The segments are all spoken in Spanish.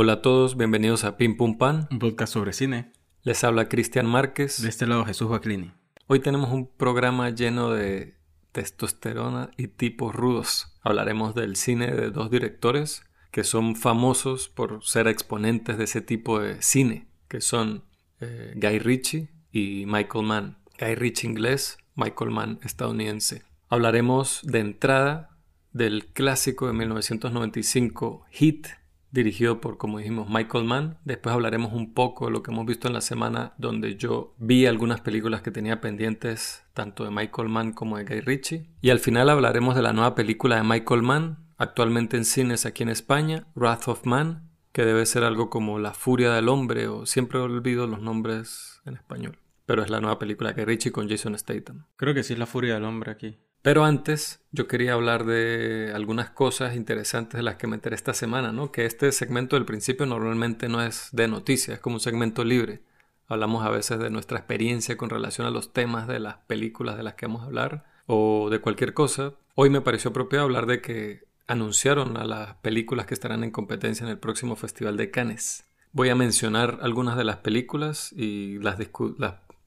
Hola a todos, bienvenidos a Pim Pum Pan. Un podcast sobre cine. Les habla Cristian Márquez. De este lado Jesús Baclini. Hoy tenemos un programa lleno de testosterona y tipos rudos. Hablaremos del cine de dos directores que son famosos por ser exponentes de ese tipo de cine, que son eh, Guy Ritchie y Michael Mann. Guy Ritchie inglés, Michael Mann estadounidense. Hablaremos de entrada del clásico de 1995 Hit, dirigido por, como dijimos, Michael Mann. Después hablaremos un poco de lo que hemos visto en la semana, donde yo vi algunas películas que tenía pendientes, tanto de Michael Mann como de Guy Ritchie. Y al final hablaremos de la nueva película de Michael Mann, actualmente en cines aquí en España, Wrath of Man, que debe ser algo como La Furia del Hombre, o siempre olvido los nombres en español. Pero es la nueva película de Guy Ritchie con Jason Statham. Creo que sí es La Furia del Hombre aquí. Pero antes, yo quería hablar de algunas cosas interesantes de las que me enteré esta semana, ¿no? Que este segmento del principio normalmente no es de noticias, es como un segmento libre. Hablamos a veces de nuestra experiencia con relación a los temas de las películas de las que vamos a hablar o de cualquier cosa. Hoy me pareció propio hablar de que anunciaron a las películas que estarán en competencia en el próximo Festival de Cannes. Voy a mencionar algunas de las películas y las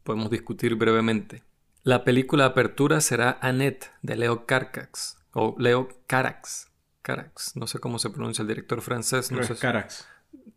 podemos discutir brevemente. La película de apertura será Annette de Leo Carax o Leo Carax. Carax, no sé cómo se pronuncia el director francés. No sé, Carax.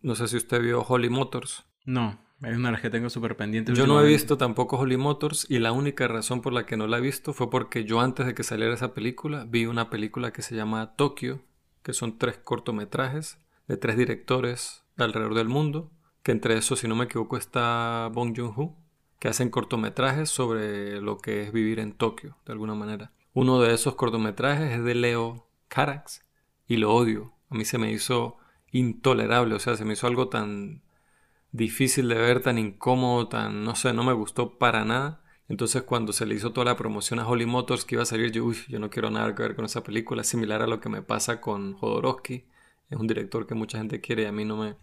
no sé si usted vio Holly Motors. No, es una de las que tengo súper pendiente. Yo no he visto tampoco Holly Motors y la única razón por la que no la he visto fue porque yo antes de que saliera esa película vi una película que se llama Tokio, que son tres cortometrajes de tres directores alrededor del mundo, que entre esos, si no me equivoco, está Bong Joon-ho que hacen cortometrajes sobre lo que es vivir en Tokio, de alguna manera. Uno de esos cortometrajes es de Leo Carax y lo odio. A mí se me hizo intolerable, o sea, se me hizo algo tan difícil de ver, tan incómodo, tan, no sé, no me gustó para nada. Entonces cuando se le hizo toda la promoción a Holly Motors que iba a salir, yo, uy, yo no quiero nada que ver con esa película, similar a lo que me pasa con Jodorowsky, es un director que mucha gente quiere y a mí no me...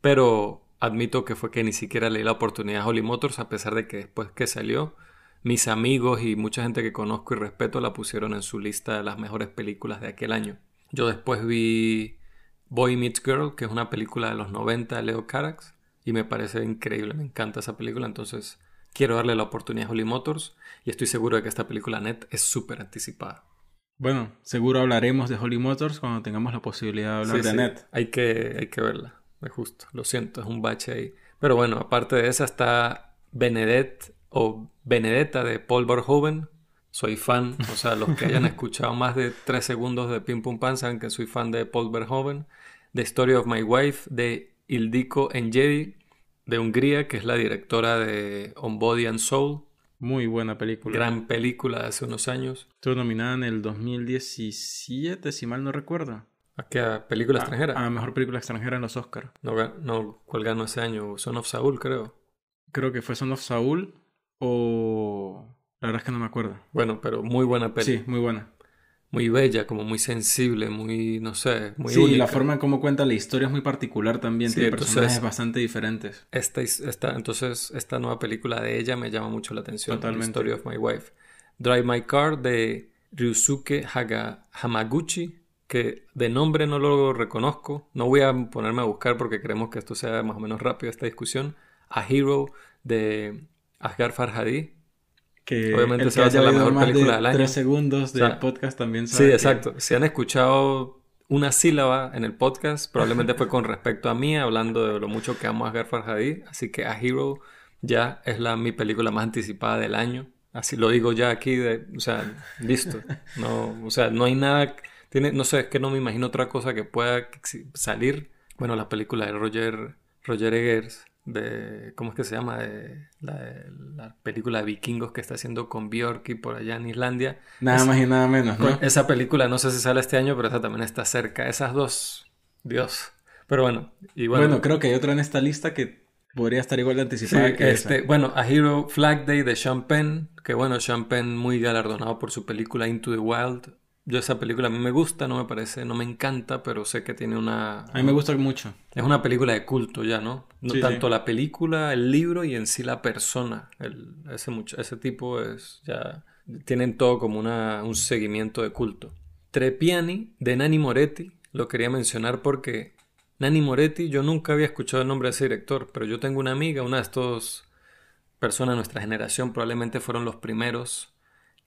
Pero admito que fue que ni siquiera leí la oportunidad a Holly Motors, a pesar de que después que salió, mis amigos y mucha gente que conozco y respeto la pusieron en su lista de las mejores películas de aquel año. Yo después vi Boy Meets Girl, que es una película de los 90 de Leo Carax, y me parece increíble, me encanta esa película, entonces quiero darle la oportunidad a Holly Motors y estoy seguro de que esta película net es súper anticipada. Bueno, seguro hablaremos de Holly Motors cuando tengamos la posibilidad de hablar de net. Hay que, hay que verla. Es justo, lo siento, es un bache ahí. Pero bueno, aparte de esa está Benedette o Benedetta de Paul Verhoeven. Soy fan, o sea, los que hayan escuchado más de tres segundos de Pim Pum Pan saben que soy fan de Paul Verhoeven. The Story of My Wife de Ildiko Enjedi de Hungría, que es la directora de On Body and Soul. Muy buena película. Gran película de hace unos años. Estuvo nominada en el 2017, si mal no recuerdo. ¿A qué? película extranjera? A, mejor película extranjera en los Oscars. No, no, ¿cuál ganó ese año? Son of Saul, creo. Creo que fue Son of Saul o... La verdad es que no me acuerdo. Bueno, pero muy buena película. Sí, muy buena. Muy bella, como muy sensible, muy, no sé, muy Sí, y la forma en cómo cuenta la historia es muy particular también. Tiene personajes bastante diferentes. Esta, esta, entonces, esta nueva película de ella me llama mucho la atención. Totalmente. The Story of My Wife. Drive My Car de Ryusuke Haga, Hamaguchi que de nombre no lo reconozco. No voy a ponerme a buscar porque queremos que esto sea más o menos rápido esta discusión. A Hero de Asghar Farhadi. Que obviamente se va a ser la mejor película del año. Tres segundos del podcast también Sí, exacto. Si han escuchado una sílaba en el podcast, probablemente fue con respecto a mí, hablando de lo mucho que amo a Asghar Farhadi. Así que A Hero ya es la, mi película más anticipada del año. Así lo digo ya aquí, de, o sea, listo. No, o sea, no hay nada tiene, no sé, es que no me imagino otra cosa que pueda salir. Bueno, la película de Roger, Roger Eggers, de, ¿cómo es que se llama? De, la, película de vikingos que está haciendo con Björk y por allá en Islandia. Nada más y nada menos, ¿no? Esa película no sé si sale este año, pero esa también está cerca. Esas dos, Dios. Pero bueno, bueno. Bueno, creo que hay otra en esta lista que podría estar igual de anticipada que este, Bueno, A Hero Flag Day de Sean Penn, que bueno, Sean Penn muy galardonado por su película Into the Wild, yo esa película a mí me gusta, no me parece, no me encanta, pero sé que tiene una... A mí me gusta mucho. Es una película de culto ya, ¿no? No tanto la película, el libro y en sí la persona. El, ese, mucho, ese tipo es ya... Tienen todo como una, un seguimiento de culto. Trepiani de Nani Moretti, lo quería mencionar porque Nani Moretti, yo nunca había escuchado el nombre de ese director, pero yo tengo una amiga, una de estas personas de nuestra generación, probablemente fueron los primeros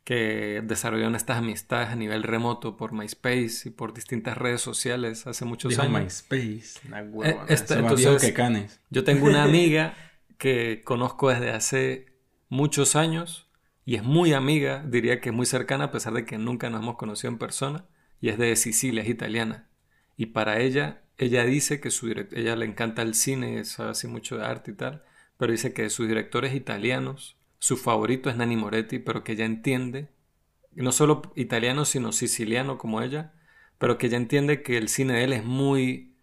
que desarrollaron estas amistades a nivel remoto por MySpace y por distintas redes sociales hace muchos Dijo años. MySpace. La Eh, huevona, esta- entonces- que Canes. Yo tengo una amiga que conozco desde hace muchos años y es muy amiga, diría que es muy cercana a pesar de que nunca nos hemos conocido en persona y es de Sicilia, es italiana. Y para ella, ella dice que su ella le encanta el cine, sabe así mucho de arte y tal, pero dice que sus directores italianos, su favorito es Nanni Moretti, pero que ella entiende, no solo italiano, sino siciliano como ella, pero que ella entiende que el cine de él es muy,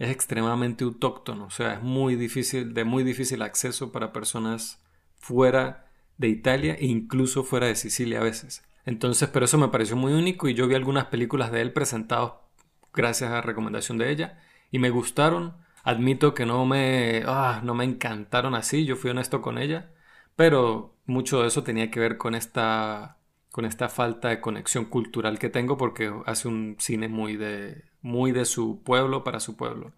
es extremadamente autóctono, o sea, es muy difícil, de muy difícil acceso para personas fuera de Italia e incluso fuera de Sicilia a veces. Entonces, pero eso me pareció muy único y yo vi algunas películas de él presentados gracias a recomendación de ella y me gustaron. Admito que no me, ah, no me encantaron así, yo fui honesto con ella, pero mucho de eso tenía que ver con esta, con esta falta de conexión cultural que tengo porque hace un cine muy de, muy de su pueblo para su pueblo.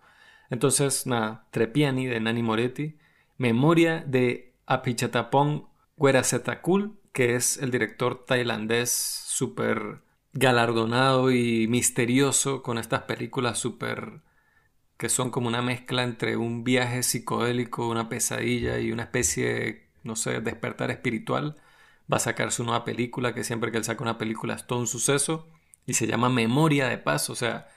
Entonces, nada, Trepiani de Nani Moretti, Memoria de Apichatapong Guerasetakul, que es el director tailandés súper galardonado y misterioso con estas películas súper que son como una mezcla entre un viaje psicodélico, una pesadilla y una especie no sé, despertar espiritual. Va a sacar su nueva película, que siempre que él saca una película es todo un suceso, y se llama Memoria de Paz, o sea,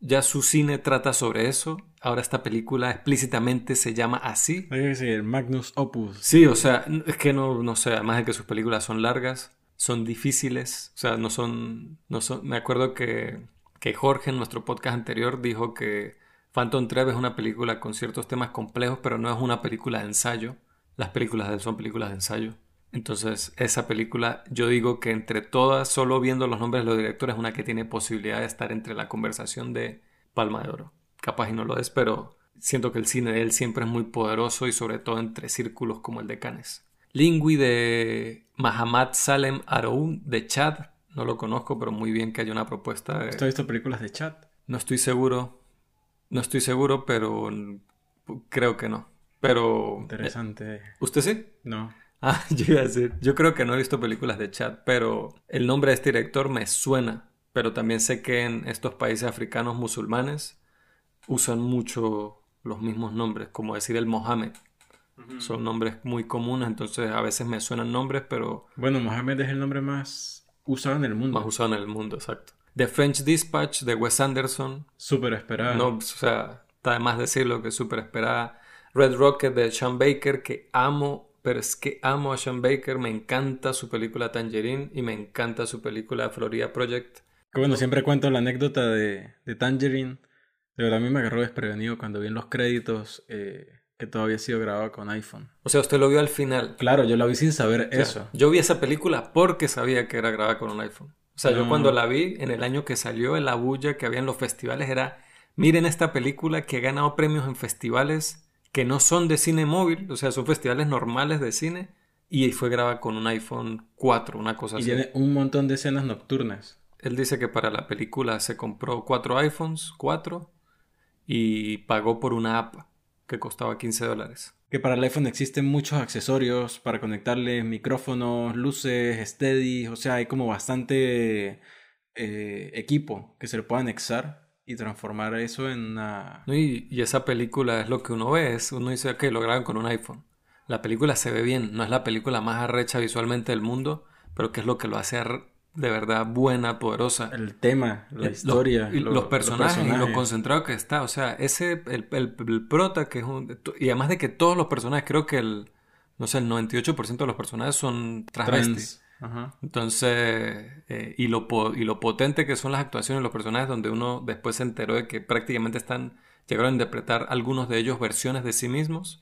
ya su cine trata sobre eso, ahora esta película explícitamente se llama así. Hay que decir, Magnus Opus. Sí, o sea, es que no, no sé, además de que sus películas son largas, son difíciles, o sea, no son, no son, me acuerdo que, que Jorge en nuestro podcast anterior dijo que Phantom Thread es una película con ciertos temas complejos, pero no es una película de ensayo. Las películas de él son películas de ensayo. Entonces, esa película, yo digo que entre todas, solo viendo los nombres de los directores, es una que tiene posibilidad de estar entre la conversación de Palma de Oro. Capaz y no lo es, pero siento que el cine de él siempre es muy poderoso y sobre todo entre círculos como el de Cannes. Lingui de Mahamat Salem Aroun de Chad. No lo conozco, pero muy bien que haya una propuesta. De... ¿Usted ha visto películas de chat? No estoy seguro. No estoy seguro, pero creo que no. Pero. Interesante. ¿Usted sí? No. Ah, yo iba a decir. Yo creo que no he visto películas de chat, pero el nombre de este director me suena. Pero también sé que en estos países africanos musulmanes usan mucho los mismos nombres, como decir el Mohammed. Son nombres muy comunes, entonces a veces me suenan nombres, pero Bueno, Mohamed es el nombre más usado en el mundo. más usado en el mundo, exacto. The French Dispatch de Wes Anderson, Súper esperado. No, o sea, está de más decirlo que súper esperada. Red Rocket de Sean Baker, que amo, pero es que amo a Sean Baker. Me encanta su película Tangerine y me encanta su película Florida Project. Que bueno, siempre cuento la anécdota de, de Tangerine. De verdad, a mí me agarró desprevenido cuando vi en los créditos eh, que todo había sido grabado con iPhone. O sea, usted lo vio al final. Claro, yo la vi sin saber eso. Yo vi esa película porque sabía que era grabada con un iPhone. O sea, yo cuando la vi en el año que salió, en la bulla que había en los festivales era, miren esta película que ha ganado premios en festivales que no son de cine móvil, o sea, son festivales normales de cine y fue grabada con un iPhone 4, una cosa Y así. tiene un montón de escenas nocturnas. Él dice que para la película se compró cuatro iPhones, cuatro, y pagó por una app que costaba 15 dólares. Que para el iPhone existen muchos accesorios para conectarle micrófonos, luces, steady. O sea, hay como bastante eh, equipo que se le puede anexar y transformar eso en una... Y, y esa película es lo que uno ve, es, uno dice que lo graban con un iPhone. La película se ve bien, no es la película más arrecha visualmente del mundo, pero que es lo que lo hace de verdad buena, poderosa. El tema, la El- historia, los, y lo- los personajes y lo concentrado que está. O sea, ese, el, el, el prota que es un... Y además de que todos los personajes, creo que el, no sé, el 98% de los personajes son transvestis. Trans. Ajá. Entonces, eh, y, lo, y lo potente que son las actuaciones de los personajes, donde uno después se enteró de que prácticamente están, llegaron a interpretar algunos de ellos versiones de sí mismos.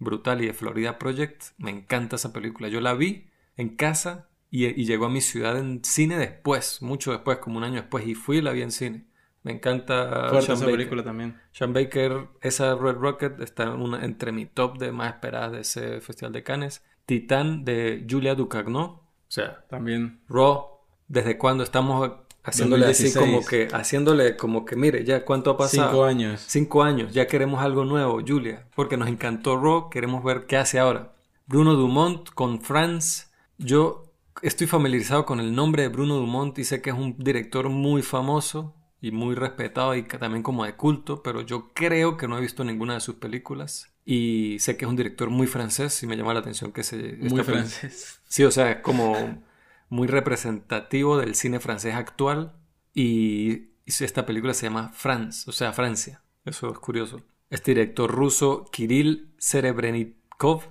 Brutal y de Florida Project, me encanta esa película. Yo la vi en casa y, y llegó a mi ciudad en cine después, mucho después, como un año después, y fui y la vi en cine. Me encanta Fuerte Sean esa Baker. película también. Sean Baker, esa Red Rocket está una- entre mi top de más esperadas de ese Festival de Cannes. Titán de Julia Ducagno, o sea, También. Raw, ¿desde cuándo estamos haciéndole así 2016. como que, haciéndole como que, mire, ya cuánto ha pasado. Cinco años. Cinco años, ya queremos algo nuevo, Julia, porque nos encantó Raw, queremos ver qué hace ahora. Bruno Dumont con Franz. Yo estoy familiarizado con el nombre de Bruno Dumont y sé que es un director muy famoso y muy respetado y que también como de culto, pero yo creo que no he visto ninguna de sus películas. Y sé que es un director muy francés y me llama la atención que se... Muy francés. Sí, o sea, es como muy representativo del cine francés actual y esta película se llama France, o sea, Francia. Eso es curioso. Este director ruso, Kirill Serebrennikov,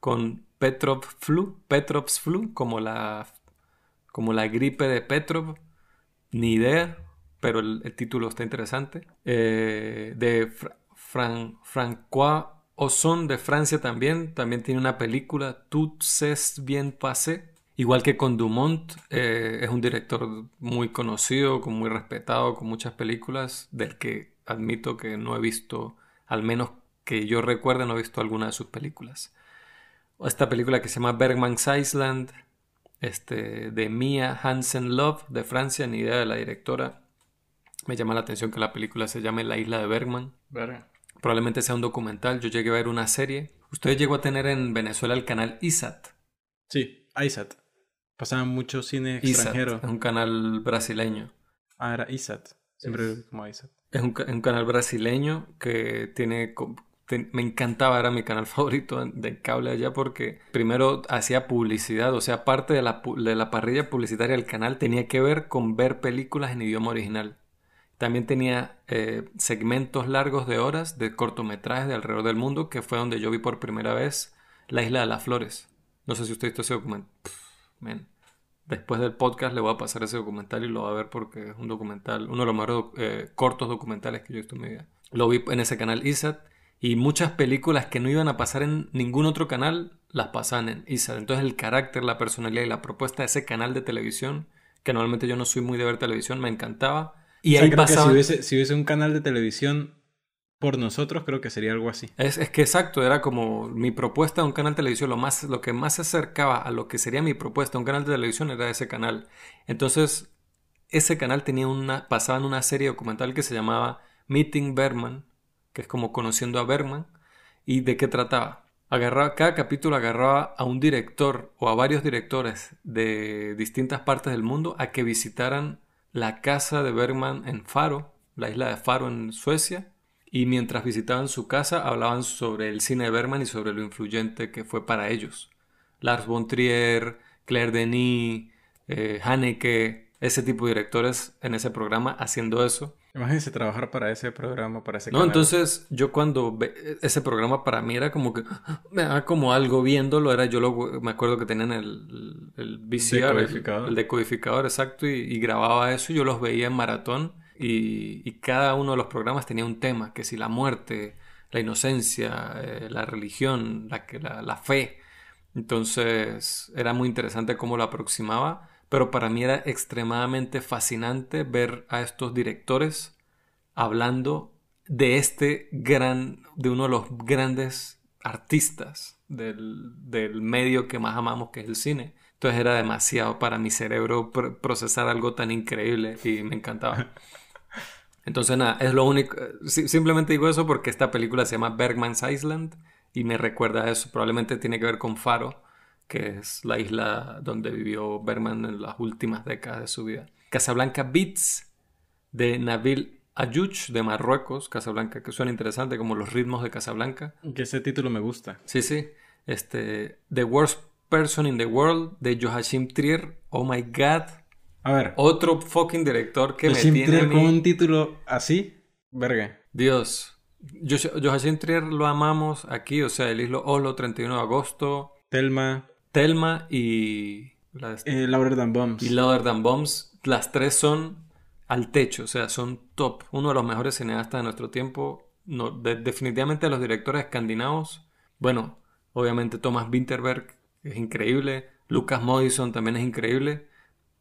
con Petrov Flu, Petrov's Flu, como la, como la gripe de Petrov, ni idea, pero el, el título está interesante. Eh, de Fra- Fran, Francois Ozon de Francia también, también tiene una película, Tout c'est bien passé. Igual que con Dumont, eh, es un director muy conocido, con muy respetado, con muchas películas, del que admito que no he visto, al menos que yo recuerde, no he visto alguna de sus películas. Esta película que se llama Bergman's Island, este, de Mia Hansen Love, de Francia, ni idea de la directora. Me llama la atención que la película se llame La isla de Bergman. Verga. Probablemente sea un documental. Yo llegué a ver una serie. Usted llegó a tener en Venezuela el canal ISAT. Sí, ISAT. Pasaban mucho cine ISAT extranjero. es un canal brasileño. Ah, era ISAT. Siempre vi como ISAT. Es un, ca- un canal brasileño que tiene... te- me encantaba, era mi canal favorito de cable allá porque primero hacía publicidad, o sea, parte de la, de la parrilla publicitaria del canal tenía que ver con ver películas en idioma original. También tenía eh, segmentos largos de horas de cortometrajes de alrededor del mundo, que fue donde yo vi por primera vez La Isla de las Flores. No sé si usted visto ese documental. Después del podcast le voy a pasar ese documental y lo va a ver porque es un documental, uno de los mejores eh, cortos documentales que yo he visto en mi vida. Lo vi en ese canal ISAT y muchas películas que no iban a pasar en ningún otro canal las pasaban en ISAT. Entonces el carácter, la personalidad y la propuesta de ese canal de televisión, que normalmente yo no soy muy de ver televisión, me encantaba. Y O sea, ahí creo que pasaban... si hubiese, si hubiese un canal de televisión por nosotros, creo que sería algo así. Es, es que exacto, era como mi propuesta de un canal de televisión, lo, más, lo que más se acercaba a lo que sería mi propuesta de un canal de televisión era ese canal. Entonces, ese canal tenía una, pasaban una serie documental que se llamaba Meeting Berman, que es como conociendo a Berman, y de qué trataba. Agarraba, cada capítulo agarraba a un director o a varios directores de distintas partes del mundo a que visitaran la casa de Bergman en Faro, la isla de Faro en Suecia, y mientras visitaban su casa hablaban sobre el cine de Bergman y sobre lo influyente que fue para ellos. Lars von Trier, Claire Denis, eh, Haneke, ese tipo de directores en ese programa haciendo eso. Imagínense trabajar para ese programa, para ese No, canal. entonces yo cuando ve- ese programa para mí era como que me daba como algo viéndolo, era yo lo, me acuerdo que tenían el, el VCR, el- Decodificador. el decodificador exacto, y, y grababa eso y yo los veía en maratón y, y cada uno de los programas tenía un tema, que si la muerte, la inocencia, eh, la religión, la, la fe. Entonces era muy interesante cómo lo aproximaba, pero para mí era extremadamente fascinante ver a estos directores hablando de este gran, de uno de los grandes artistas del, del medio que más amamos, que es el cine. Entonces era demasiado para mi cerebro pr- procesar algo tan increíble y me encantaba. Entonces nada, es lo único. si- simplemente digo eso porque esta película se llama Bergman's Island y me recuerda a eso. Probablemente tiene que ver con Faro, que es la isla donde vivió Bergman en las últimas décadas de su vida. Casablanca Beats de Nabil Ayuch de Marruecos. Casablanca, que suena interesante, como los ritmos de Casablanca. Que ese título me gusta. Sí, sí. Este, The Worst Person in the World de Joachim Trier. Oh my god. A ver, Otro fucking director que me Joachim tiene a Trier mí- con un título así, verga. Dios. Joachim Trier lo amamos aquí, o sea, el islo Oslo, 31 de agosto, Telma, Telma y, la- eh, Louder Than Bombs. y Louder Than Bombs. Las tres son al techo, o sea, son top. Uno de los mejores cineastas de nuestro tiempo. No, de- definitivamente de los directores escandinavos. Bueno, obviamente Thomas Winterberg es increíble. Lucas Modison también es increíble.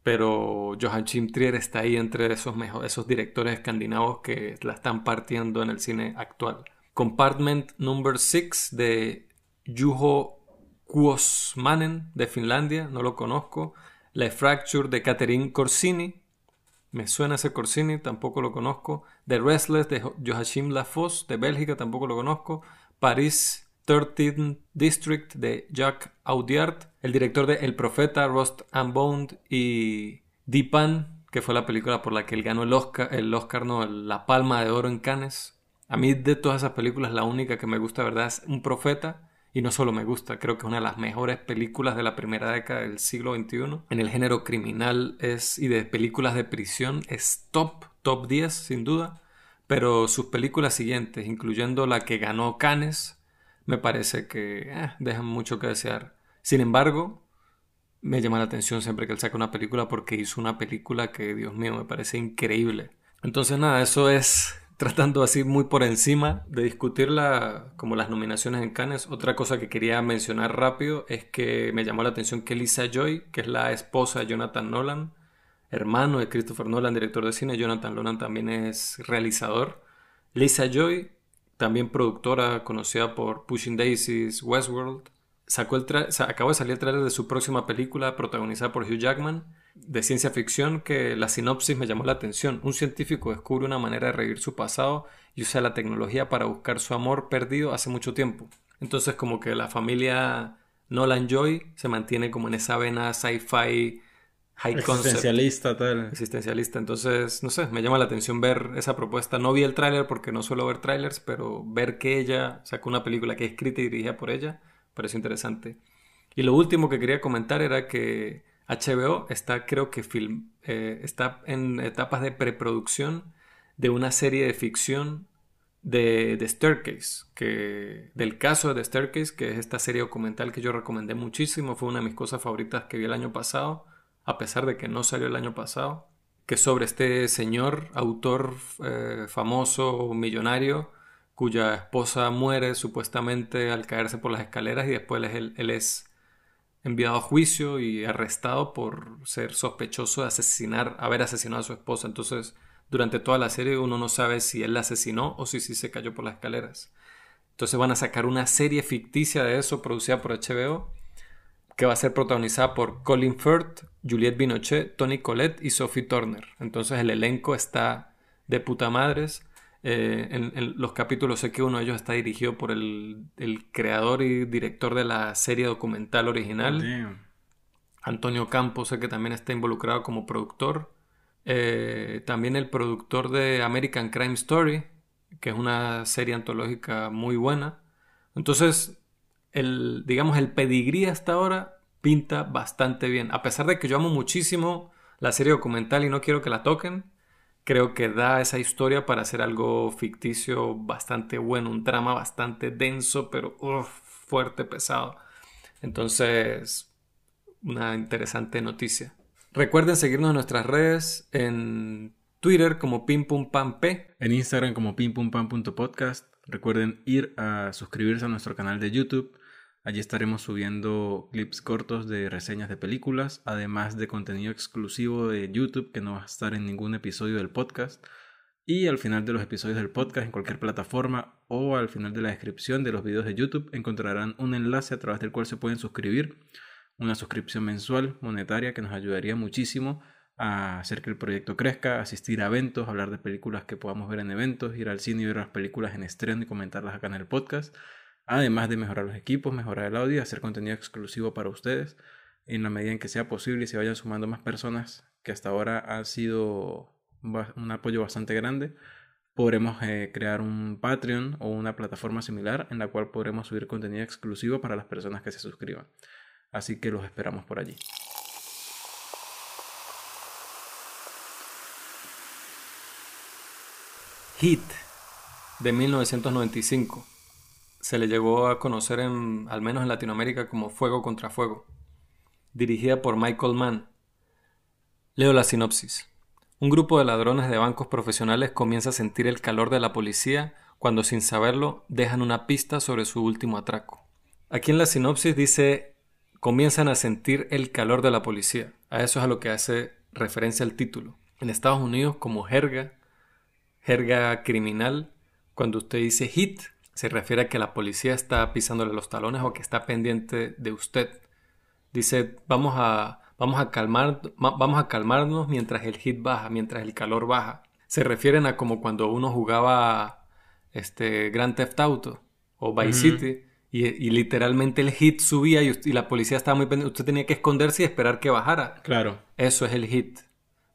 Pero Joachim Trier está ahí entre esos, esos directores escandinavos que la están partiendo en el cine actual. Compartment Number 6 de Juho Kuosmanen de Finlandia, no lo conozco. La Fracture de Catherine Corsini. Me suena ese Corsini, tampoco lo conozco. The Restless de Joachim Lafosse de Bélgica, tampoco lo conozco. Paris 13th District de Jacques Audiard. El director de El Profeta, Rust and Bond y Dipan, que fue la película por la que él ganó el Oscar, el no, la Palma de Oro en Cannes. A mí de todas esas películas la única que me gusta, ¿verdad? Es Un Profeta. Y no solo me gusta, creo que es una de las mejores películas de la primera década del siglo XXI. En el género criminal es, y de películas de prisión es top, top 10 sin duda. Pero sus películas siguientes, incluyendo la que ganó Cannes, me parece que eh, dejan mucho que desear. Sin embargo, me llama la atención siempre que él saca una película porque hizo una película que, Dios mío, me parece increíble. Entonces nada, eso es tratando así muy por encima de discutir como las nominaciones en Cannes. Otra cosa que quería mencionar rápido es que me llamó la atención que Lisa Joy, que es la esposa de Jonathan Nolan, hermano de Christopher Nolan, director de cine, Jonathan Nolan también es realizador. Lisa Joy, también productora conocida por Pushing Daisies, Westworld, sacó el acabó de salir el trailer de su próxima película protagonizada por Hugh Jackman de ciencia ficción que la sinopsis me llamó la atención. Un científico descubre una manera de revivir su pasado y usa la tecnología para buscar su amor perdido hace mucho tiempo. Entonces como que la familia Nolan Joy se mantiene como en esa vena sci-fi high Existencialista tal. Existencialista. Entonces, no sé, me llama la atención ver esa propuesta. No vi el tráiler porque no suelo ver trailers, pero ver que ella sacó una película que es escrita y dirigida por ella, parece interesante. Y lo último que quería comentar era que HBO está, creo que film, eh, está en etapas de preproducción de una serie de ficción de The Staircase, que, del caso de Staircase, que es esta serie documental que yo recomendé muchísimo, fue una de mis cosas favoritas que vi el año pasado, a pesar de que no salió el año pasado, que sobre este señor, autor eh, famoso, millonario, cuya esposa muere supuestamente al caerse por las escaleras y después él es enviado a juicio y arrestado por ser sospechoso de asesinar, haber asesinado a su esposa. Entonces, durante toda la serie uno no sabe si él la asesinó o si, si se cayó por las escaleras. Entonces van a sacar una serie ficticia de eso producida por HBO que va a ser protagonizada por Colin Firth, Juliette Binochet, Tony Collette y Sophie Turner. Entonces el elenco está de puta madres. Eh, en, los capítulos sé que uno de ellos está dirigido por el, creador y director de la serie documental original. Antonio Campos sé que también está involucrado como productor. Eh, también el productor de American Crime Story, que es una serie antológica muy buena. Entonces, el, digamos, el pedigrí hasta ahora pinta bastante bien. A pesar de que yo amo muchísimo la serie documental y no quiero que la toquen, creo que da esa historia para hacer algo ficticio bastante bueno, un trama bastante denso, pero fuerte, pesado. Entonces, una interesante noticia. Recuerden seguirnos en nuestras redes en Twitter como p en Instagram como pimpumpam.podcast. Recuerden ir a suscribirse a nuestro canal de YouTube Allí estaremos subiendo clips cortos de reseñas de películas, además de contenido exclusivo de YouTube que no va a estar en ningún episodio del podcast. Y al final de los episodios del podcast en cualquier plataforma o al final de la descripción de los videos de YouTube encontrarán un enlace a través del cual se pueden suscribir. Una suscripción mensual monetaria que nos ayudaría muchísimo a hacer que el proyecto crezca, asistir a eventos, hablar de películas que podamos ver en eventos, ir al cine y ver las películas en estreno y comentarlas acá en el podcast además de mejorar los equipos, mejorar el audio hacer contenido exclusivo para ustedes en la medida en que sea posible y se vayan sumando más personas que hasta ahora ha sido un apoyo bastante grande podremos eh, crear un Patreon o una plataforma similar en la cual podremos subir contenido exclusivo para las personas que se suscriban. Así que los esperamos por allí. Hit de 1995 se le llegó a conocer en, al menos en Latinoamérica como Fuego contra Fuego, dirigida por Michael Mann. Leo la sinopsis. Un grupo de ladrones de bancos profesionales comienza a sentir el calor de la policía cuando sin saberlo dejan una pista sobre su último atraco. Aquí en la sinopsis dice comienzan a sentir el calor de la policía. A eso es a lo que hace referencia el título. En Estados Unidos como jerga, jerga criminal, cuando usted dice hit, se refiere a que la policía está pisándole los talones o que está pendiente de usted. Dice, vamos a, vamos a, calmar, vamos a calmarnos mientras el hit baja, mientras el calor baja. Se refieren a como cuando uno jugaba este, Grand Theft Auto o Vice City y, literalmente el hit subía y, y, la policía estaba muy pendiente. Usted tenía que esconderse y esperar que bajara. Claro. Eso es el hit.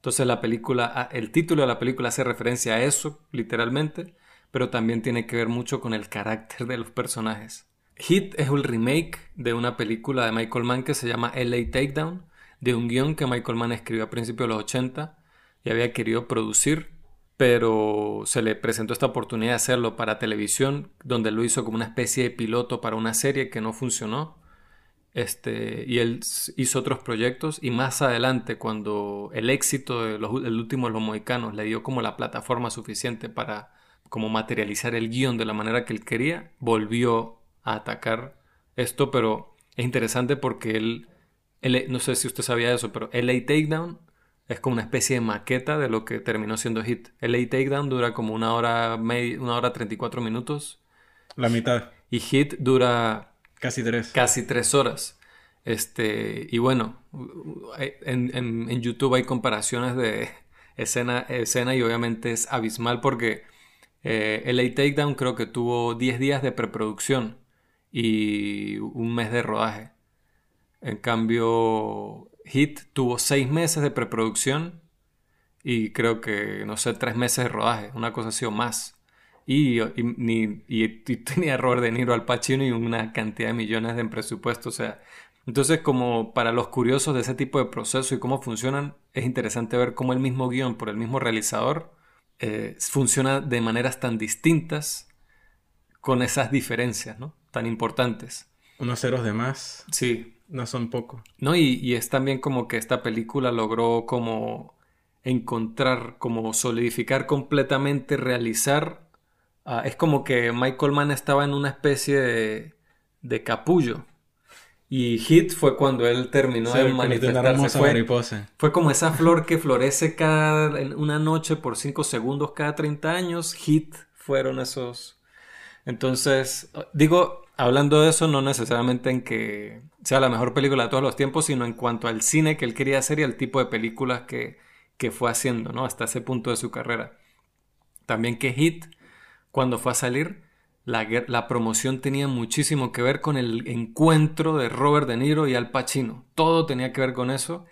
Entonces la película, ah, el título de la película hace referencia a eso, literalmente, pero también tiene que ver mucho con el carácter de los personajes. Hit es un remake de una película de Michael Mann que se llama LA Takedown, de un guion que Michael Mann escribió a principios de los 80 y había querido producir, pero se le presentó esta oportunidad de hacerlo para televisión, donde lo hizo como una especie de piloto para una serie que no funcionó. Este, y él hizo otros proyectos y más adelante cuando el éxito del último de los mohicanos le dio como la plataforma suficiente para como materializar el guion de la manera que él quería, volvió a atacar esto, pero es interesante porque él, no sé si usted sabía eso, pero LA Takedown es como una especie de maqueta de lo que terminó siendo Hit. LA Takedown dura como una hora, media, una hora 34 minutos. La mitad. Y Hit dura... Casi tres. Casi tres horas. Este, y bueno, en, en, YouTube hay comparaciones de escena, escena y obviamente es abismal porque eh, LA Takedown creo que tuvo 10 días de preproducción y un mes de rodaje. En cambio, Hit tuvo seis meses de preproducción y creo que, no sé, tres meses de rodaje, una cosa así o más. Y, tenía error De Niro al Pacino y una cantidad de millones de presupuesto. O sea, entonces como para los curiosos de ese tipo de proceso y cómo funcionan, es interesante ver cómo el mismo guion por el mismo realizador eh, funciona de maneras tan distintas con esas diferencias, ¿no? tan importantes. Unos ceros de más. Sí. No son poco. No, y, es también como que esta película logró como encontrar, como solidificar completamente, realizar. Ah, es como que Michael Mann estaba en una especie de, de capullo. Y Hit fue cuando él terminó de manifestarse. Fue, fue, como esa flor que florece cada una noche por 5 segundos cada 30 años. Hit fueron esos. Entonces, digo, hablando de eso, no necesariamente en que sea la mejor película de todos los tiempos, sino en cuanto al cine que él quería hacer y al tipo de películas que, que fue haciendo, ¿no? Hasta ese punto de su carrera. También que Hit, cuando fue a salir, la, la, promoción tenía muchísimo que ver con el encuentro de Robert De Niro y Al Pacino. Todo tenía que ver con eso.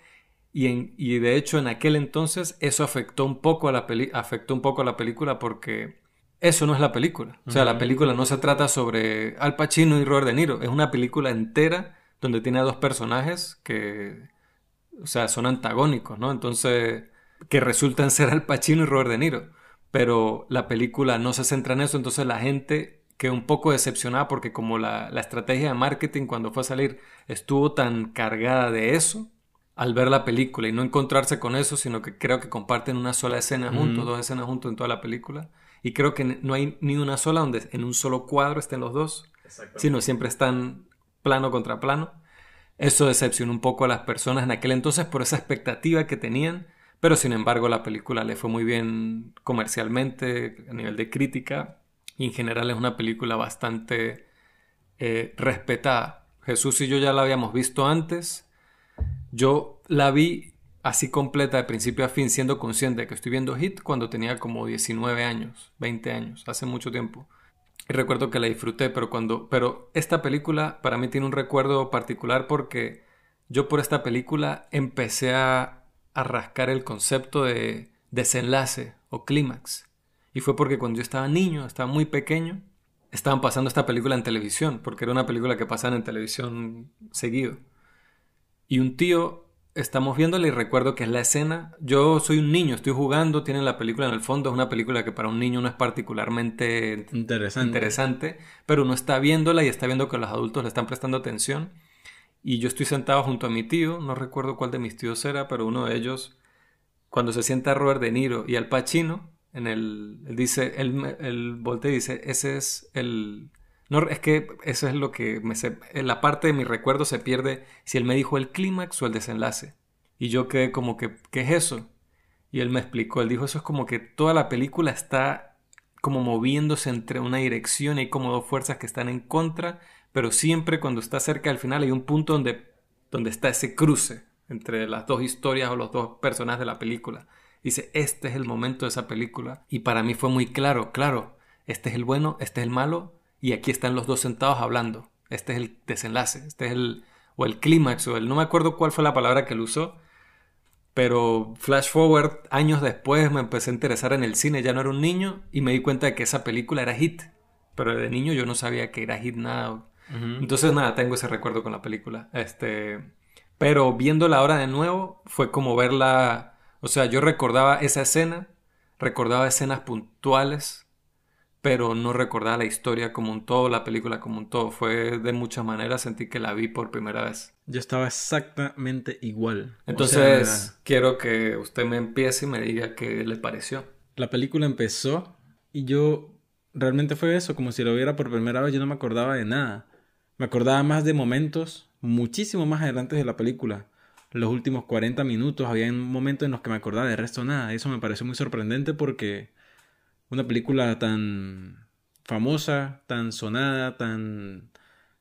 Y, en, y de hecho en aquel entonces eso afectó un poco a la, peli afectó un poco a la película porque eso no es la película. O sea, la película no se trata sobre Al Pacino y Robert De Niro. Es una película entera donde tiene a dos personajes que, o sea, son antagónicos, ¿no? Entonces, que resultan ser Al Pacino y Robert De Niro. Pero la película no se centra en eso, entonces la gente quedó un poco decepcionada porque como la, estrategia de marketing cuando fue a salir estuvo tan cargada de eso, al ver la película y no encontrarse con eso, sino que creo que comparten una sola escena juntos, dos escenas juntos en toda la película y creo que no hay ni una sola donde en un solo cuadro estén los dos, sino siempre están plano contra plano. Eso decepcionó un poco a las personas en aquel entonces por esa expectativa que tenían, pero sin embargo la película le fue muy bien comercialmente, a nivel de crítica, y en general es una película bastante eh, respetada. Jesús y yo ya la habíamos visto antes. Yo la vi así completa de principio a fin, siendo consciente de que estoy viendo Hit cuando tenía como 19 años, 20 años, hace mucho tiempo. Y recuerdo que la disfruté, pero cuando. Pero esta película para mí tiene un recuerdo particular porque yo por esta película empecé a, a rascar el concepto de desenlace o clímax. Y fue porque cuando yo estaba niño, estaba muy pequeño, estaban pasando esta película en televisión, porque era una película que pasaban en televisión seguido. Y un tío estamos viéndola y recuerdo que es la escena. Yo soy un niño, estoy jugando, tiene la película en el fondo, es una película que para un niño no es particularmente interesante. interesante, pero uno está viéndola y está viendo que los adultos le están prestando atención. Y yo estoy sentado junto a mi tío, no recuerdo cuál de mis tíos era, pero uno de ellos, cuando se sienta Robert De Niro y Al Pacino, en el, él dice, él, él voltea y dice, ese es el, no, es que eso es lo que me en la parte de mi recuerdo se pierde si él me dijo el clímax o el desenlace. Y yo quedé como que, ¿qué es eso? Y él me explicó, él dijo, eso es como que toda la película está como moviéndose entre una dirección y hay como dos fuerzas que están en contra, pero siempre cuando está cerca del final hay un punto donde, donde está ese cruce, entre las dos historias o los dos personajes de la película. Dice, este es el momento de esa película. Y para mí fue muy claro, claro, este es el bueno, este es el malo, y aquí están los dos sentados hablando. Este es el desenlace, este es el, o el clímax, o el, no me acuerdo cuál fue la palabra que él usó, pero flash forward, años después me empecé a interesar en el cine, ya no era un niño, y me di cuenta de que esa película era hit. Pero de niño yo no sabía que era hit nada. Entonces nada, tengo ese recuerdo con la película. Este, pero viéndola ahora de nuevo, fue como verla o sea, yo recordaba esa escena, recordaba escenas puntuales, pero no recordaba la historia como un todo, la película como un todo. Fue de muchas maneras, sentí que la vi por primera vez. Yo estaba exactamente igual. Entonces, quiero que usted me empiece y me diga qué le pareció. La película empezó y yo realmente fue eso, como si lo viera por primera vez, yo no me acordaba de nada. Me acordaba más de momentos muchísimo más adelante de la película los últimos 40 minutos, había un momento en los que me acordaba de resto nada. Eso me pareció muy sorprendente porque una película tan famosa, tan sonada, tan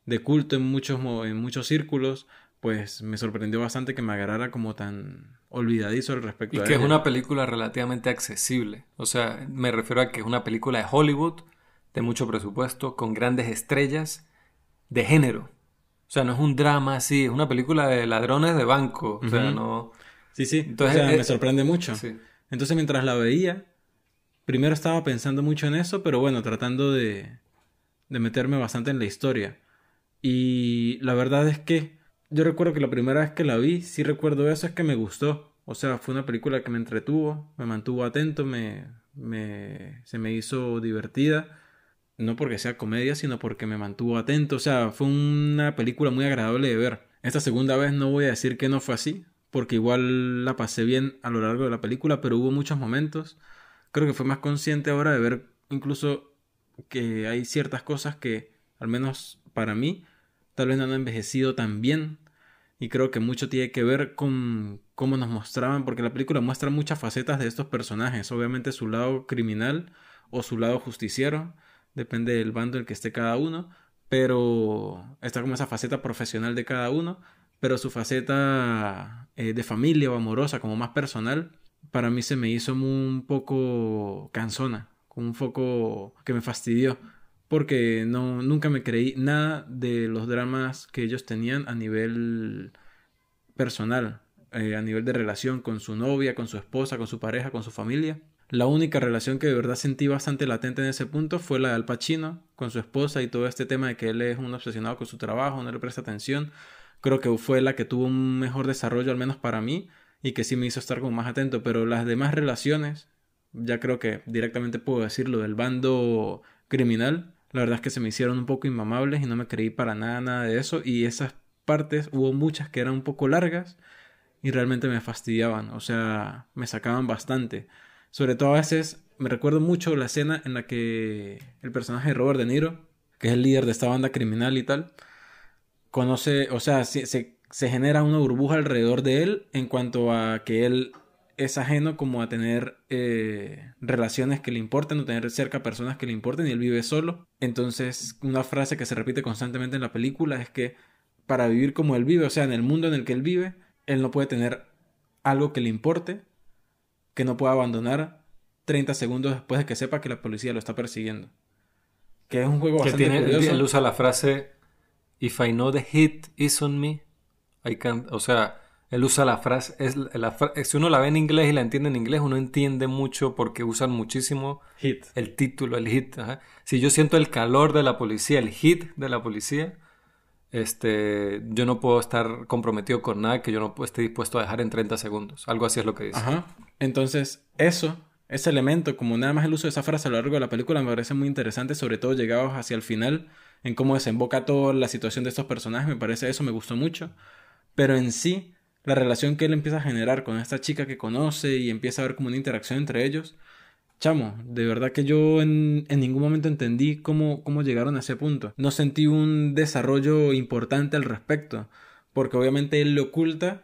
de culto en muchos, en muchos círculos, pues me sorprendió bastante que me agarrara como tan olvidadizo al respecto. Y que es una película relativamente accesible. O sea, me refiero a que es una película de Hollywood, de mucho presupuesto, con grandes estrellas, de género. O sea, no es un drama así, es una película de ladrones de banco. O sea, no. Sí, sí. Entonces, o sea, me sorprende mucho. Entonces, mientras la veía, primero estaba pensando mucho en eso, pero bueno, tratando de, de meterme bastante en la historia. Y la verdad es que yo recuerdo que la primera vez que la vi, sí recuerdo eso, es que me gustó. O sea, fue una película que me entretuvo, me mantuvo atento, me, me, se me hizo divertida no porque sea comedia, sino porque me mantuvo atento. O sea, fue una película muy agradable de ver. Esta segunda vez no voy a decir que no fue así, porque igual la pasé bien a lo largo de la película, pero hubo muchos momentos. Creo que fue más consciente ahora de ver incluso que hay ciertas cosas que, al menos para mí, tal vez no han envejecido tan bien. Y creo que mucho tiene que ver con cómo nos mostraban, porque la película muestra muchas facetas de estos personajes. Obviamente su lado criminal o su lado justiciero depende del bando en el que esté cada uno, pero está como esa faceta profesional de cada uno, pero su faceta eh, de familia o amorosa, como más personal, para mí se me hizo un poco cansona, como un poco que me fastidió, porque no, nunca me creí nada de los dramas que ellos tenían a nivel personal, eh, a nivel de relación con su novia, con su esposa, con su pareja, con su familia. La única relación que de verdad sentí bastante latente en ese punto fue la de Al Pacino con su esposa y todo este tema de que él es un obsesionado con su trabajo, no le presta atención. Creo que fue la que tuvo un mejor desarrollo, al menos para mí, y que sí me hizo estar como más atento. Pero las demás relaciones, ya creo que directamente puedo decirlo del bando criminal, la verdad es que se me hicieron un poco inmamables y no me creí para nada, nada de eso. Y esas partes hubo muchas que eran un poco largas y realmente me fastidiaban, o sea, me sacaban bastante. Sobre todo a veces me recuerdo mucho la escena en la que el personaje de Robert De Niro, que es el líder de esta banda criminal y tal, conoce, o sea, se, se, genera una burbuja alrededor de él en cuanto a que él es ajeno como a tener eh, relaciones que le importen o tener cerca personas que le importen y él vive solo. Entonces, una frase que se repite constantemente en la película es que para vivir como él vive, o sea, en el mundo en el que él vive, él no puede tener algo que le importe que no pueda abandonar 30 segundos después de que sepa que la policía lo está persiguiendo. Que es un juego que bastante curioso. Él usa la frase If I know the hit is on me, I can't. O sea, él usa la frase, es la, si uno la ve en inglés y la entiende en inglés, uno entiende mucho porque usan muchísimo hit. el título, el hit. Si yo siento el calor de la policía, el hit de la policía, este, yo no puedo estar comprometido con nada que yo no esté dispuesto a dejar en 30 segundos. Algo así es lo que dice. Ajá. Entonces, eso, ese elemento, como nada más el uso de esa frase a lo largo de la película, me parece muy interesante, sobre todo llegados hacia el final, en cómo desemboca toda la situación de estos personajes, me parece eso, me gustó mucho. Pero en sí, la relación que él empieza a generar con esta chica que conoce y empieza a ver como una interacción entre ellos, Chamo, de verdad que yo en, ningún momento entendí cómo, cómo llegaron a ese punto. No sentí un desarrollo importante al respecto, porque obviamente él le oculta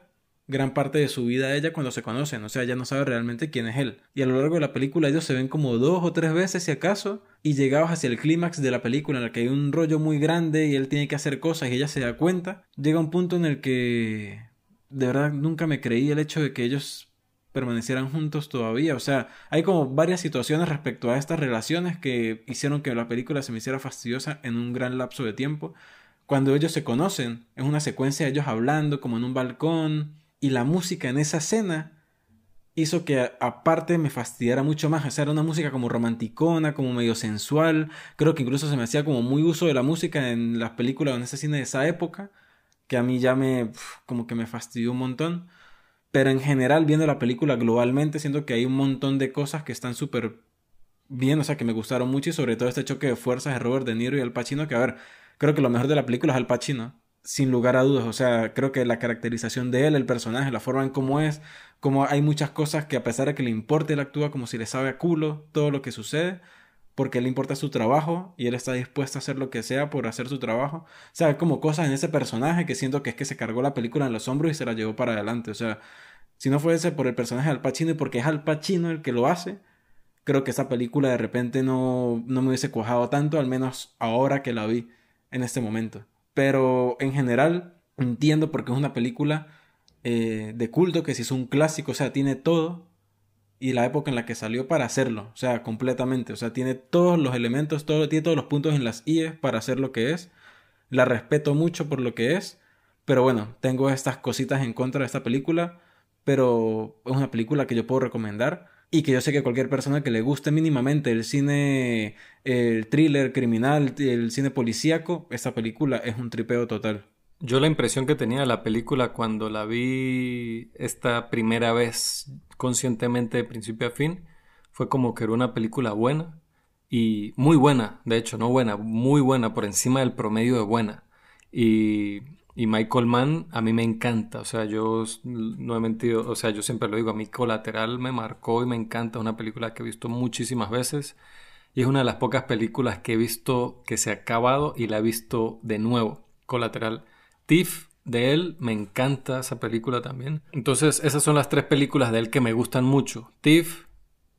gran parte de su vida a ella cuando se conocen, o sea, ella no sabe realmente quién es él. Y a lo largo de la película ellos se ven como dos o tres veces si acaso, y llegados hacia el clímax de la película en la que hay un rollo muy grande y él tiene que hacer cosas y ella se da cuenta, llega un punto en el que de verdad nunca me creí el hecho de que ellos permanecieran juntos todavía. O sea, hay como varias situaciones respecto a estas relaciones que hicieron que la película se me hiciera fastidiosa en un gran lapso de tiempo. Cuando ellos se conocen, es una secuencia de ellos hablando como en un balcón y la música en esa escena hizo que aparte me fastidiara mucho más. O sea, era una música como romanticona, como medio sensual. Creo que incluso se me hacía como muy uso de la música en las películas o en ese cine de esa época, que a mí ya me como que me fastidió un montón. Pero en general, viendo la película globalmente, siento que hay un montón de cosas que están súper bien, o sea, que me gustaron mucho y sobre todo este choque de fuerzas de Robert De Niro y Al Pacino, que a ver, creo que lo mejor de la película es Al Pacino, sin lugar a dudas, o sea, creo que la caracterización de él, el personaje, la forma en cómo es, como hay muchas cosas que a pesar de que le importe, él actúa como si le sabe a culo todo lo que sucede, porque le importa su trabajo y él está dispuesto a hacer lo que sea por hacer su trabajo. O sea, hay como cosas en ese personaje que siento que es que se cargó la película en los hombros y se la llevó para adelante. O sea, si no fuese por el personaje de Al Pacino y porque es Al Pacino el que lo hace, creo que esa película de repente no, no me hubiese cuajado tanto, al menos ahora que la vi en este momento. Pero en general entiendo porque es una película eh, de culto que si es un clásico, o sea, tiene todo y la época en la que salió para hacerlo, o sea, completamente, o sea, tiene todos los elementos, tiene todos los puntos en las IE para hacer lo que es. La respeto mucho por lo que es, pero bueno, tengo estas cositas en contra de esta película, pero es una película que yo puedo recomendar y que yo sé que cualquier persona que le guste mínimamente el cine, el thriller criminal, el cine policíaco, esta película es un tripeo total. Yo la impresión que tenía de la película cuando la vi esta primera vez conscientemente de principio a fin fue como que era una película buena y muy buena, de hecho, no buena, muy buena, por encima del promedio de buena. Y, y Michael Mann a mí me encanta, o sea, yo no he mentido, o sea, yo siempre lo digo, a mí Colateral me marcó y me encanta, una película que he visto muchísimas veces y es una de las pocas películas que he visto que se ha acabado y la he visto de nuevo, Colateral. Thief de él, me encanta esa película también. Entonces, esas son las tres películas de él que me gustan mucho. Thief,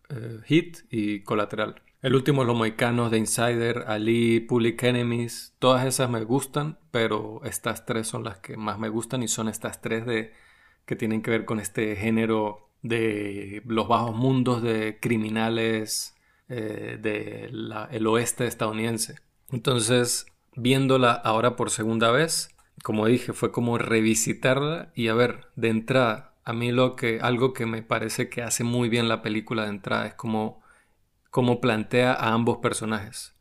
eh, Hit y Colateral. El último, Los Moicanos de Insider, Ali, Public Enemies, todas esas me gustan, pero estas tres son las que más me gustan y son estas tres de que tienen que ver con este género de los bajos mundos de criminales eh, del oeste estadounidense. Entonces, viéndola ahora por segunda vez, como dije, fue como revisitarla y a ver, de entrada, a mí lo que, algo que me parece que hace muy bien la película de entrada es como, como plantea a ambos personajes.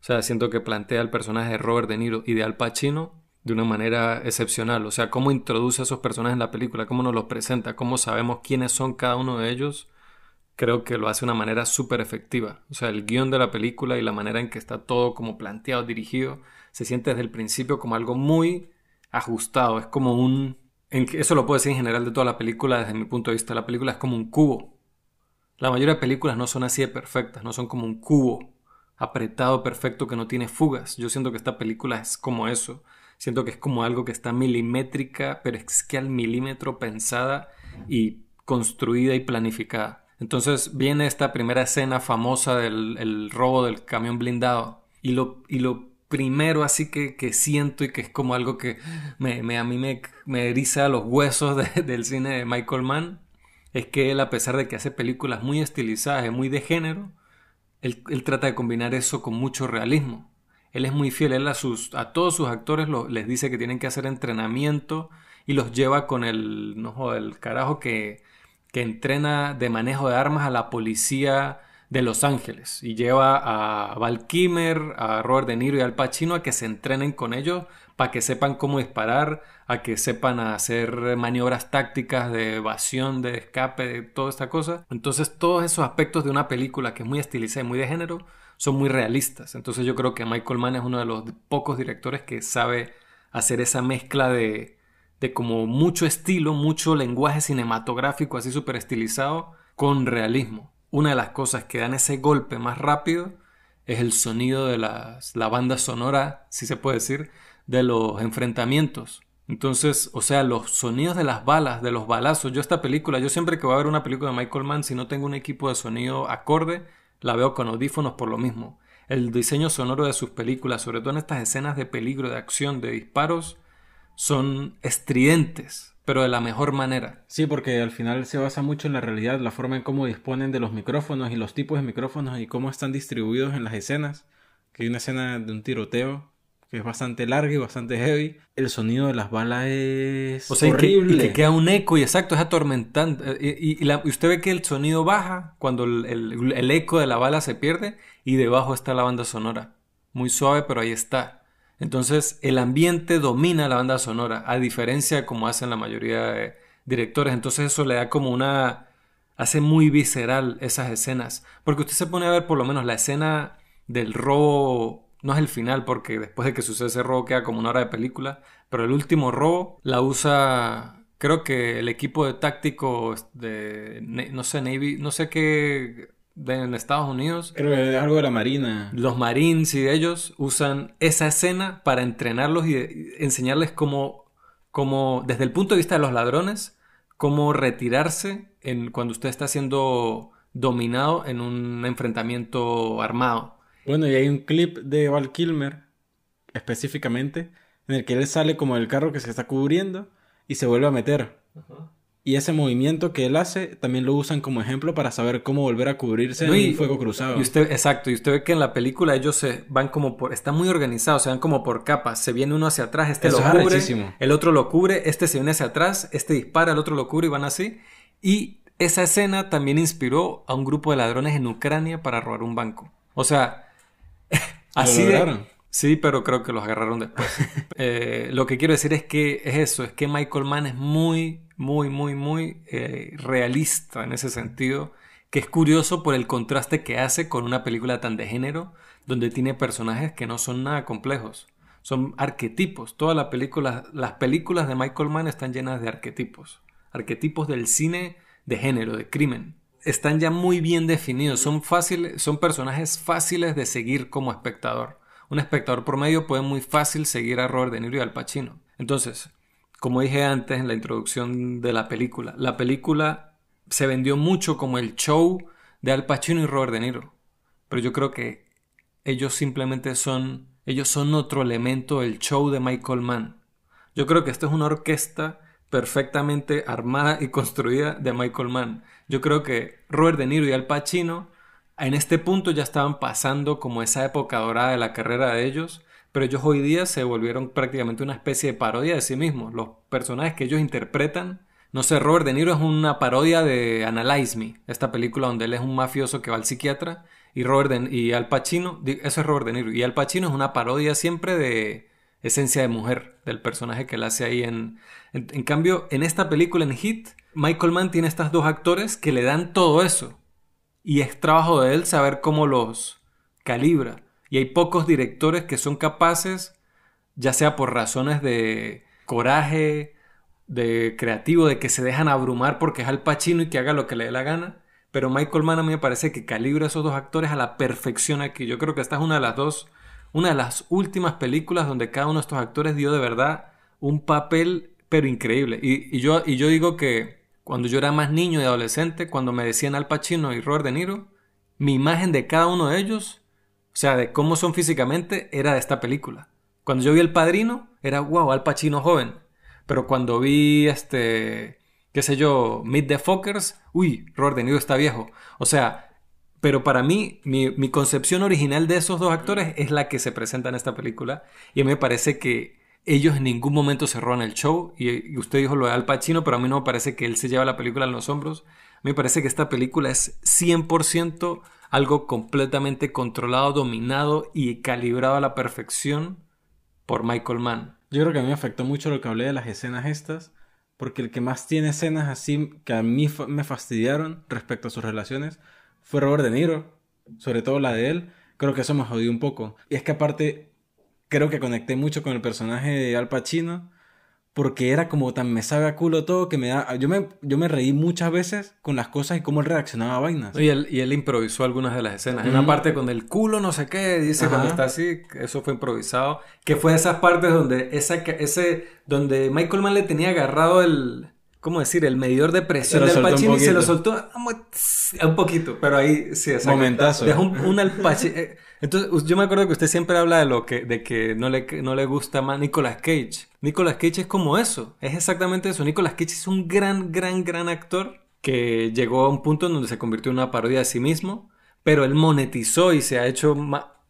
O sea, siento que plantea al personaje de Robert De Niro y de Al Pacino de una manera excepcional. O sea, cómo introduce a esos personajes en la película, cómo nos los presenta, cómo sabemos quiénes son cada uno de ellos, creo que lo hace de una manera súper efectiva. O sea, el guion de la película y la manera en que está todo como planteado, dirigido, se siente desde el principio como algo muy ajustado, es como un... Eso lo puedo decir en general de toda la película, desde mi punto de vista, la película es como un cubo. La mayoría de películas no son así de perfectas, no son como un cubo apretado, perfecto, que no tiene fugas. Yo siento que esta película es como eso. Siento que es como algo que está milimétrica, pero es que al milímetro pensada y construida y planificada. Entonces viene esta primera escena famosa del robo del camión blindado y lo, y lo primero así que, que, siento y que es como algo que me, me a mí me, me, eriza los huesos del cine de Michael Mann es que él a pesar de que hace películas muy estilizadas y muy de género él, él, trata de combinar eso con mucho realismo. Él es muy fiel a, sus, a todos sus actores les dice que tienen que hacer entrenamiento y los lleva con el no el carajo que, que entrena de manejo de armas a la policía de Los Ángeles y lleva a Val Kimmer, a Robert De Niro y al Pacino a que se entrenen con ellos para que sepan cómo disparar, a que sepan hacer maniobras tácticas de evasión, de escape, de toda esta cosa. Entonces todos esos aspectos de una película que es muy estilizada y muy de género son muy realistas. Entonces yo creo que Michael Mann es uno de los pocos directores que sabe hacer esa mezcla de, de como mucho estilo, mucho lenguaje cinematográfico así súper estilizado con realismo una de las cosas que dan ese golpe más rápido es el sonido de la banda sonora, si se puede decir, de los enfrentamientos. Entonces, o sea, los sonidos de las balas, de los balazos. Yo esta película, yo siempre que voy a ver una película de Michael Mann, si no tengo un equipo de sonido acorde, la veo con audífonos por lo mismo. El diseño sonoro de sus películas, sobre todo en estas escenas de peligro, de acción, de disparos, son estridentes. pero de la mejor manera. Sí, porque al final se basa mucho en la realidad, la forma en cómo disponen de los micrófonos y los tipos de micrófonos y cómo están distribuidos en las escenas. Que hay una escena de un tiroteo que es bastante larga y bastante heavy. El sonido de las balas es horrible. Y que, queda un eco y exacto, es atormentante. Y, y, usted ve que el sonido baja cuando el, el, eco de la bala se pierde y debajo está la banda sonora. Muy suave, pero ahí está. Entonces el ambiente domina la banda sonora, a diferencia de como hacen la mayoría de directores. Entonces eso le da como una... hace muy visceral esas escenas. Porque usted se pone a ver por lo menos la escena del robo no es el final porque después de que sucede ese robo queda como una hora de película, pero el último robo la usa, creo que el equipo de táctico de, no sé, Navy, no sé qué, de, en Estados Unidos. Creo que algo de la Marina. Los Marines y ellos usan esa escena para entrenarlos y enseñarles cómo, cómo, desde el punto de vista de los ladrones, cómo retirarse en, cuando usted está siendo dominado en un enfrentamiento armado. Bueno, y hay un clip de Val Kilmer, específicamente, en el que él sale como del carro que se está cubriendo y se vuelve a meter. Y ese movimiento que él hace también lo usan como ejemplo para saber cómo volver a cubrirse en fuego cruzado. Y usted, exacto, y usted ve que en la película ellos se van como por, están muy organizados, se van como por capas, se viene uno hacia atrás, este lo cubre, el otro lo cubre, este se viene hacia atrás, este dispara, el otro lo cubre y van así. Y esa escena también inspiró a un grupo de ladrones en Ucrania para robar un banco. O sea, Así de, sí, pero creo que los agarraron después. Eh, lo que quiero decir es que es eso, es que Michael Mann es muy, muy, muy, muy eh, realista en ese sentido, que es curioso por el contraste que hace con una película tan de género, donde tiene personajes que no son nada complejos, son arquetipos. Todas las películas, las películas de Michael Mann están llenas de arquetipos, arquetipos del cine de género, de crimen están ya muy bien definidos, son fáciles, son personajes fáciles de seguir como espectador. Un espectador promedio puede muy fácil seguir a Robert De Niro y Al Pacino. Entonces, como dije antes en la introducción de la película, la película se vendió mucho como el show de Al Pacino y Robert De Niro. Pero yo creo que ellos simplemente son, ellos son otro elemento del show de Michael Mann. Yo creo que esto es una orquesta perfectamente armada y construida de Michael Mann. Yo creo que Robert De Niro y Al Pacino en este punto ya estaban pasando como esa época dorada de la carrera de ellos, pero ellos hoy día se volvieron prácticamente una especie de parodia de sí mismos. Los personajes que ellos interpretan, no sé, Robert De Niro es una parodia de Analyze Me, esta película donde él es un mafioso que va al psiquiatra y Robert y Al Pacino, eso es Robert De Niro y Al Pacino es una parodia siempre de esencia de mujer del personaje que él hace ahí en, en, cambio, en esta película, en Hit, Michael Mann tiene estos dos actores que le dan todo eso. Y es trabajo de él saber cómo los calibra. Y hay pocos directores que son capaces, ya sea por razones de coraje, de creativo, de que se dejan abrumar porque es Al Pacino y que haga lo que le dé la gana. Pero Michael Mann a mí me parece que calibra esos dos actores a la perfección aquí. Yo creo que esta es una de las dos, una de las últimas películas donde cada uno de estos actores dio de verdad un papel pero increíble. Y, yo, y yo digo que cuando yo era más niño y adolescente, cuando me decían Al Pacino y Robert De Niro, mi imagen de cada uno de ellos, o sea, de cómo son físicamente, era de esta película. Cuando yo vi El Padrino, era wow, Al Pacino joven. Pero cuando vi este, qué sé yo, Meet the Fockers, uy, Robert De Niro está viejo. O sea, pero para mí, mi, concepción original de esos dos actores es la que se presenta en esta película. Y a mí me parece que ellos en ningún momento se el show. Y, usted dijo lo de Al Pacino, pero a mí no me parece que él se lleva la película en los hombros. A mí me parece que esta película es 100% algo completamente controlado, dominado y calibrado a la perfección por Michael Mann. Yo creo que a mí me afectó mucho lo que hablé de las escenas estas, porque el que más tiene escenas así que a mí me fastidiaron respecto a sus relaciones fue Robert De Niro, sobre todo la de él. Creo que eso me jodió un poco. Y es que aparte creo que conecté mucho con el personaje de Al Pacino porque era como tan me sabe a culo todo que me da yo me yo me reí muchas veces con las cosas y cómo él reaccionaba a vainas y él, y él improvisó algunas de las escenas una parte con el culo no sé qué dice cuando está así eso fue improvisado que fue esas partes donde esa ese donde Michael Mann le tenía agarrado el ¿cómo decir? El medidor de presión del Pacino y se lo soltó un poquito, pero ahí sí, exacto. Momentazo. Dejó un, un al eh, Entonces, yo me acuerdo que usted siempre habla de lo que, de que no le, no le gusta más Nicolas Cage. Nicolas Cage es como eso, es exactamente eso. Nicolas Cage es un gran, gran, gran actor que llegó a un punto en donde se convirtió en una parodia de sí mismo, pero él monetizó y se ha hecho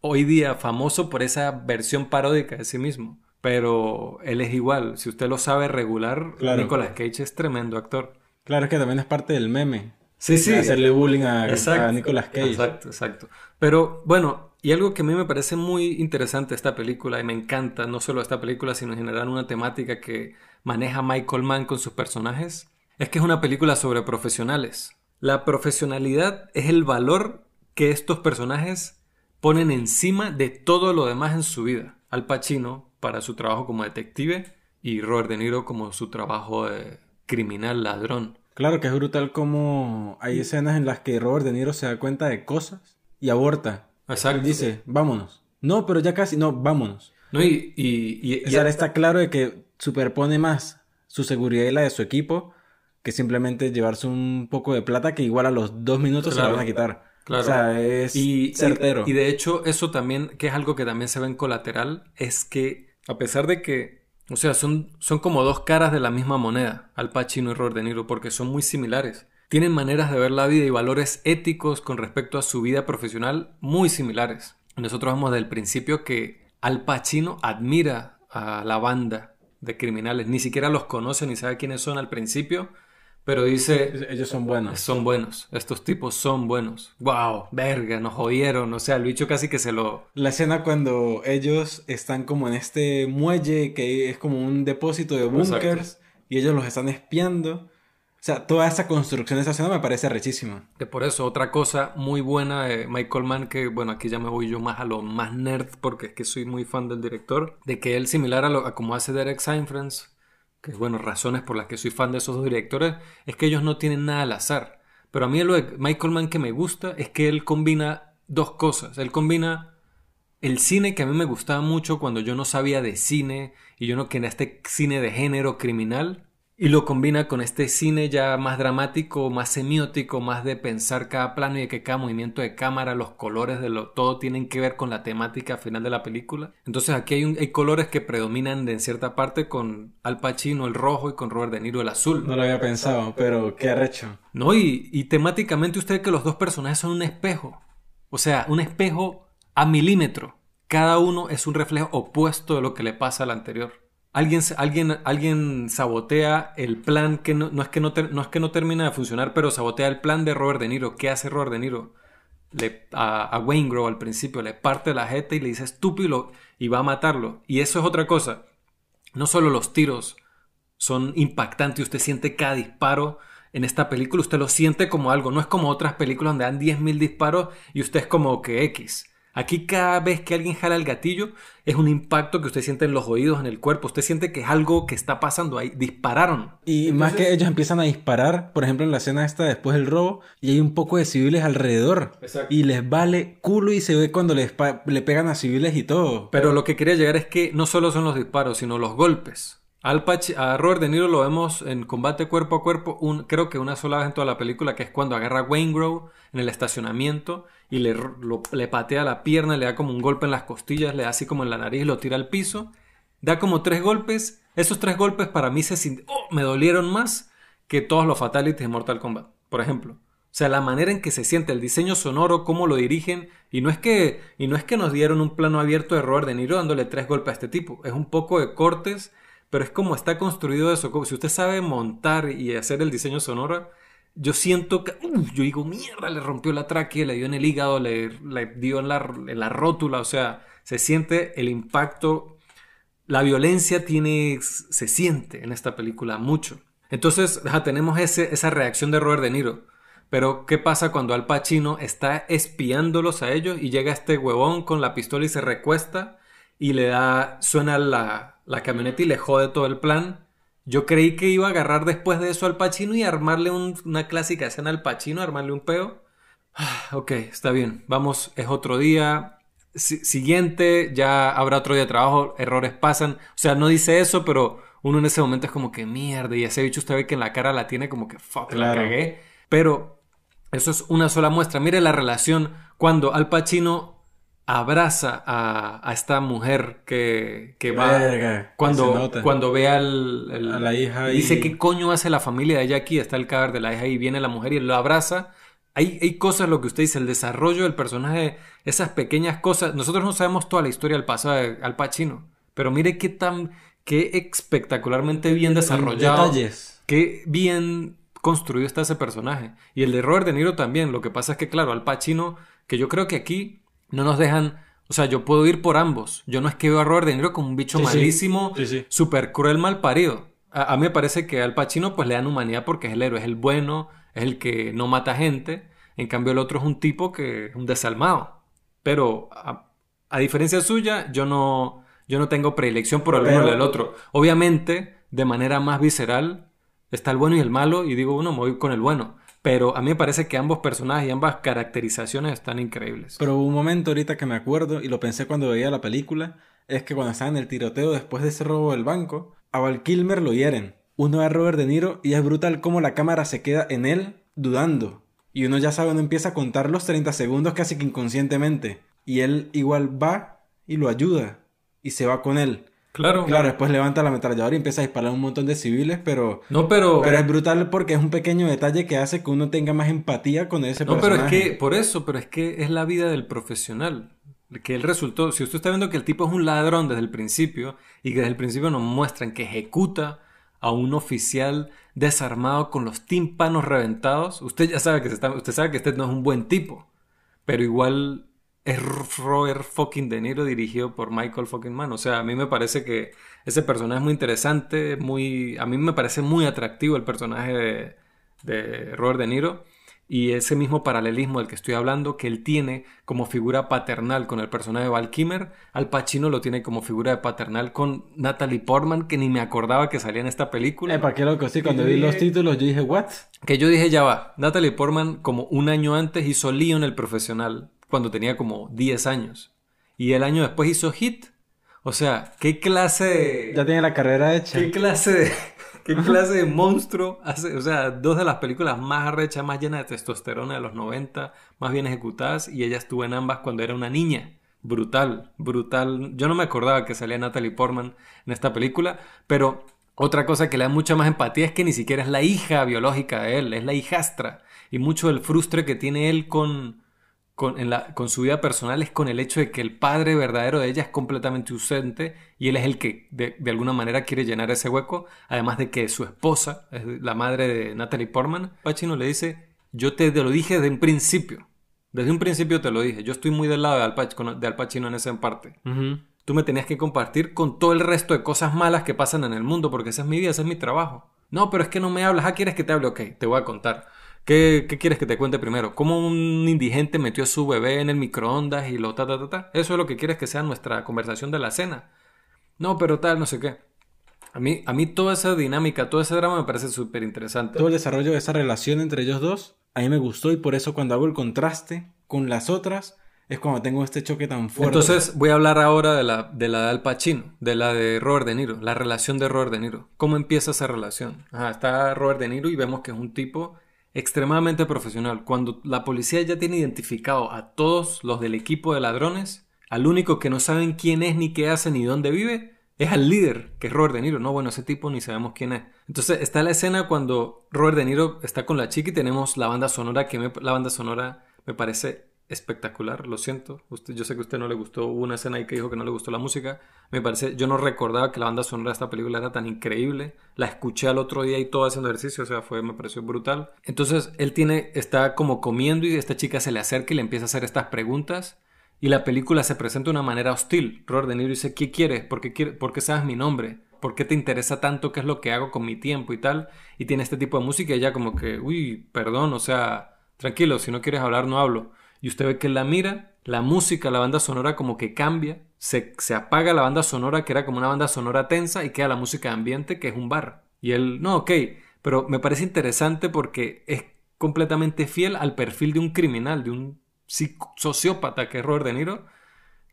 hoy día famoso por esa versión paródica de sí mismo. Pero él es igual, si usted lo sabe regular, Claro. Nicolas Cage es tremendo actor. Claro, es que también es parte del meme. Sí, sí. hacerle bullying a, Exacto. a Nicolas Cage. Exacto, exacto. Pero bueno, y algo que a mí me parece muy interesante esta película, y me encanta no solo esta película, sino en general una temática que maneja Michael Mann con sus personajes, es que es una película sobre profesionales. La profesionalidad es el valor que estos personajes ponen encima de todo lo demás en su vida. Al Pacino para su trabajo como detective y Robert De Niro como su trabajo de criminal ladrón. Claro que es brutal como hay escenas en las que Robert De Niro se da cuenta de cosas y aborta. Exacto. Él dice, vámonos. No, pero ya casi, no, vámonos. No, y, y, y- O y- sea, él está claro de que superpone más su seguridad y la de su equipo que simplemente llevarse un poco de plata que igual a los dos minutos se la van a quitar. Claro. O sea, es Y, certero. y- y de hecho, eso también, que es algo que también se ve en colateral, es que a pesar de que, o sea, son, son como dos caras de la misma moneda, Al Pacino y Robert De Niro, porque son muy similares. Tienen maneras de ver la vida y valores éticos con respecto a su vida profesional muy similares. Nosotros vemos desde el principio que Al Pacino admira a la banda de criminales, ni siquiera los conoce ni sabe quiénes son al principio, pero dice, Ellos son buenos. son buenos, estos tipos son buenos. Wow, verga, nos jodieron. O sea, el bicho casi que se lo. La escena cuando ellos están como en este muelle que es como un depósito de bunkers y ellos los están espiando. O sea, toda esa construcción de esa escena me parece rechísima. Que por eso, otra cosa muy buena de Michael Mann, que bueno, aquí ya me voy yo más a lo más nerd, porque es que soy muy fan del director, de que él, similar a, lo, a como hace Derek Seinfeld, que bueno, razones por las que soy fan de esos dos directores, es que ellos no tienen nada al azar. Pero a mí lo de Michael Mann que me gusta es que él combina dos cosas. Él combina el cine que a mí me gustaba mucho cuando yo no sabía de cine y yo no quería este cine de género criminal y lo combina con este cine ya más dramático, más semiótico, más de pensar cada plano y de que cada movimiento de cámara, los colores de lo todo tienen que ver con la temática final de la película. Entonces aquí hay, un- hay colores que predominan de, en cierta parte con Al Pacino el rojo y con Robert De Niro el azul. No lo había pensado, pero qué arrecho. No, y, y temáticamente usted que los dos personajes son un espejo. O sea, un espejo a milímetro. Cada uno es un reflejo opuesto de lo que le pasa al anterior. Alguien, alguien, alguien sabotea el plan que no, no es que no, ter- no es que no termina de funcionar, pero sabotea el plan de Robert De Niro. ¿Qué hace Robert De Niro? Le, a, Wayne Grove al principio le parte la jeta y le dice estúpido y va a matarlo. Y eso es otra cosa. No solo los tiros son impactantes usted siente cada disparo en esta película, usted lo siente como algo, no es como otras películas donde dan 10.000 disparos y usted es como que X. Aquí cada vez que alguien jala el gatillo es un impacto que usted siente en los oídos, en el cuerpo, usted siente que es algo que está pasando ahí, dispararon. Y más que ellos empiezan a disparar, por ejemplo en la escena esta después del robo, y hay un poco de civiles alrededor. Exacto. Y les vale culo y se ve cuando les le pegan a civiles y todo. Pero lo que quería llegar es que no solo son los disparos, sino los golpes. Al a Robert De Niro lo vemos en combate cuerpo a cuerpo, un- creo que una sola vez en toda la película, que es cuando agarra a Wayne Grove en el estacionamiento y le, le patea la pierna, le da como un golpe en las costillas, le da así como en la nariz, lo tira al piso. Da como tres golpes. Esos tres golpes para mí se ¡Oh! me dolieron más que todos los fatalities de Mortal Kombat, por ejemplo. O sea, la manera en que se siente el diseño sonoro, cómo lo dirigen, y no es que y no es que nos dieron un plano abierto de Robert De Niro dándole tres golpes a este tipo, es un poco de cortes, pero es como está construido eso, si usted sabe montar y hacer el diseño sonoro, yo siento que, uf, yo digo, mierda, le rompió la tráquea, le dio en el hígado, le, le dio en la, rótula, o sea, se siente el impacto la violencia tiene, se siente en esta película mucho. Entonces, ajá, tenemos ese, esa reacción de Robert De Niro. Pero, ¿qué pasa cuando Al Pacino está espiándolos a ellos y llega este huevón con la pistola y se recuesta y le da, suena la, la camioneta y le jode todo el plan? Yo creí que iba a agarrar después de eso al Pacino y armarle un- una clásica escena al Pacino, armarle un peo. Ah, Ok, está bien. Vamos, es otro día. Si- siguiente, ya habrá otro día de trabajo. Errores pasan. O sea, no dice eso, pero uno en ese momento es como que mierda, y ese bicho usted ve que en la cara la tiene como que fuck, la cagué. Pero eso es una sola muestra. Mire la relación cuando Al Pacino abraza a, esta mujer que, va cuando, cuando ve al, a la hija y dice qué coño hace la familia de ella aquí está el cadáver de la hija y viene la mujer y lo abraza hay, hay cosas lo que usted dice el desarrollo del personaje esas pequeñas cosas. Nosotros no sabemos toda la historia del pasado de Al Pacino pero mire qué tan qué espectacularmente bien desarrollado detalles. qué bien construido está ese personaje. Y el de Robert De Niro también. Lo que pasa es que claro Al Pacino que yo creo que aquí no nos dejan. O sea, yo puedo ir por ambos. Yo no es que veo a Robert De Niro como un bicho malísimo, súper cruel, mal parido. A, mí me parece que al Pacino pues le dan humanidad porque es el héroe, es el bueno, es el que no mata gente. En cambio el otro es un tipo que es un desalmado. Pero a, diferencia suya, yo no, yo no tengo predilección por el uno o el otro. Obviamente, de manera más visceral, está el bueno y el malo y digo, bueno, me voy con el bueno. Pero a mí me parece que ambos personajes y ambas caracterizaciones están increíbles. Pero un momento ahorita que me acuerdo, y lo pensé cuando veía la película, es que cuando estaba en el tiroteo después de ese robo del banco, a Val Kilmer lo hieren. Uno es Robert De Niro y es brutal cómo la cámara se queda en él dudando. Y uno ya sabe, uno empieza a contar los 30 segundos casi que inconscientemente. Y él igual va y lo ayuda. Y se va con él. Claro. Claro, después levanta la ametralladora y empieza a disparar a un montón de civiles, pero. No, pero. Pero es brutal porque es un pequeño detalle que hace que uno tenga más empatía con ese personaje. No, pero es que, por eso, pero es que es la vida del profesional. Que él resultó. Si usted está viendo que el tipo es un ladrón desde el principio y que desde el principio nos muestran que ejecuta a un oficial desarmado con los tímpanos reventados, usted ya sabe que está, usted sabe que este no es un buen tipo. Pero igual es Robert fucking De Niro dirigido por Michael fucking Mann. O sea, a mí me parece que ese personaje es muy interesante, muy, a mí me parece muy atractivo el personaje de, de Robert De Niro y ese mismo paralelismo del que estoy hablando que él tiene como figura paternal con el personaje de Val Kimmer, Al Pacino lo tiene como figura de paternal con Natalie Portman, que ni me acordaba que salía en esta película. Eh, ¿para qué loco? Sí, cuando vi los títulos yo dije, ¿what? Que yo dije, ya va, Natalie Portman como un año antes hizo Leon el profesional, cuando tenía como 10 años. Y el año después hizo Hit. O sea, ¿qué clase de... Ya tiene la carrera hecha. ¿Qué clase de... ¿Qué clase de monstruo hace? O sea, dos de las películas más arrechas, más llenas de testosterona de los 90, más bien ejecutadas, y ella estuvo en ambas cuando era una niña. Brutal, brutal. Yo no me acordaba que salía Natalie Portman en esta película, pero otra cosa que le da mucha más empatía es que ni siquiera es la hija biológica de él, es la hijastra. Y mucho del frustre que tiene él con, con, en la, con su vida personal es con el hecho de que el padre verdadero de ella es completamente ausente y él es el que de, alguna manera quiere llenar ese hueco, además de que su esposa, es la madre de Natalie Portman, Pacino le dice, yo te, lo dije desde un principio, desde un principio te lo dije, yo estoy muy del lado de Al, Pacino, de Al Pacino en esa parte. Tú me tenías que compartir con todo el resto de cosas malas que pasan en el mundo, porque esa es mi vida, ese es mi trabajo. No, pero es que no me hablas, ah, ¿quieres que te hable? Ok, te voy a contar. ¿Qué, quieres que te cuente primero? ¿Cómo un indigente metió a su bebé en el microondas y lo ta, ta, ta, ta? Eso es lo que quieres que sea nuestra conversación de la cena. No, pero tal, no sé qué. A mí, a mí toda esa dinámica, todo ese drama me parece súper interesante. Todo el desarrollo de esa relación entre ellos dos, a mí me gustó y por eso cuando hago el contraste con las otras, es cuando tengo este choque tan fuerte. Entonces voy a hablar ahora de la de, la de Al Pacino, de la de Robert De Niro, la relación de Robert De Niro. ¿Cómo empieza esa relación? Ajá, está Robert De Niro y vemos que es un tipo extremadamente profesional. Cuando la policía ya tiene identificado a todos los del equipo de ladrones, al único que no saben quién es, ni qué hace, ni dónde vive, es al líder, que es Robert De Niro. No, bueno, ese tipo ni sabemos quién es. Entonces está la escena cuando Robert De Niro está con la chica y tenemos la banda sonora, que la banda sonora me parece espectacular, lo siento. Usted, yo sé que a usted no le gustó, una escena ahí que dijo que no le gustó la música. Me parece, yo no recordaba que la banda sonora de esta película era tan increíble. La escuché al otro día y todo haciendo ejercicio, o sea, fue, me pareció brutal. Entonces, él tiene, está como comiendo y esta chica se le acerca y le empieza a hacer estas preguntas. Y la película se presenta de una manera hostil. Robert De Niro dice, ¿qué quieres? ¿Por qué, quiere, ¿Por qué sabes mi nombre? ¿Por qué te interesa tanto qué es lo que hago con mi tiempo y tal? Y tiene este tipo de música y ella como que, uy, perdón, o sea, tranquilo, si no quieres hablar, no hablo y usted ve que la mira, la música, la banda sonora como que cambia, se, se, apaga la banda sonora que era como una banda sonora tensa y queda la música de ambiente que es un bar. Y él, no, ok, pero me parece interesante porque es completamente fiel al perfil de un criminal, de un sociópata que es Robert De Niro,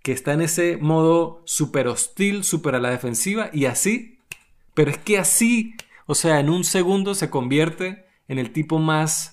que está en ese modo súper hostil, súper a la defensiva y así Pero es que así, o sea, en un segundo se convierte en el tipo más...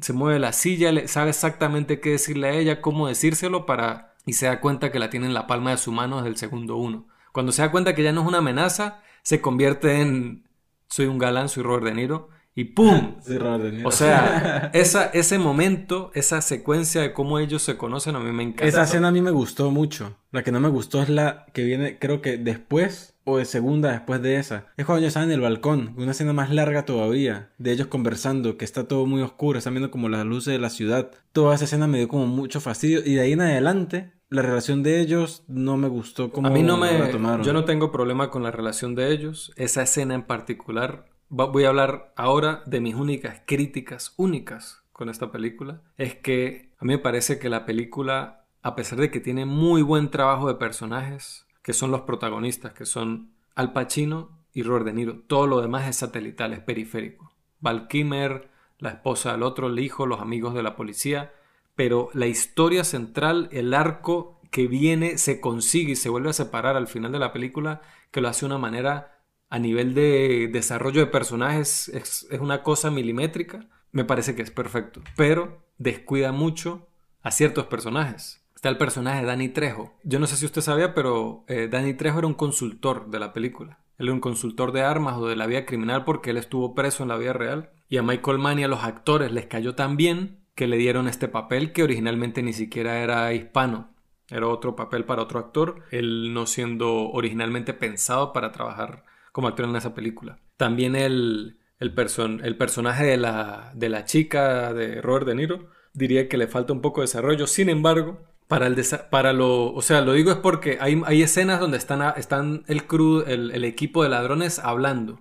Se mueve la silla, le- sabe exactamente qué decirle a ella, cómo decírselo para... Y se da cuenta que la tiene en la palma de su mano desde el segundo uno. Cuando se da cuenta que ya no es una amenaza, se convierte en... Soy un galán, soy Robert De Niro. Y ¡pum! Sí, Robert De Niro. O sea, esa, ese momento, esa secuencia de cómo ellos se conocen, a mí me encanta. Esa escena a mí me gustó mucho. La que no me gustó es la que viene, creo que después o de segunda después de esa. Es cuando ellos están en el balcón, una escena más larga todavía, de ellos conversando, que está todo muy oscuro, están viendo como las luces de la ciudad. Toda esa escena me dio como mucho fastidio y de ahí en adelante la relación de ellos no me gustó como A mí no la me... tomaron. Yo no tengo problema con la relación de ellos. Esa escena en particular, voy a hablar ahora de mis únicas críticas, únicas con esta película. Es que a mí me parece que la película, a pesar de que tiene muy buen trabajo de personajes, que son los protagonistas, que son Al Pacino y Robert De Niro, todo lo demás es satelital, es periférico. Val Kilmer, la esposa del otro, el hijo, los amigos de la policía, pero la historia central, el arco que viene, se consigue y se vuelve a separar al final de la película, que lo hace de una manera a nivel de desarrollo de personajes, es, es una cosa milimétrica, me parece que es perfecto, pero descuida mucho a ciertos personajes. Está el personaje de Danny Trejo. Yo no sé si usted sabía, pero eh, Danny Trejo era un consultor de la película. Él era un consultor de armas o de la vida criminal porque él estuvo preso en la vida real. Y a Michael Mann y a los actores les cayó tan bien que le dieron este papel que originalmente ni siquiera era hispano. Era otro papel para otro actor, él no siendo originalmente pensado para trabajar como actor en esa película. También el, el, person- el personaje de la, de la chica de Robert De Niro diría que le falta un poco de desarrollo. Sin embargo, para el para lo, o sea, lo digo es porque hay, hay escenas donde están, a- están el crew, el, el equipo de ladrones hablando.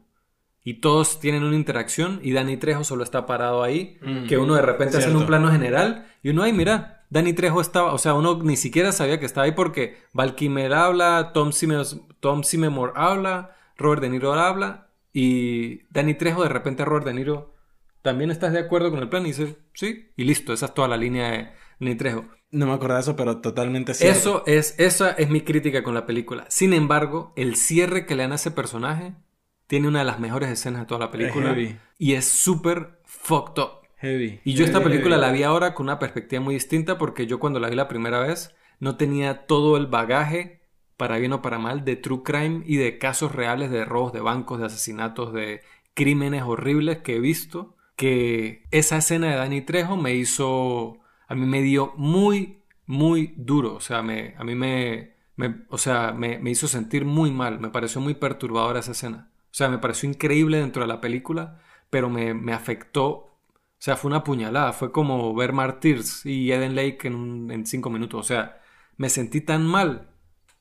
Y todos tienen una interacción y Danny Trejo solo está parado ahí, Mm, que uno de repente hace un plano general y uno, ay, mira, Danny Trejo estaba, o sea, uno ni siquiera sabía que estaba ahí porque Val habla, Tom, Simes- Tom Simemore habla, Robert De Niro habla y Danny Trejo de repente Robert De Niro, ¿también estás de acuerdo con el plan? Y dice, sí, y listo, esa es toda la línea de Trejo. No me acordaba de eso, pero totalmente cierto. Eso es, esa es mi crítica con la película. Sin embargo, el cierre que le dan a ese personaje tiene una de las mejores escenas de toda la película. heavy. Y es súper fucked up. Heavy. Y yo esta película heavy. la vi ahora con una perspectiva muy distinta porque yo cuando la vi la primera vez no tenía todo el bagaje, para bien o para mal, de true crime y de casos reales de robos de bancos, de asesinatos, de crímenes horribles que he visto. Que esa escena de Danny Trejo me hizo, a mí me dio muy, muy duro. O sea, me, a mí me, me- o sea, me, me hizo sentir muy mal. Me pareció muy perturbadora esa escena. O sea, me pareció increíble dentro de la película, pero me, me afectó o sea, fue una puñalada. Fue como ver Martyrs y Eden Lake en, un- en cinco minutos. O sea, me sentí tan mal,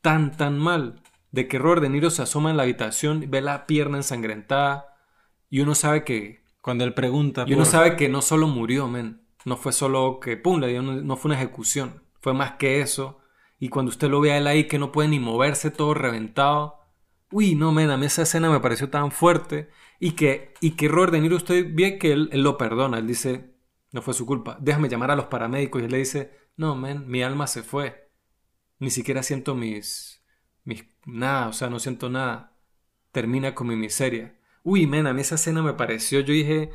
tan, tan mal, de que Robert De Niro se asoma en la habitación, ve la pierna ensangrentada y uno sabe que... Cuando él pregunta Y uno por- sabe que no solo murió, men. No fue solo que, pum, le dio, no fue una ejecución. Fue más que eso. Y cuando usted lo ve a él ahí que no puede ni moverse, todo reventado. Uy, no, men, a mí esa escena me pareció tan fuerte. Y que, y que Robert De Niro, usted ve que él, él lo perdona. Él dice, no fue su culpa. Déjame llamar a los paramédicos. Y él le dice, no, men, mi alma se fue. Ni siquiera siento mis... mis nada, o sea, no siento nada. Termina con mi miseria. Uy, men, a mí esa escena me pareció, yo dije,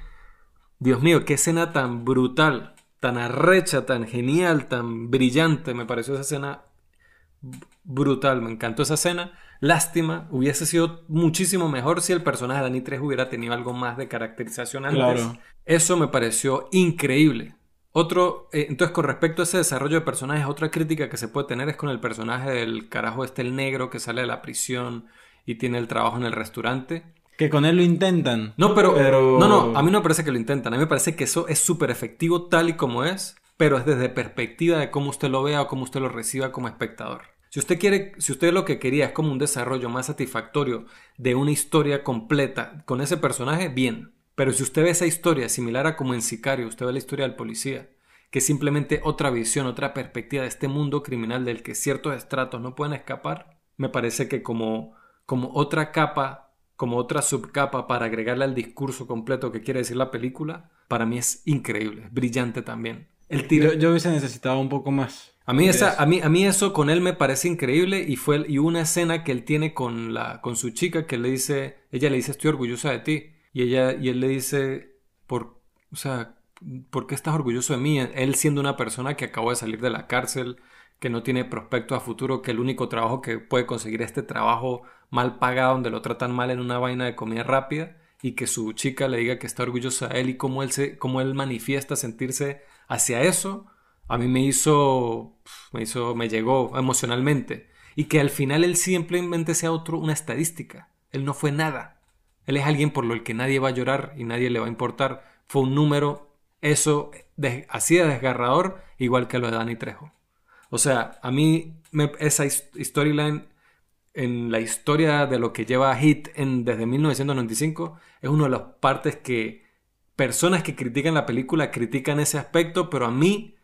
Dios mío, qué escena tan brutal, tan arrecha, tan genial, tan brillante. Me pareció esa escena brutal, me encantó esa escena. Lástima, hubiese sido muchísimo mejor si el personaje de Danny Trejo hubiera tenido algo más de caracterización antes. Claro. Eso me pareció increíble. Otro, eh, entonces con respecto a ese desarrollo de personajes, otra crítica que se puede tener es con el personaje del carajo este el negro que sale de la prisión y tiene el trabajo en el restaurante. Que con él lo intentan. No, pero, Pero- No, no, a mí no me parece que lo intentan. A mí me parece que eso es súper efectivo tal y como es, pero es desde perspectiva de cómo usted lo vea o cómo usted lo reciba como espectador. Si usted quiere, si usted lo que quería es como un desarrollo más satisfactorio de una historia completa con ese personaje, bien. Pero si usted ve esa historia similar a como en Sicario, usted ve la historia del policía, que es simplemente otra visión, otra perspectiva de este mundo criminal del que ciertos estratos no pueden escapar, me parece que como, como otra capa, como otra subcapa para agregarle al discurso completo que quiere decir la película, para mí es increíble, es brillante también. El tiro, Yo, yo hubiese necesitado un poco más. A mí, esa, a, mí, a mí eso con él me parece increíble y fue y una escena que él tiene con, la, con su chica que le dice, ella le dice estoy orgullosa de ti y, ella, y él le dice, por, o sea, ¿por qué estás orgulloso de mí? Él siendo una persona que acabó de salir de la cárcel, que no tiene prospecto a futuro, que el único trabajo que puede conseguir este trabajo mal pagado donde lo tratan mal en una vaina de comida rápida y que su chica le diga que está orgullosa de él y cómo él, se, cómo él manifiesta sentirse hacia eso, a mí me hizo, me hizo, me llegó emocionalmente. Y que al final él simplemente sea otro, una estadística. Él no fue nada. Él es alguien por lo que nadie va a llorar y nadie le va a importar. Fue un número, eso, así de desgarrador, igual que lo de Dani Trejo. O sea, a mí esa storyline en la historia de lo que lleva Hit en, desde 1995 es una de las partes que personas que critican la película critican ese aspecto, pero a mí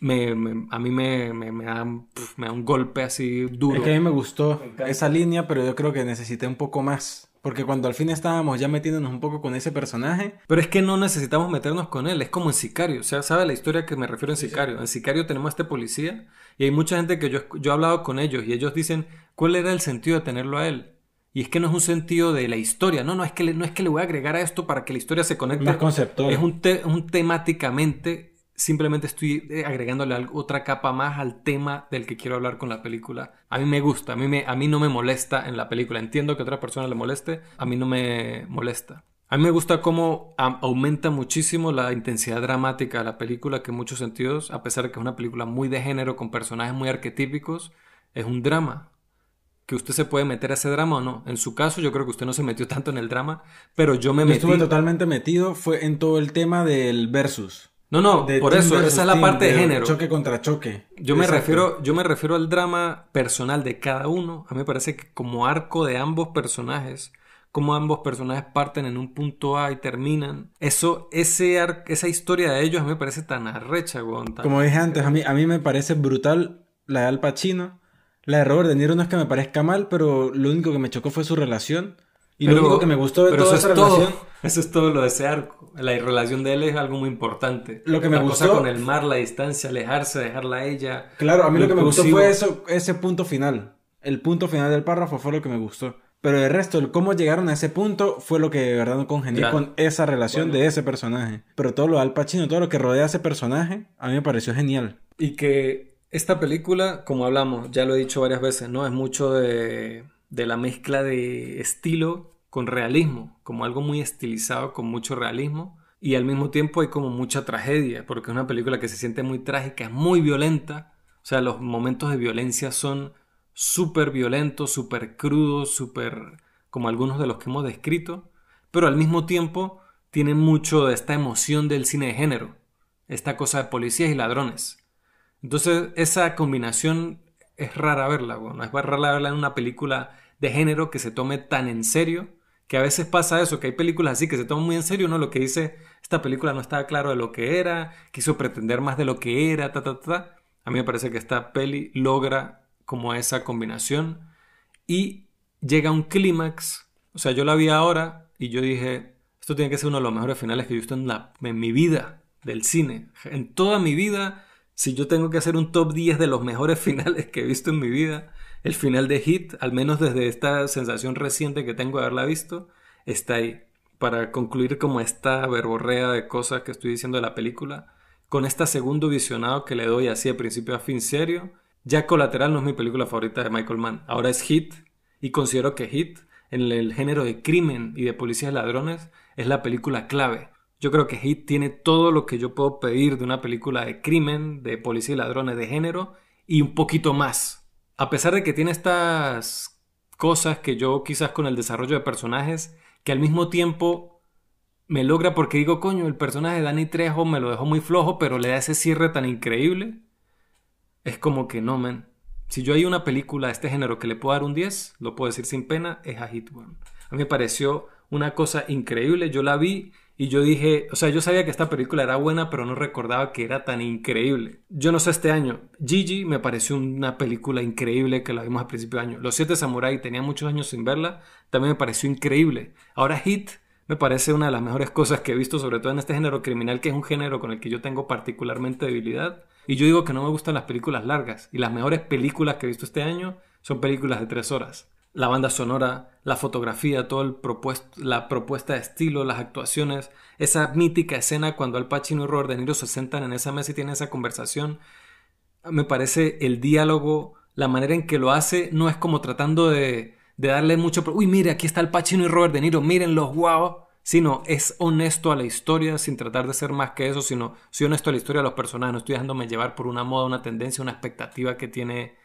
me, a mí me, me, da, me, da, un golpe así duro. Es que a mí me gustó esa línea, pero yo creo que necesité un poco más. Porque cuando al fin estábamos ya metiéndonos un poco con ese personaje. Pero es que no necesitamos meternos con él, es como en Sicario. O sea, ¿sabe la historia que me refiero en Sicario? En Sicario tenemos a este policía y hay mucha gente que yo, yo he hablado con ellos y ellos dicen, ¿cuál era el sentido de tenerlo a él? Y es que no es un sentido de la historia, no, no es que le, no es que le voy a agregar a esto para que la historia se conecte. Más conceptual. Es un, un temáticamente simplemente estoy eh, agregándole otra capa más al tema del que quiero hablar con la película. A mí me gusta, a mí, me, a mí no me molesta en la película. Entiendo que a otra persona le moleste, a mí no me molesta. A mí me gusta cómo aumenta muchísimo la intensidad dramática de la película, que en muchos sentidos, a pesar de que es una película muy de género, con personajes muy arquetípicos, es un drama. Que usted se puede meter a ese drama o no. En su caso, yo creo que usted no se metió tanto en el drama, pero yo me yo metí. Estuve totalmente metido, fue en todo el tema del versus. No, no, por eso, esa es la parte de, género. Choque contra choque. Yo me, refiero, yo me refiero al drama personal de cada uno. A mí me parece que como arco de ambos personajes, como ambos personajes parten en un punto A y terminan. Eso, ese esa historia de ellos a mí me parece tan arrecha, güey. Como dije antes, a mí, a mí me parece brutal la de Al Pacino. La de Robert De Niro no es que me parezca mal, pero lo único que me chocó fue su relación. Y lo único que me gustó de toda esa relación... Eso es todo lo de ese arco. La relación de él es algo muy importante. Lo que me la gustó. Cosa con el mar, la distancia, alejarse, dejarla a ella. Claro, a mí lo, que me gustó fue eso, ese punto final. El punto final del párrafo fue lo que me gustó. Pero el resto, el cómo llegaron a ese punto fue lo que de verdad no congenió con esa relación de ese personaje. Pero todo lo de Al Pacino, todo lo que rodea a ese personaje, a mí me pareció genial. Y que esta película, como hablamos, ya lo he dicho varias veces, ¿no? Es mucho de, de la mezcla de estilo con realismo, como algo muy estilizado, con mucho realismo. Y al mismo tiempo hay como mucha tragedia, porque es una película que se siente muy trágica, es muy violenta. O sea, los momentos de violencia son súper violentos, súper crudos, súper como algunos de los que hemos descrito. Pero al mismo tiempo tienen mucho de esta emoción del cine de género, esta cosa de policías y ladrones. Entonces esa combinación es rara verla, bueno, es rara verla en una película de género que se tome tan en serio que a veces pasa eso, que hay películas así que se toman muy en serio, ¿no? Lo que dice, esta película no estaba claro de lo que era, quiso pretender más de lo que era, ta, ta, ta. A mí me parece que esta peli logra como esa combinación y llega un clímax. O sea, yo la vi ahora y yo dije, esto tiene que ser uno de los mejores finales que he visto en, la, en mi vida del cine. En toda mi vida, si yo tengo que hacer un top 10 de los mejores finales que he visto en mi vida, el final de Hit, al menos desde esta sensación reciente que tengo de haberla visto, está ahí. Para concluir como esta verborrea de cosas que estoy diciendo de la película, con este segundo visionado que le doy así de principio a fin serio, ya Colateral no es mi película favorita de Michael Mann, ahora es Hit, y considero que Hit, en el género de crimen y de policías ladrones, es la película clave. Yo creo que Hit tiene todo lo que yo puedo pedir de una película de crimen, de policía y ladrones de género, y un poquito más a pesar de que tiene estas cosas que yo quizás con el desarrollo de personajes, que al mismo tiempo me logra porque digo, coño, el personaje de Danny Trejo me lo dejó muy flojo, pero le da ese cierre tan increíble. Es como que no, man. Si yo hay una película de este género que le puedo dar un 10, lo puedo decir sin pena, es a Hit One. A mí me pareció una cosa increíble. Yo la vi y yo dije, o sea, yo sabía que esta película era buena, pero no recordaba que era tan increíble. Yo no sé este año. Gigi me pareció una película increíble que la vimos a principio de año. Los Siete Samurai tenía muchos años sin verla, también me pareció increíble. Ahora Hit me parece una de las mejores cosas que he visto, sobre todo en este género criminal, que es un género con el que yo tengo particularmente debilidad. Y yo digo que no me gustan las películas largas. Y las mejores películas que he visto este año son películas de tres horas. La banda sonora, la fotografía, todo el la propuesta de estilo, las actuaciones, esa mítica escena cuando Al Pacino y Robert De Niro se sentan en esa mesa y tienen esa conversación. Me parece el diálogo, la manera en que lo hace, no es como tratando de de darle mucho, uy, mire, aquí está el Pacino y Robert De Niro, mírenlos, wow, sino es honesto a la historia sin tratar de ser más que eso, sino soy honesto a la historia de los personajes, no estoy dejándome llevar por una moda, una tendencia, una expectativa que tiene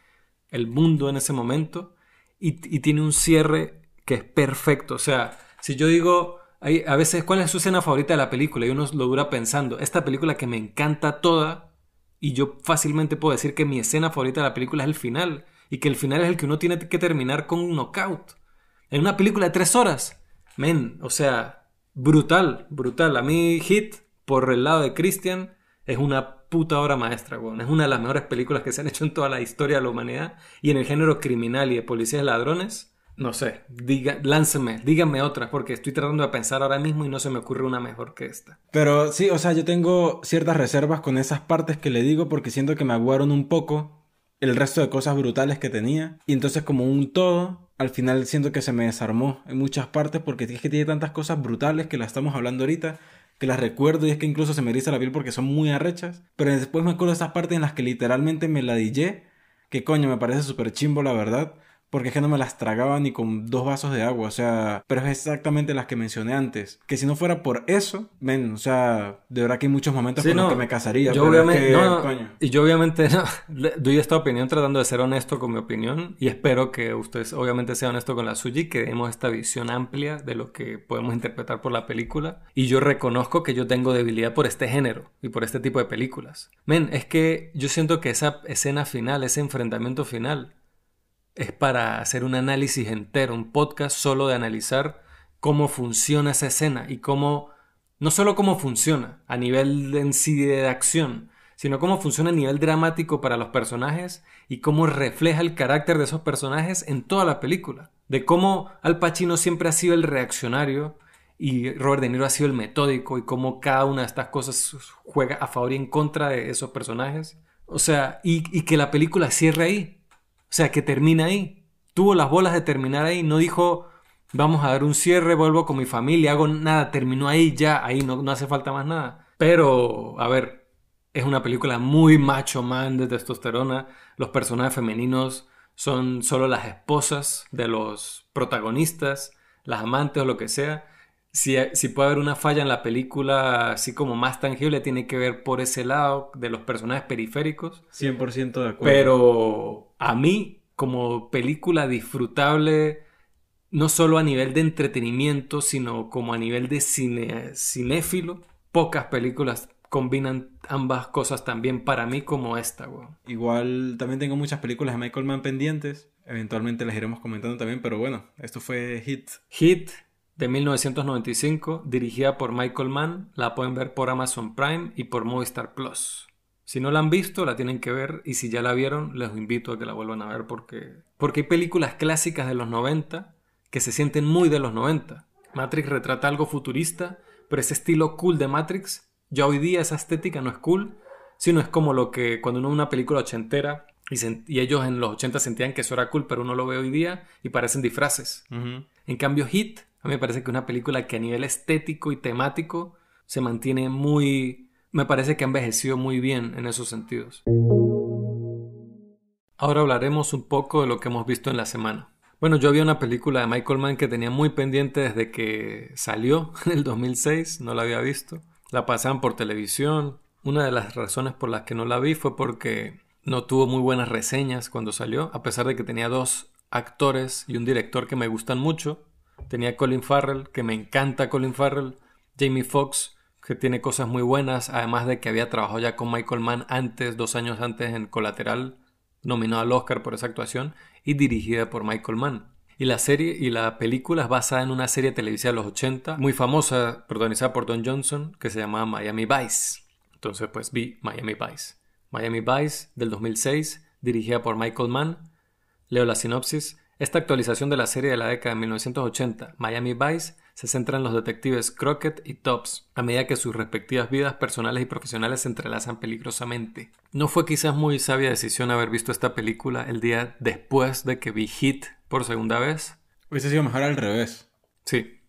el mundo en ese momento y, tiene un cierre que es perfecto, o sea, si yo digo, a veces, ¿cuál es su escena favorita de la película? Y uno lo dura pensando, esta película que me encanta toda y yo fácilmente puedo decir que mi escena favorita de la película es el final y que el final es el que uno tiene que terminar con un knockout. En una película de tres horas. Men, o sea, brutal, brutal. A mí Hit, por el lado de Christian, es una puta obra maestra, weón. Es una de las mejores películas que se han hecho en toda la historia de la humanidad. Y en el género criminal y de policías ladrones, no sé, diga, díganme otra, porque estoy tratando de pensar ahora mismo y no se me ocurre una mejor que esta. Pero sí, o sea, yo tengo ciertas reservas con esas partes que le digo porque siento que me aguaron un poco el resto de cosas brutales que tenía. Y entonces como un todo, al final siento que se me desarmó en muchas partes porque es que tiene tantas cosas brutales que las estamos hablando ahorita, que las recuerdo y es que incluso se me eriza la piel porque son muy arrechas. Pero después me acuerdo de esas partes en las que literalmente me la dije, que coño, me parece súper chimbo la verdad porque es que no me las tragaba ni con dos vasos de agua, o sea, pero es exactamente las que mencioné antes, que si no fuera por eso, ven, o sea, de verdad que hay muchos momentos con los que me casaría. Yo obviamente, y yo obviamente no, doy esta opinión tratando de ser honesto con mi opinión y espero que ustedes obviamente sean honesto con la suya y que demos esta visión amplia de lo que podemos interpretar por la película. Y yo reconozco que yo tengo debilidad por este género y por este tipo de películas. Men, es que yo siento que esa escena final, ese enfrentamiento final, es para hacer un análisis entero, un podcast solo de analizar cómo funciona esa escena y cómo, no solo cómo funciona a nivel en sí de acción, sino cómo funciona a nivel dramático para los personajes y cómo refleja el carácter de esos personajes en toda la película. De cómo Al Pacino siempre ha sido el reaccionario y Robert De Niro ha sido el metódico y cómo cada una de estas cosas juega a favor y en contra de esos personajes. O sea, y, y que la película cierre ahí. O sea, que termina ahí. Tuvo las bolas de terminar ahí. No dijo, vamos a dar un cierre, vuelvo con mi familia, hago nada. Terminó ahí, ya, ahí no, hace falta más nada. Pero, a ver, es una película muy macho man de testosterona. Los personajes femeninos son solo las esposas de los protagonistas, las amantes o lo que sea. Si, si, puede haber una falla en la película, así como más tangible, tiene que ver por ese lado de los personajes periféricos. 100% de acuerdo. Pero a mí, como película disfrutable, no solo a nivel de entretenimiento, sino como a nivel de cine, cinéfilo, pocas películas combinan ambas cosas también para mí como esta, Igual también tengo muchas películas de Michael Mann pendientes. Eventualmente las iremos comentando también, pero bueno, esto fue Hit. Hit, de 1995, dirigida por Michael Mann. La pueden ver por Amazon Prime y por Movistar Plus. Si no la han visto, la tienen que ver y si ya la vieron, les invito a que la vuelvan a ver porque, porque hay películas clásicas de los 90 que se sienten muy de los 90. Matrix retrata algo futurista, pero ese estilo cool de Matrix, ya hoy día esa estética no es cool, sino es como lo que cuando uno ve una película ochentera y, y, ellos en los 80 sentían que eso era cool, pero uno lo ve hoy día y parecen disfraces. En cambio, Hit a mí me parece que es una película que a nivel estético y temático se mantiene muy... Me parece que ha envejecido muy bien en esos sentidos. Ahora hablaremos un poco de lo que hemos visto en la semana. Bueno, yo había una película de Michael Mann que tenía muy pendiente desde que salió en el 2006, no la había visto. La pasaban por televisión. Una de las razones por las que no la vi fue porque no tuvo muy buenas reseñas cuando salió, a pesar de que tenía dos actores y un director que me gustan mucho. Tenía Colin Farrell, que me encanta Colin Farrell. Jamie Foxx, que tiene cosas muy buenas, además de que había trabajado ya con Michael Mann antes, dos años antes en Colateral, nominado al Oscar por esa actuación, y dirigida por Michael Mann. Y la serie y la película es basada en una serie televisiva de los 80, muy famosa, protagonizada por Don Johnson, que se llamaba Miami Vice. Entonces, pues vi Miami Vice. Miami Vice del 2006, dirigida por Michael Mann. Leo la sinopsis. Esta actualización de la serie de la década de 1980, Miami Vice, se centra en los detectives Crockett y Tubbs, a medida que sus respectivas vidas personales y profesionales se entrelazan peligrosamente. No fue quizás muy sabia decisión haber visto esta película el día después de que vi Hit por segunda vez. Hubiese sido mejor al revés. Sí.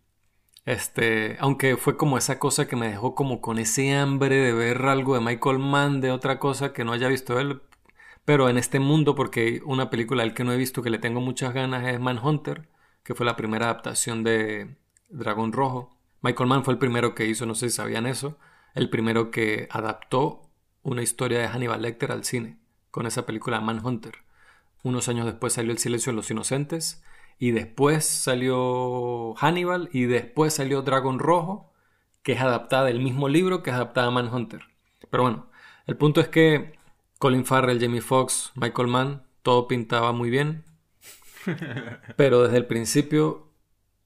Este, aunque fue como esa cosa que me dejó como con ese hambre de ver algo de Michael Mann, de otra cosa que no haya visto él, pero en este mundo, porque una película al que no he visto que le tengo muchas ganas es Manhunter, que fue la primera adaptación de Dragón Rojo. Michael Mann fue el primero que hizo, no sé si sabían eso, el primero que adaptó una historia de Hannibal Lecter al cine, con esa película Manhunter. Unos años después salió El silencio de los inocentes, y después salió Hannibal, y después salió Dragón Rojo, que es adaptada del mismo libro que es adaptada a Manhunter. Pero bueno, el punto es que Colin Farrell, Jamie Foxx, Michael Mann, todo pintaba muy bien. Pero desde el principio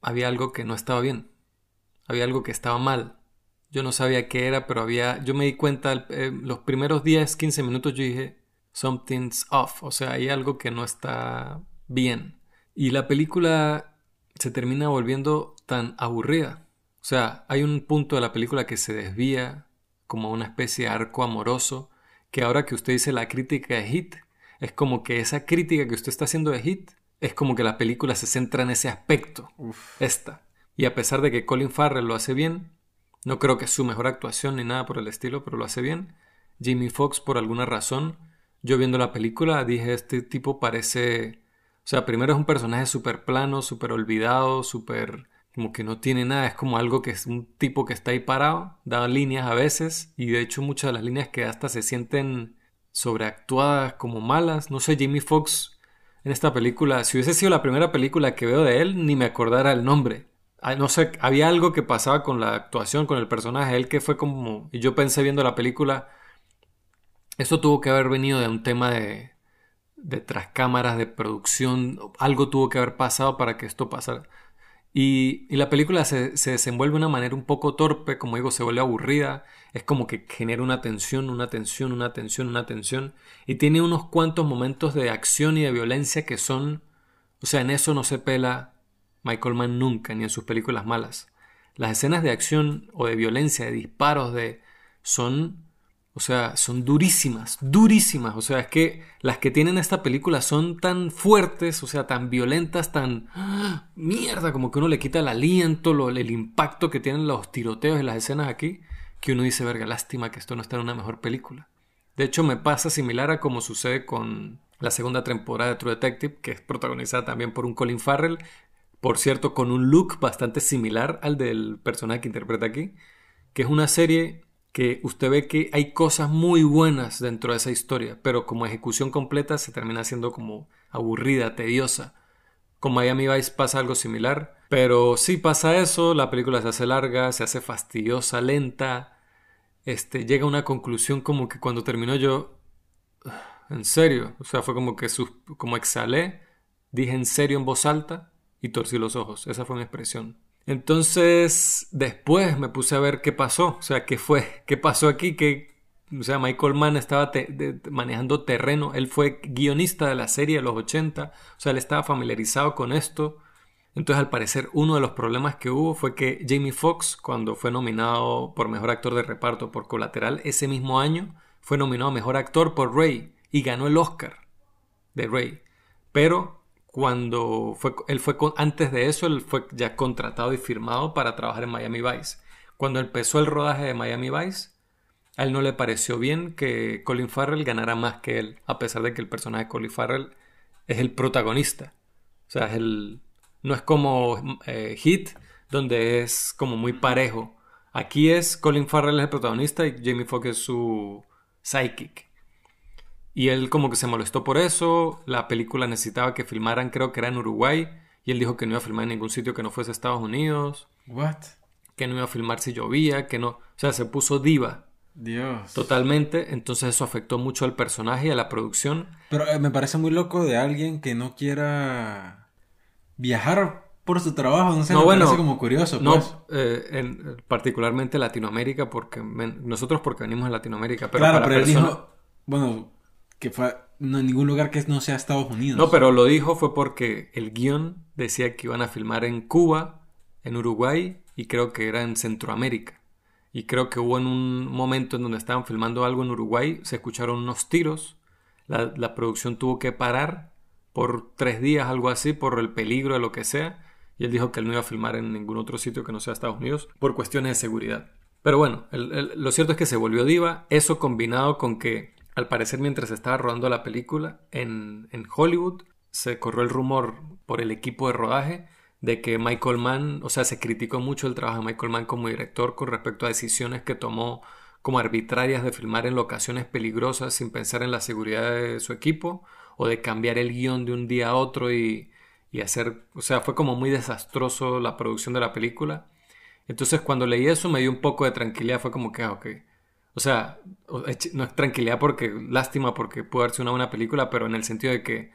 había algo que no estaba bien. Había algo que estaba mal. Yo no sabía qué era, pero había. Yo me di cuenta, eh, los primeros 10, 15 minutos, yo dije, something's off. O sea, hay algo que no está bien. Y la película se termina volviendo tan aburrida. O sea, hay un punto de la película que se desvía como una especie de arco amoroso, que ahora que usted dice la crítica de Hit, es como que esa crítica que usted está haciendo de Hit es como que la película se centra en ese aspecto. Esta. Y a pesar de que Colin Farrell lo hace bien, no creo que es su mejor actuación ni nada por el estilo, pero lo hace bien. Jamie Foxx, por alguna razón, yo viendo la película dije, este tipo parece... O sea, primero es un personaje súper plano, súper olvidado, súper... como que no tiene nada, es como algo que es un tipo que está ahí parado, da líneas a veces, y de hecho muchas de las líneas que hasta se sienten sobreactuadas como malas. No sé, Jamie Foxx en esta película. Si hubiese sido la primera película que veo de él, ni me acordara el nombre. Ah, no sé, había algo que pasaba con la actuación, con el personaje, él que fue como... Y yo pensé viendo la película, esto tuvo que haber venido de un tema de, de tras cámaras, de producción, algo tuvo que haber pasado para que esto pasara. Y, la película se, se, desenvuelve de una manera un poco torpe, como digo, se vuelve aburrida, es como que genera una tensión, una tensión, una tensión, una tensión, y tiene unos cuantos momentos de acción y de violencia que son, o sea, en eso no se pela Michael Mann nunca, ni en sus películas malas. Las escenas de acción o de violencia, de disparos, de son o sea, son durísimas, durísimas. O sea, es que las que tienen esta película son tan fuertes, o sea, tan violentas, tan... ¡ah! Mierda, como que uno le quita el aliento, lo, el impacto que tienen los tiroteos y las escenas aquí, que uno dice, verga, lástima que esto no está en una mejor película. De hecho, me pasa similar a como sucede con la segunda temporada de True Detective, que es protagonizada también por un Colin Farrell, por cierto, con un look bastante similar al del personaje que interpreta aquí, que es una serie que usted ve que hay cosas muy buenas dentro de esa historia, pero como ejecución completa se termina siendo como aburrida, tediosa. Con Miami Vice pasa algo similar, pero sí pasa eso, la película se hace larga, se hace fastidiosa, lenta, este, llega a una conclusión como que cuando terminó yo, en serio, o sea, fue como que como exhalé, dije en serio en voz alta y torcí los ojos, esa fue mi expresión. Entonces, después me puse a ver qué pasó, o sea, qué fue, qué pasó aquí, que, o sea, Michael Mann estaba manejando terreno, él fue guionista de la serie de los 80, o sea, él estaba familiarizado con esto. Entonces, al parecer, uno de los problemas que hubo fue que Jamie Foxx, cuando fue nominado por Mejor Actor de Reparto por Colateral, ese mismo año fue nominado a Mejor Actor por Ray y ganó el Oscar de Ray. Pero cuando fue, él fue antes de eso, él fue ya contratado y firmado para trabajar en Miami Vice. Cuando empezó el rodaje de Miami Vice, a él no le pareció bien que Colin Farrell ganara más que él, a pesar de que el personaje de Colin Farrell es el protagonista. O sea, no es como eh, Hit, donde es como muy parejo. Aquí es Colin Farrell es el protagonista y Jamie Foxx es su psychic. Y él como que se molestó por eso, la película necesitaba que filmaran, creo que era en Uruguay, y él dijo que no iba a filmar en ningún sitio que no fuese Estados Unidos. What? Que no iba a filmar si llovía, que no, o sea, se puso diva. Dios. Totalmente, entonces eso afectó mucho al personaje y a la producción. Pero eh, me parece muy loco de alguien que no quiera viajar por su trabajo, no sé, me parece como curioso. No, pues. eh, en, particularmente Latinoamérica, porque nosotros porque venimos de Latinoamérica, pero claro, pero él dijo, bueno, que fue no, en ningún lugar que no sea Estados Unidos. No, pero lo dijo fue porque el guion decía que iban a filmar en Cuba, en Uruguay y creo que era en Centroamérica. Y creo que hubo en un momento en donde estaban filmando algo en Uruguay, se escucharon unos tiros, la, la producción tuvo que parar por tres días, algo así, por el peligro de lo que sea. Y él dijo que él no iba a filmar en ningún otro sitio que no sea Estados Unidos por cuestiones de seguridad. Pero bueno, lo cierto es que se volvió diva. Eso combinado con que, al parecer, mientras estaba rodando la película en, Hollywood, se corrió el rumor por el equipo de rodaje de que Michael Mann, o sea, se criticó mucho el trabajo de Michael Mann como director con respecto a decisiones que tomó como arbitrarias de filmar en locaciones peligrosas sin pensar en la seguridad de su equipo o de cambiar el guion de un día a otro y, y hacer, o sea, fue como muy desastroso la producción de la película. Entonces cuando leí eso me dio un poco de tranquilidad, fue como que, ah. O sea, no es tranquilidad porque, lástima porque pudo haber sido una buena película, pero en el sentido de que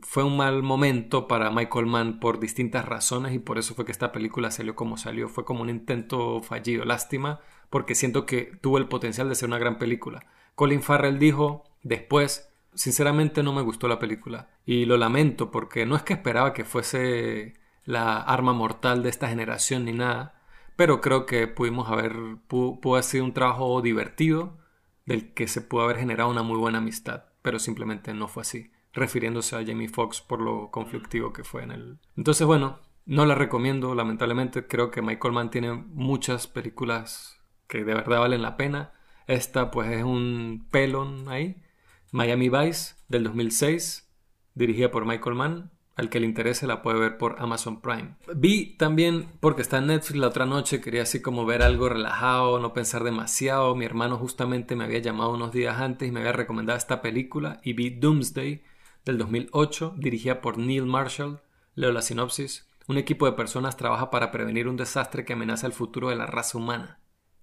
fue un mal momento para Michael Mann por distintas razones y por eso fue que esta película salió como salió. Fue como un intento fallido, lástima, porque siento que tuvo el potencial de ser una gran película. Colin Farrell dijo después, sinceramente no me gustó la película y lo lamento porque no es que esperaba que fuese la arma mortal de esta generación ni nada, pero creo que pudimos haber, pudo, haber sido un trabajo divertido del que se pudo haber generado una muy buena amistad, pero simplemente no fue así, refiriéndose a Jamie Foxx por lo conflictivo que fue en el... Entonces, bueno, no la recomiendo, lamentablemente, creo que Michael Mann tiene muchas películas que de verdad valen la pena. Esta pues es un pelón ahí. Miami Vice del 2006, dirigida por Michael Mann. Al que le interese la puede ver por Amazon Prime. Vi también, porque está en Netflix la otra noche, quería así como ver algo relajado, no pensar demasiado. Mi hermano justamente me había llamado unos días antes y me había recomendado esta película y vi Doomsday del 2008, dirigida por Neil Marshall. Leo la sinopsis. Un equipo de personas trabaja para prevenir un desastre que amenaza el futuro de la raza humana.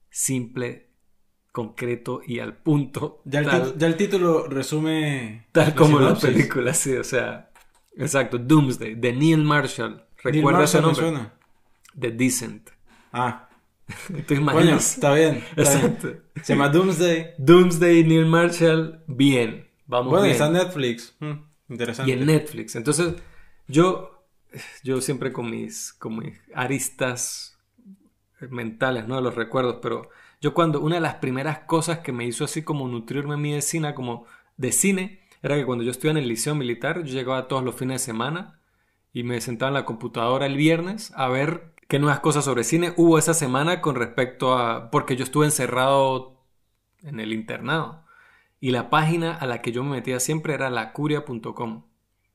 Simple, concreto y al punto. Ya el, título resume. Tal como la película, sí, o sea Exacto, Doomsday, de Neil Marshall. ¿Recuerda ese nombre? The Decent. Ah. ¿Te imaginas? está bien. Exacto. Se llama Doomsday. Doomsday, Neil Marshall, bien. Vamos bueno, bien. está en Netflix. Hmm, interesante. Y en Netflix. Entonces, yo, yo siempre con mis, con mis aristas mentales, ¿no? De los recuerdos, pero yo cuando una de las primeras cosas que me hizo así como nutrirme mi de cine, como de cine, era que cuando yo estuve en el liceo militar, yo llegaba todos los fines de semana y me sentaba en la computadora el viernes a ver qué nuevas cosas sobre cine hubo esa semana con respecto a... porque yo estuve encerrado en el internado. Y la página a la que yo me metía siempre era lacuria.com,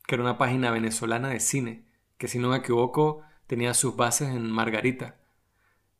que era una página venezolana de cine, que si no me equivoco tenía sus bases en Margarita.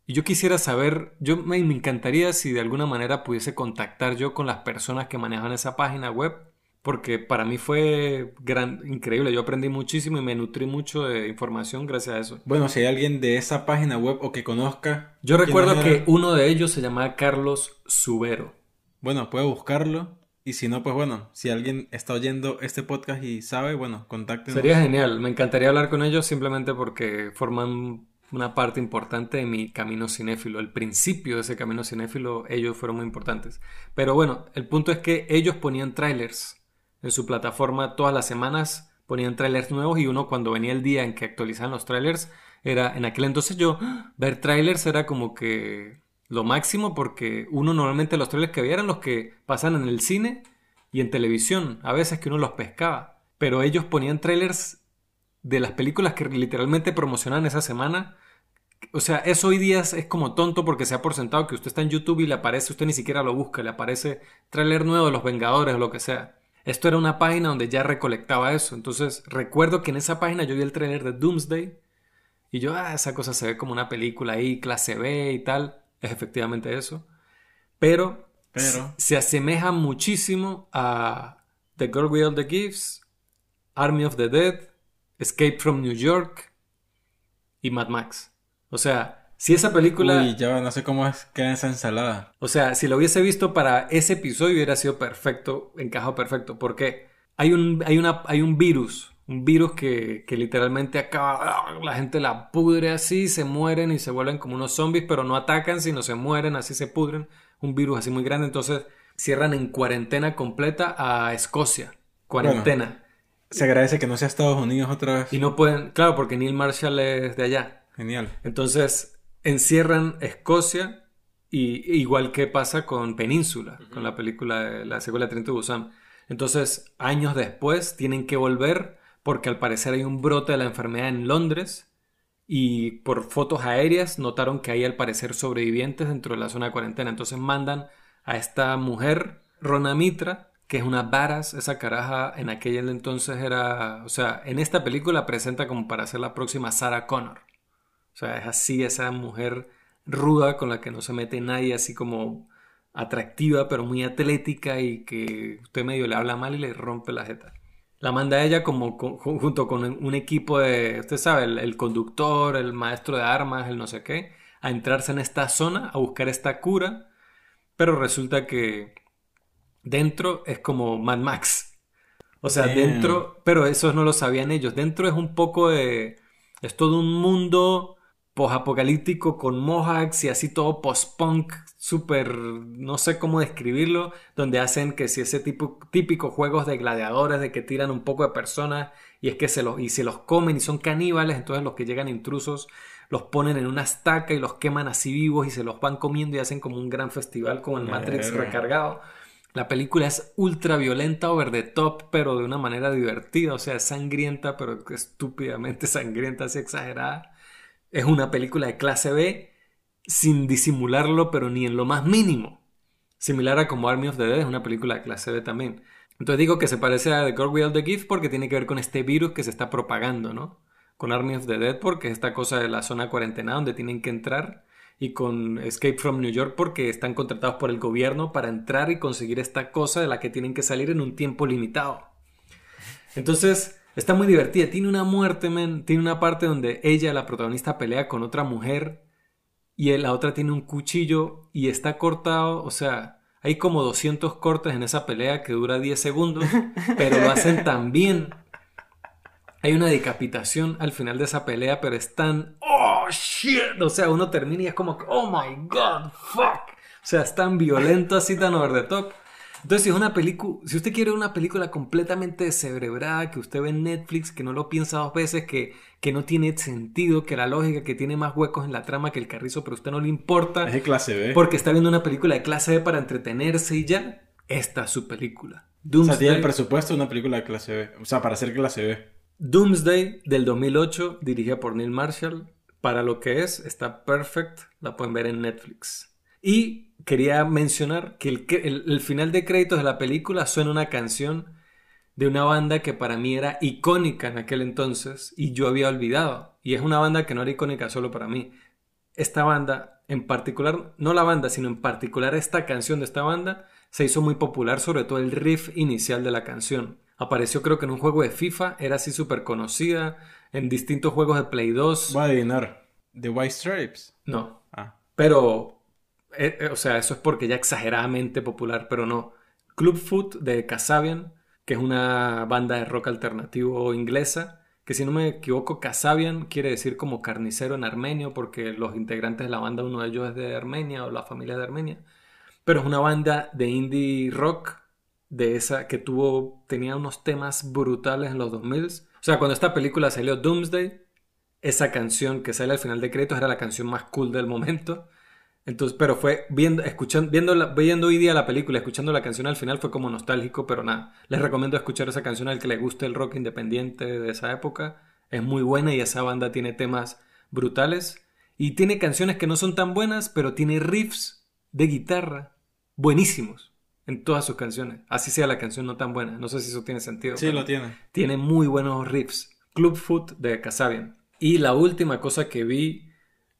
Y yo quisiera saber, yo me, me encantaría si de alguna manera pudiese contactar yo con las personas que manejan esa página web porque para mí fue gran, increíble. Yo aprendí muchísimo y me nutrí mucho de información gracias a eso. Bueno, si hay alguien de esa página web o que conozca. Yo recuerdo que uno de ellos se llamaba Carlos Subero. Bueno, puede buscarlo. Y si no, pues bueno, si alguien está oyendo este podcast y sabe, bueno, contáctenos. Sería genial. Me encantaría hablar con ellos simplemente porque forman una parte importante de mi camino cinéfilo. El principio de ese camino cinéfilo, ellos fueron muy importantes. Pero bueno, el punto es que ellos ponían trailers en su plataforma todas las semanas ponían trailers nuevos y uno cuando venía el día en que actualizaban los trailers era en aquel entonces yo ver trailers era como que lo máximo porque uno normalmente los trailers que veía eran los que pasan en el cine y en televisión, a veces que uno los pescaba, pero ellos ponían trailers de las películas que literalmente promocionaban esa semana. O sea, eso hoy día es como tonto porque se ha por sentado que usted está en YouTube y le aparece, usted ni siquiera lo busca, le aparece trailer nuevo de Los Vengadores o lo que sea. Esto era una página donde ya recolectaba eso. Entonces recuerdo que en esa página yo vi el trailer de Doomsday y yo, ah, esa cosa se ve como una película ahí, clase B y tal. Es efectivamente eso. Pero, Pero... se asemeja muchísimo a The Girl with All the Gifts, Army of the Dead, Escape from New York y Mad Max. O sea, si esa película. Uy, ya no sé cómo es que esa ensalada. O sea, si lo hubiese visto para ese episodio hubiera sido perfecto, encajado perfecto. Porque hay un, hay una, hay un virus. Un virus que, que literalmente acaba. La gente la pudre así, se mueren y se vuelven como unos zombies, pero no atacan, sino se mueren, así se pudren. Un virus así muy grande. Entonces cierran en cuarentena completa a Escocia. Cuarentena. se agradece que no sea Estados Unidos otra vez. Y no pueden, claro, porque Neil Marshall es de allá. Genial. Entonces, encierran Escocia, y, igual que pasa con Península, con la película, de la secuela de de Busan. Entonces, años después, tienen que volver porque al parecer hay un brote de la enfermedad en Londres y por fotos aéreas notaron que hay al parecer sobrevivientes dentro de la zona de cuarentena. Entonces mandan a esta mujer, Rona Mitra, que es una varas, esa caraja en aquel entonces era, o sea, en esta película presenta como para ser la próxima Sarah Connor. O sea, es así esa mujer ruda con la que no se mete nadie, así como atractiva, pero muy atlética y que usted medio le habla mal y le rompe la jeta. La manda ella como junto con un equipo de, usted sabe, el, conductor, el maestro de armas, el no sé qué, a entrarse en esta zona, a buscar esta cura, pero resulta que dentro es como Mad Max. O sea, dentro, pero eso no lo sabían ellos. Dentro es un poco de, es todo un mundo post-apocalíptico con mohawks y así todo post-punk, súper, no sé cómo describirlo, donde hacen que si ese tipo, típico juegos de gladiadores, de que tiran un poco de personas y es que se los, y se los comen y son caníbales, entonces los que llegan intrusos los ponen en una estaca y los queman así vivos y se los van comiendo y hacen como un gran festival como el Matrix recargado. La película es ultra violenta, over the top, pero de una manera divertida, o sea, sangrienta, pero estúpidamente sangrienta, así exagerada. Es una película de clase B sin disimularlo, pero ni en lo más mínimo. Similar a como Army of the Dead es una película de clase B también. Entonces digo que se parece a The God Will the Gift porque tiene que ver con este virus que se está propagando, ¿no? Con Army of the Dead porque es esta cosa de la zona cuarentena donde tienen que entrar y con Escape from New York porque están contratados por el gobierno para entrar y conseguir esta cosa de la que tienen que salir en un tiempo limitado. Entonces, Está muy divertida. Tiene una muerte, men. Tiene una parte donde ella, la protagonista, pelea con otra mujer y la otra tiene un cuchillo y está cortado. O sea, hay como 200 cortes en esa pelea que dura 10 segundos, pero lo hacen tan bien. Hay una decapitación al final de esa pelea, pero es tan. ¡Oh, shit! O sea, uno termina y es como. ¡Oh, my God! ¡Fuck! O sea, es tan violento así, tan over the top entonces, si es una película, si usted quiere una película completamente descerebrada, que usted ve en Netflix, que no lo piensa dos veces, que, que no tiene sentido, que la lógica, que tiene más huecos en la trama que el carrizo, pero a usted no le importa. Es de clase B. Porque está viendo una película de clase B para entretenerse y ya, esta es su película. Doomsday, o sea, tiene el presupuesto de una película de clase B. O sea, para ser clase B. Doomsday del 2008, dirigida por Neil Marshall. Para lo que es, está perfect. La pueden ver en Netflix. Y quería mencionar que el, final de créditos de la película suena una canción de una banda que para mí era icónica en aquel entonces y yo había olvidado. Y es una banda que no era icónica solo para mí. Esta banda, en particular, no la banda, sino en particular esta canción de esta banda, se hizo muy popular, sobre todo el riff inicial de la canción. Apareció creo que en un juego de FIFA, era así súper conocida, en distintos juegos de Play 2. Voy a adivinar. ¿The White Stripes? No. Ah. Pero eh, eh, o sea, eso es porque ya exageradamente popular, pero no. Club Foot de Kasabian, que es una banda de rock alternativo inglesa, que si no me equivoco, Kasabian quiere decir como carnicero en armenio, porque los integrantes de la banda, uno de ellos es de Armenia o la familia de Armenia. Pero es una banda de indie rock de esa que tuvo, tenía unos temas brutales en los 2000. O sea, cuando esta película salió Doomsday, esa canción que sale al final de créditos era la canción más cool del momento. Entonces, pero fue viendo, escuchando, viendo, viendo hoy día la película, escuchando la canción al final fue como nostálgico, pero nada. Les recomiendo escuchar esa canción al que le guste el rock independiente de esa época. Es muy buena y esa banda tiene temas brutales. Y tiene canciones que no son tan buenas, pero tiene riffs de guitarra buenísimos en todas sus canciones. Así sea la canción no tan buena. No sé si eso tiene sentido. Sí, lo tiene. Tiene muy buenos riffs. Club Foot de Kasabian. Y la última cosa que vi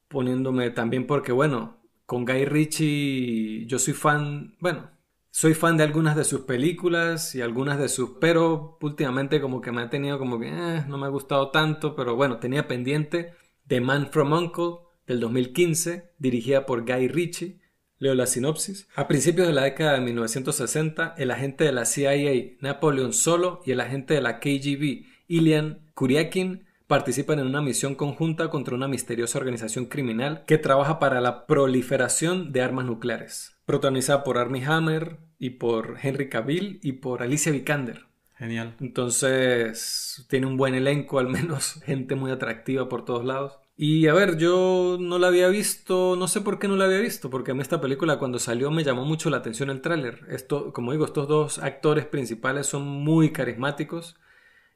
poniéndome también porque, bueno, con Guy Ritchie yo soy fan, bueno, soy fan de algunas de sus películas y algunas de sus, pero últimamente como que me ha tenido como que eh, no me ha gustado tanto, pero bueno, tenía pendiente The Man from Uncle del 2015, dirigida por Guy Ritchie. Leo la sinopsis. A principios de la década de 1960, el agente de la CIA Napoleon Solo y el agente de la KGB Ilian Kuryakin participan en una misión conjunta contra una misteriosa organización criminal que trabaja para la proliferación de armas nucleares. Protagonizada por Armie Hammer y por Henry Cavill y por Alicia Vikander. Genial. Entonces, tiene un buen elenco, al menos gente muy atractiva por todos lados. Y a ver, yo no la había visto, no sé por qué no la había visto, porque a mí esta película cuando salió me llamó mucho la atención el tráiler. Esto, como digo, estos dos actores principales son muy carismáticos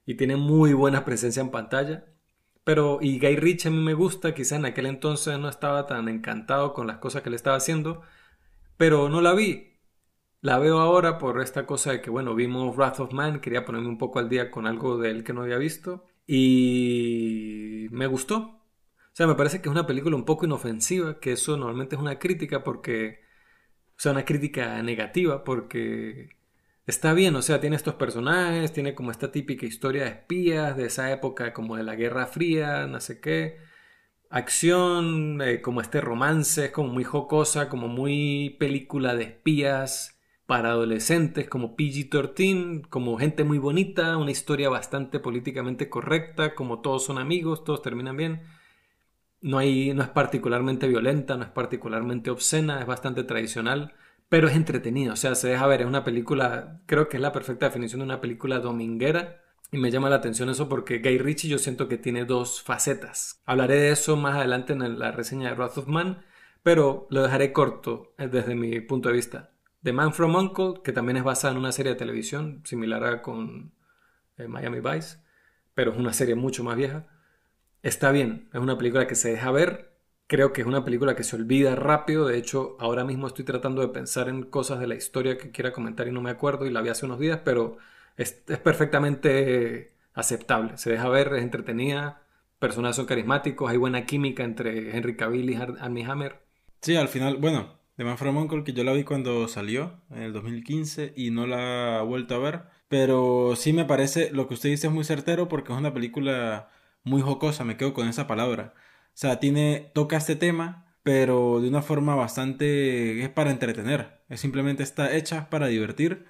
y tienen muy buena presencia en pantalla. Pero, y Guy Ritchie a mí me gusta, quizá en aquel entonces no estaba tan encantado con las cosas que le estaba haciendo, pero no la vi. La veo ahora por esta cosa de que, bueno, vimos Wrath of Man, quería ponerme un poco al día con algo de él que no había visto, y me gustó, o sea, me parece que es una película un poco inofensiva, que eso normalmente es una crítica porque, o sea, una crítica negativa porque está bien, o sea, tiene estos personajes, tiene como esta típica historia de espías de esa época, como de la Guerra Fría, no sé qué, acción, eh, como este romance, es como muy jocosa, como muy película de espías para adolescentes, como PG-13, como gente muy bonita, una historia bastante políticamente correcta, como todos son amigos, todos terminan bien. No, hay, no es particularmente violenta, no es particularmente obscena, es bastante tradicional, pero es entretenida, o sea, se deja ver, es una película, creo que es la perfecta definición de una película dominguera, y me llama la atención eso porque Guy Ritchie yo siento que tiene dos facetas. Hablaré de eso más adelante en la reseña de Wrath of Man, pero lo dejaré corto eh, desde mi punto de vista. The Man from Uncle, que también es basada en una serie de televisión similar a con eh, Miami Vice, pero es una serie mucho más vieja está bien, es una película que se deja ver, creo que es una película que se olvida rápido, de hecho ahora mismo estoy tratando de pensar en cosas de la historia que quiera comentar y no me acuerdo y la vi hace unos días, pero es, perfectamente aceptable, se deja ver, es entretenida, personajes son carismáticos, hay buena química entre Henry Cavill y Armie Hammer. Sí, al final, bueno, The Man from que yo la vi cuando salió, en el 2015, y no la he vuelto a ver. Pero sí me parece, lo que usted dice es muy certero porque es una película muy jocosa, me quedo con esa palabra. O sea, tiene, toca este tema, pero de una forma bastante... es para entretener. Es simplemente está hecha para divertir.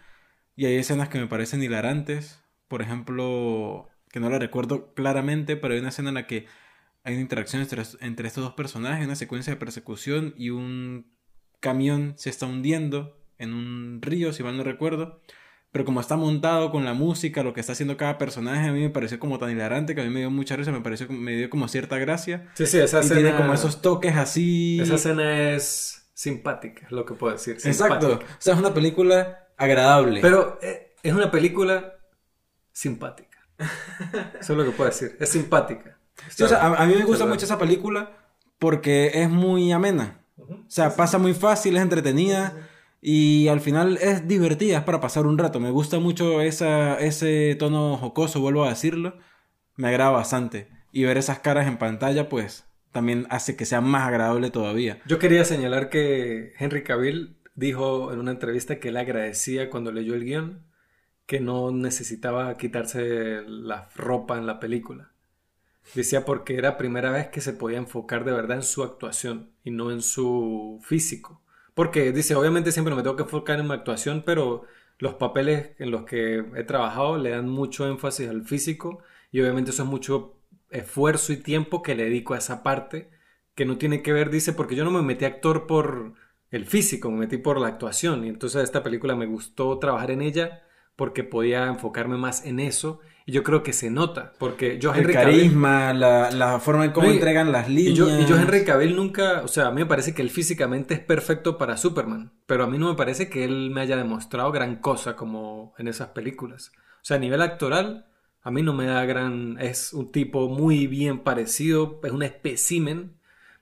Y hay escenas que me parecen hilarantes. Por ejemplo, que no la recuerdo claramente, pero hay una escena en la que hay una interacción entre, entre estos dos personajes, una secuencia de persecución y un camión se está hundiendo en un río, si mal no recuerdo pero como está montado con la música, lo que está haciendo cada personaje, a mí me pareció como tan hilarante que a mí me dio mucha risa, me pareció me dio como cierta gracia. Sí, sí, esa y tiene como esos toques así. Esa escena es simpática, es lo que puedo decir. Exacto. O sea, es una película agradable. Pero eh, es una película simpática. Eso es lo que puedo decir. Es simpática. o sea, a, mí me gusta mucho esa película porque es muy amena. O sea, pasa muy fácil, es entretenida. Y al final es divertida, es para pasar un rato. Me gusta mucho esa, ese tono jocoso, vuelvo a decirlo. Me agrada bastante. Y ver esas caras en pantalla, pues, también hace que sea más agradable todavía. Yo quería señalar que Henry Cavill dijo en una entrevista que él agradecía cuando leyó el guion que no necesitaba quitarse la ropa en la película. Decía porque era primera vez que se podía enfocar de verdad en su actuación y no en su físico. Porque dice, obviamente siempre me tengo que enfocar en mi actuación, pero los papeles en los que he trabajado le dan mucho énfasis al físico y obviamente eso es mucho esfuerzo y tiempo que le dedico a esa parte que no tiene que ver, dice, porque yo no me metí actor por el físico, me metí por la actuación. Y entonces esta película me gustó trabajar en ella porque podía enfocarme más en eso y yo creo que se nota, porque yo El carisma, la, forma en cómo entregan las líneas. Y yo, y yo, Henry Cavill nunca, o sea, a mí me parece que él físicamente es perfecto para Superman, pero a mí no me parece que él me haya demostrado gran cosa como en esas películas. O sea, a nivel actoral, a mí no me da gran... Es un tipo muy bien parecido, es un espécimen,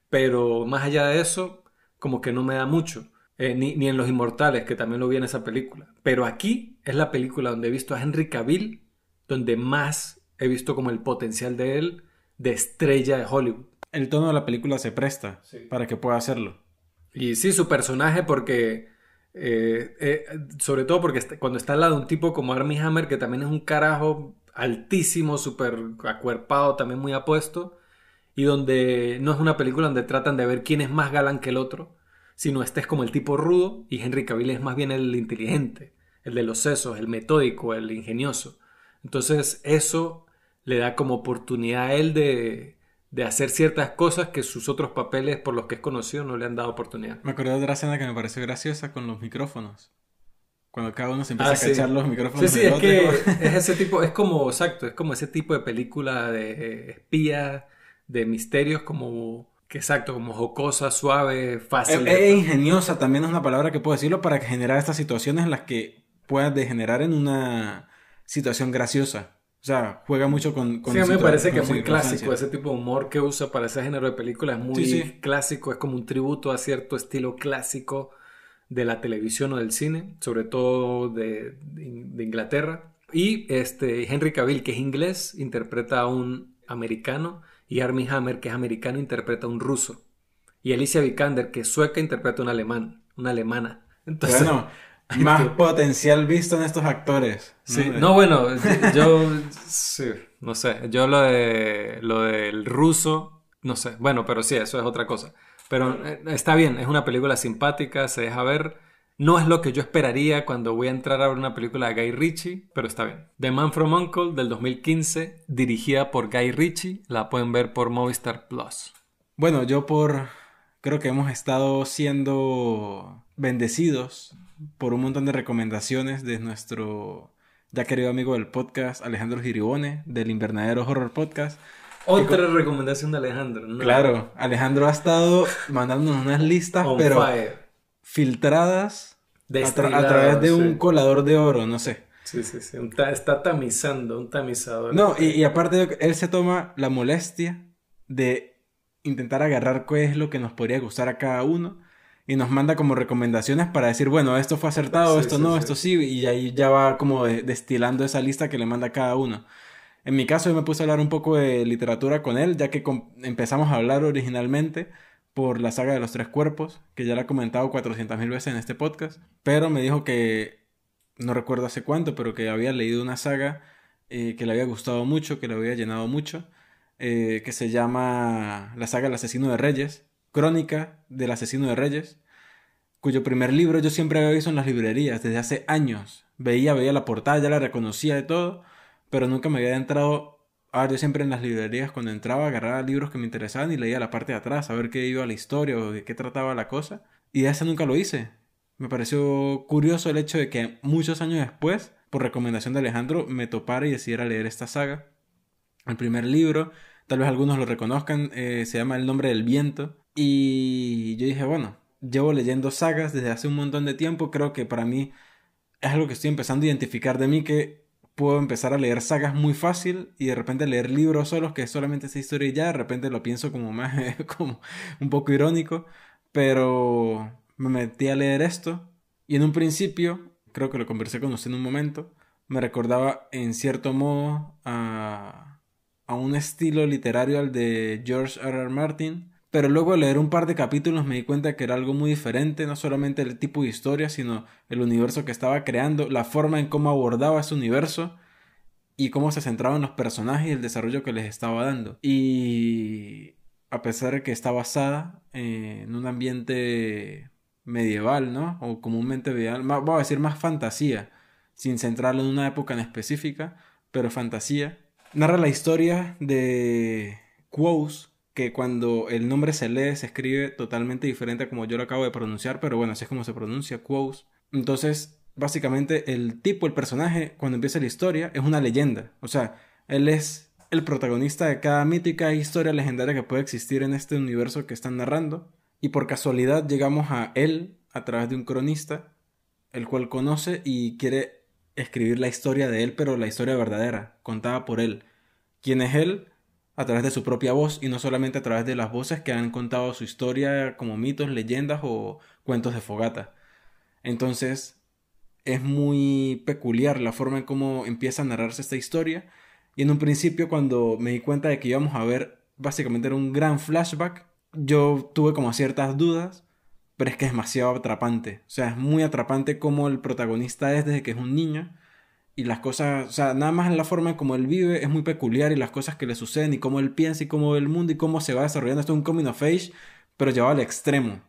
pero más allá de eso, como que no me da mucho. Eh, ni, ni en Los Inmortales, que también lo vi en esa película. Pero aquí es la película donde he visto a Henry Cavill donde más he visto como el potencial de él de estrella de Hollywood. El tono de la película se presta para que pueda hacerlo. Y sí, su personaje porque... Eh, eh, sobre todo porque cuando está al lado de un tipo como Armie Hammer, que también es un carajo altísimo, súper acuerpado, también muy apuesto, y donde no es una película donde tratan de ver quién es más galán que el otro, sino este es como el tipo rudo y Henry Cavill es más bien el inteligente, el de los sesos, el metódico, el ingenioso. Entonces eso le da como oportunidad a él de, hacer ciertas cosas que sus otros papeles por los que es conocido no le han dado oportunidad. Me acuerdo de la escena que me pareció graciosa con los micrófonos. Cuando cada uno se empieza ah, a cachar los micrófonos. Sí, sí, es que es ese tipo, es como, exacto, es como ese tipo de película de espía, de misterios como, que exacto, como jocosa, suave, fácil. E, e ingeniosa también es una palabra que puedo decirlo para generar estas situaciones en las que puedas degenerar en una situación graciosa. O sea, juega mucho con... con sí, a mí me parece que es muy clásico. Ese tipo de humor que usa para ese género de películas es muy clásico. Es como un tributo a cierto estilo clásico de la televisión o del cine, sobre todo de, de Inglaterra. Y este, Henry Cavill, que es inglés, interpreta a un americano. Y Armie Hammer, que es americano, interpreta a un ruso. Y Alicia Vikander, que es sueca, interpreta a un alemán, una alemana. Entonces, bueno, más potencial visto en estos actores. Sí, no, bueno, yo sí, no sé, yo lo de lo del ruso, no sé, bueno, pero sí, eso es otra cosa. Pero eh, está bien, es una película simpática, se deja ver. No es lo que yo esperaría cuando voy a entrar a ver una película de Guy Ritchie, pero está bien. The Man from Uncle del 2015, dirigida por Guy Ritchie, la pueden ver por Movistar Plus. Bueno, yo por creo que hemos estado siendo bendecidos por un montón de recomendaciones de nuestro ya querido amigo del podcast, Alejandro Giribone, del Invernadero Horror Podcast. Otra recomendación de Alejandro. ¿no? Claro, Alejandro ha estado mandándonos unas listas, pero filtradas a, través de un colador de oro, no sé. Sí, sí, sí. está tamizando, un tamizador. No, y, y aparte él se toma la molestia de intentar agarrar qué es lo que nos podría gustar a cada uno y nos manda como recomendaciones para decir, bueno, esto fue acertado, esto no, esto sí, y ahí ya va como destilando esa lista que le manda cada uno. En mi caso yo me puse a hablar un poco de literatura con él, ya que empezamos a hablar originalmente por la saga de los tres cuerpos, que ya la he comentado 400.000 veces en este podcast, pero me dijo que, no recuerdo hace cuánto, pero que había leído una saga eh, que le había gustado mucho, que le había llenado mucho, eh, que se llama la saga El asesino de reyes, Crónica del asesino de reyes, cuyo primer libro yo siempre había visto en las librerías desde hace años. Veía, veía la portada, ya la reconocía de todo, pero nunca me había entrado. A yo siempre en las librerías cuando entraba agarraba libros que me interesaban y leía la parte de atrás, a ver qué iba la historia o de qué trataba la cosa. Y ese nunca lo hice. Me pareció curioso el hecho de que muchos años después, por recomendación de Alejandro, me topara y decidiera leer esta saga. El primer libro, tal vez algunos lo reconozcan, eh, se llama El nombre del viento. Y yo dije, bueno, llevo leyendo sagas desde hace un montón de tiempo, creo que para mí es algo que estoy empezando a identificar de mí que puedo empezar a leer sagas muy fácil y de repente leer libros solos que es solamente esa historia y ya, de repente lo pienso como más como un poco irónico, pero me metí a leer esto y en un principio, creo que lo conversé con usted en un momento, me recordaba en cierto modo a, a un estilo literario al de George R. R. Martin, pero luego de leer un par de capítulos me di cuenta que era algo muy diferente, no solamente el tipo de historia, sino el universo que estaba creando, la forma en cómo abordaba ese universo y cómo se centraba en los personajes y el desarrollo que les estaba dando. Y a pesar de que está basada en un ambiente medieval, ¿no? O comúnmente medieval, voy a decir más fantasía, sin centrarlo en una época en específica, pero fantasía. Narra la historia de Quos, que cuando el nombre se lee se escribe totalmente diferente a como yo lo acabo de pronunciar, pero bueno, así es como se pronuncia, Quos. Entonces, básicamente el tipo, el personaje, cuando empieza la historia, es una leyenda. O sea, él es el protagonista de cada mítica historia legendaria que puede existir en este universo que están narrando. Y por casualidad llegamos a él a través de un cronista, el cual conoce y quiere escribir la historia de él, pero la historia verdadera, contada por él. ¿Quién es él? A través de su propia voz y no solamente a través de las voces que han contado su historia como mitos, leyendas o cuentos de fogata. Entonces es muy peculiar la forma en cómo empieza a narrarse esta historia y en un principio cuando me di cuenta de que íbamos a ver básicamente era un gran flashback, yo tuve como ciertas dudas, pero es que es demasiado atrapante. O sea, es muy atrapante como el protagonista es desde que es un niño y las cosas, o sea, nada más en la forma en cómo él vive es muy peculiar y las cosas que le suceden y cómo él piensa y cómo ve el mundo y cómo se va desarrollando. Esto es un coming of age, pero llevado al extremo.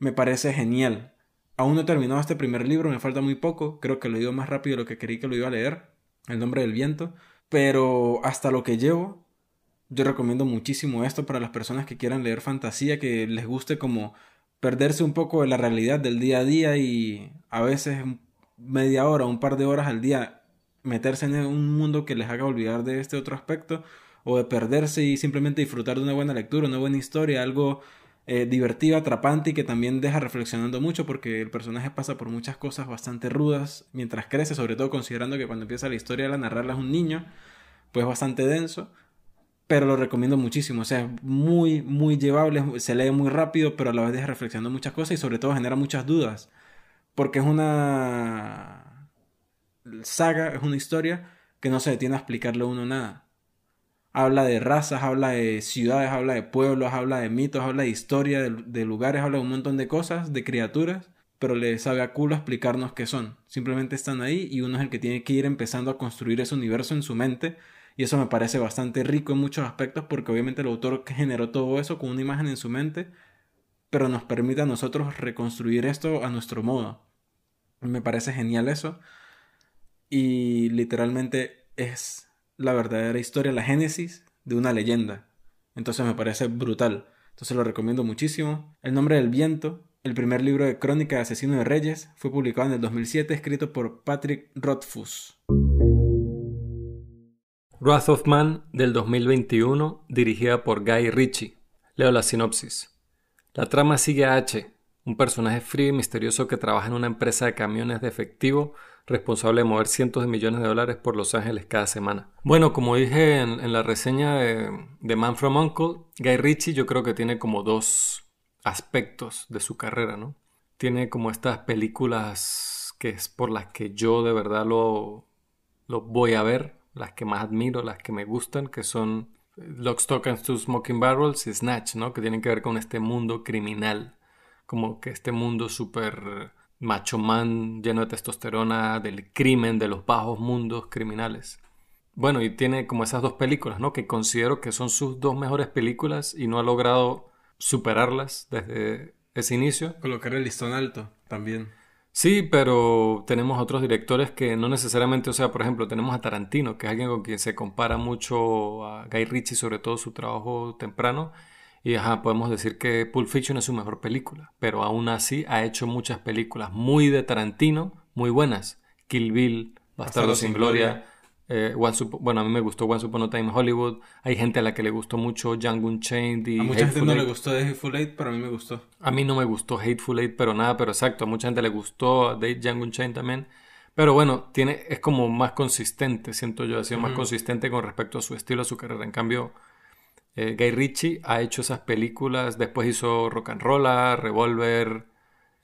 Me parece genial. Aún no he terminado este primer libro, me falta muy poco. Creo que lo digo más rápido de lo que creí que lo iba a leer. El nombre del viento. Pero hasta lo que llevo, yo recomiendo muchísimo esto para las personas que quieran leer fantasía, que les guste como perderse un poco de la realidad del día a día y a veces media hora, un par de horas al día, meterse en un mundo que les haga olvidar de este otro aspecto, o de perderse y simplemente disfrutar de una buena lectura, una buena historia, algo eh, divertido, atrapante y que también deja reflexionando mucho porque el personaje pasa por muchas cosas bastante rudas mientras crece, sobre todo considerando que cuando empieza la historia a narrarla es un niño, pues bastante denso, pero lo recomiendo muchísimo, o sea, es muy, muy llevable, se lee muy rápido, pero a la vez deja reflexionando muchas cosas y sobre todo genera muchas dudas, porque es una saga, es una historia que no se detiene a explicarle a uno nada habla de razas, habla de ciudades, habla de pueblos, habla de mitos, habla de historia, de, lugares, habla de un montón de cosas, de criaturas, pero le sabe a culo explicarnos qué son. Simplemente están ahí y uno es el que tiene que ir empezando a construir ese universo en su mente. Y eso me parece bastante rico en muchos aspectos porque obviamente el autor generó todo eso con una imagen en su mente, pero nos permite a nosotros reconstruir esto a nuestro modo. Me parece genial eso. Y literalmente es la verdadera historia, la génesis de una leyenda. Entonces me parece brutal. Entonces lo recomiendo muchísimo. El nombre del viento, el primer libro de crónica de asesino de reyes, fue publicado en el 2007, escrito por Patrick Rothfuss. Wrath of Man del 2021, dirigida por Guy Ritchie. Leo la sinopsis. La trama sigue a H, un personaje frío y misterioso que trabaja en una empresa de camiones de efectivo responsable de mover cientos de millones de dólares por Los Ángeles cada semana. Bueno, como dije en, la reseña de, Man from Uncle, Guy Ritchie yo creo que tiene como dos aspectos de su carrera, ¿no? Tiene como estas películas que es por las que yo de verdad lo, voy a ver, las que más admiro, las que me gustan, que son Lock, Stock and Two Smoking Barrels y Snatch, ¿no? Que tienen que ver con este mundo criminal, como que este mundo súper macho man lleno de testosterona, del crimen, de los bajos mundos criminales. Bueno, y tiene como esas dos películas, ¿no? Que considero que son sus dos mejores películas y no ha logrado superarlas desde ese inicio. Colocar el listón alto también. Sí, pero tenemos otros directores que no necesariamente, o sea, por ejemplo, tenemos a Tarantino, que es alguien con quien se compara mucho a Guy Ritchie, sobre todo su trabajo temprano, y ajá, podemos decir que Pulp Fiction es su mejor película, pero aún así ha hecho muchas películas muy de Tarantino, muy buenas. Kill Bill, Bastardo sin, Gloria. Eh, bueno, a mí me gustó Once Upon a Time Hollywood. Hay gente a la que le gustó mucho Django Unchained y A mucha gente no le gustó The Hateful Eight, pero a mí me gustó. A mí no me gustó Hateful Eight, pero nada, pero exacto. A mucha gente le gustó Django Unchained también. Pero bueno, tiene, es como más consistente, siento yo. Ha sido más consistente con respecto a su estilo, a su carrera. En cambio, eh, Guy Ritchie ha hecho esas películas, después hizo Rock and Roll, Revolver,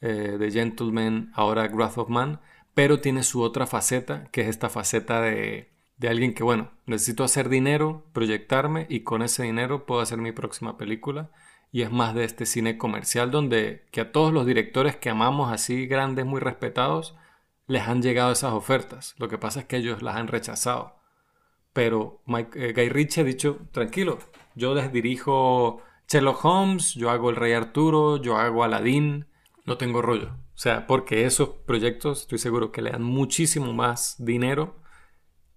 eh, The Gentleman, ahora Wrath of Man, pero tiene su otra faceta, que es esta faceta de, de alguien que, bueno, necesito hacer dinero, proyectarme y con ese dinero puedo hacer mi próxima película. Y es más de este cine comercial donde que a todos los directores que amamos así grandes, muy respetados, les han llegado esas ofertas. Lo que pasa es que ellos las han rechazado. Pero Mike, eh, Guy Ritchie ha dicho, tranquilo, yo les dirijo Sherlock Holmes, yo hago El Rey Arturo, yo hago Aladdin, no tengo rollo. O sea, porque esos proyectos estoy seguro que le dan muchísimo más dinero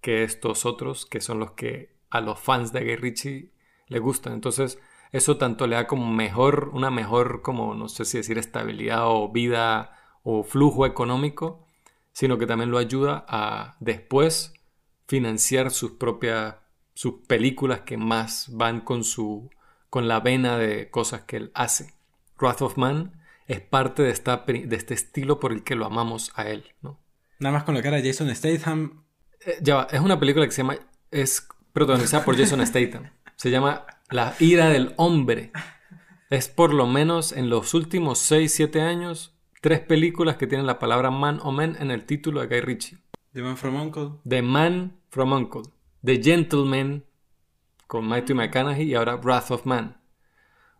que estos otros, que son los que a los fans de Guy Ritchie le gustan. Entonces, eso tanto le da como mejor, una mejor, como no sé si decir estabilidad o vida o flujo económico, sino que también lo ayuda a después financiar sus propias sus películas que más van con su con la vena de cosas que él hace. Wrath of Man es parte de, esta, de este estilo por el que lo amamos a él, ¿no? Nada más con la cara de Jason Statham. Eh, ya es una película que se llama es protagonizada por Jason Statham. Se llama La ira del hombre. Es por lo menos en los últimos 6, 7 años tres películas que tienen la palabra man o men en el título de Guy Ritchie. The Man from Uncle. The Man from Uncle. The Gentleman con Matthew McConaughey y ahora Wrath of Man.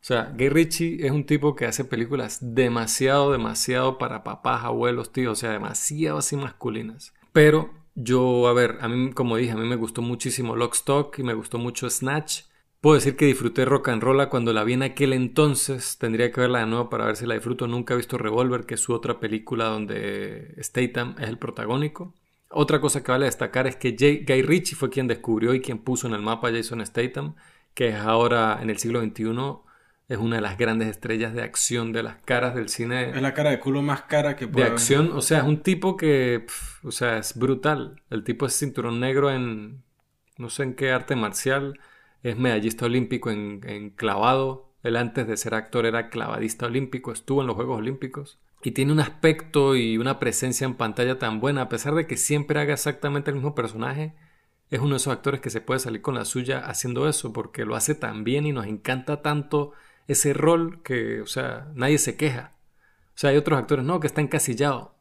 O sea, Gay Ritchie es un tipo que hace películas demasiado, demasiado para papás, abuelos, tíos, o sea, demasiado así masculinas. Pero yo, a ver, a mí, como dije, a mí me gustó muchísimo Lockstock y me gustó mucho Snatch. Puedo decir que disfruté Rock and Roll cuando la vi en aquel entonces. Tendría que verla de nuevo para ver si la disfruto. Nunca he visto Revolver, que es su otra película donde Statham es el protagónico. Otra cosa que vale destacar es que Guy Ritchie fue quien descubrió y quien puso en el mapa a Jason Statham, que es ahora en el siglo XXI es una de las grandes estrellas de acción de las caras del cine. Es la cara de culo más cara que puede De acción, o sea, es un tipo que, o sea, es brutal. El tipo es cinturón negro en, no sé en qué arte marcial, es medallista olímpico en, en clavado. Él antes de ser actor era clavadista olímpico, estuvo en los Juegos Olímpicos y tiene un aspecto y una presencia en pantalla tan buena, a pesar de que siempre haga exactamente el mismo personaje, es uno de esos actores que se puede salir con la suya haciendo eso, porque lo hace tan bien y nos encanta tanto ese rol que, o sea, nadie se queja. O sea, hay otros actores, no, que está encasillado.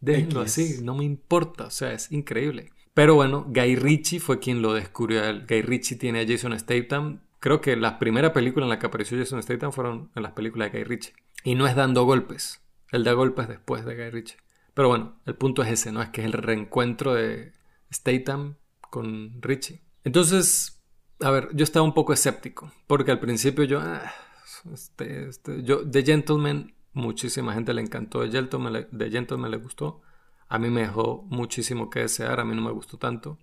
Déjenlo así, no me importa, o sea, es increíble. Pero bueno, Guy Ritchie fue quien lo descubrió. Guy Ritchie tiene a Jason Statham. Creo que la primera película en la que apareció Jason Statham fueron en las películas de Guy Ritchie. Y no es dando golpes. Él da golpes después de Guy Ritchie. Pero bueno, el punto es ese, ¿no? Es que es el reencuentro de Statham con Ritchie. Entonces, a ver, yo estaba un poco escéptico. Porque al principio yo... Ah, este, este, yo The Gentleman, muchísima gente le encantó. The Gentleman, The Gentleman le gustó. A mí me dejó muchísimo que desear. A mí no me gustó tanto.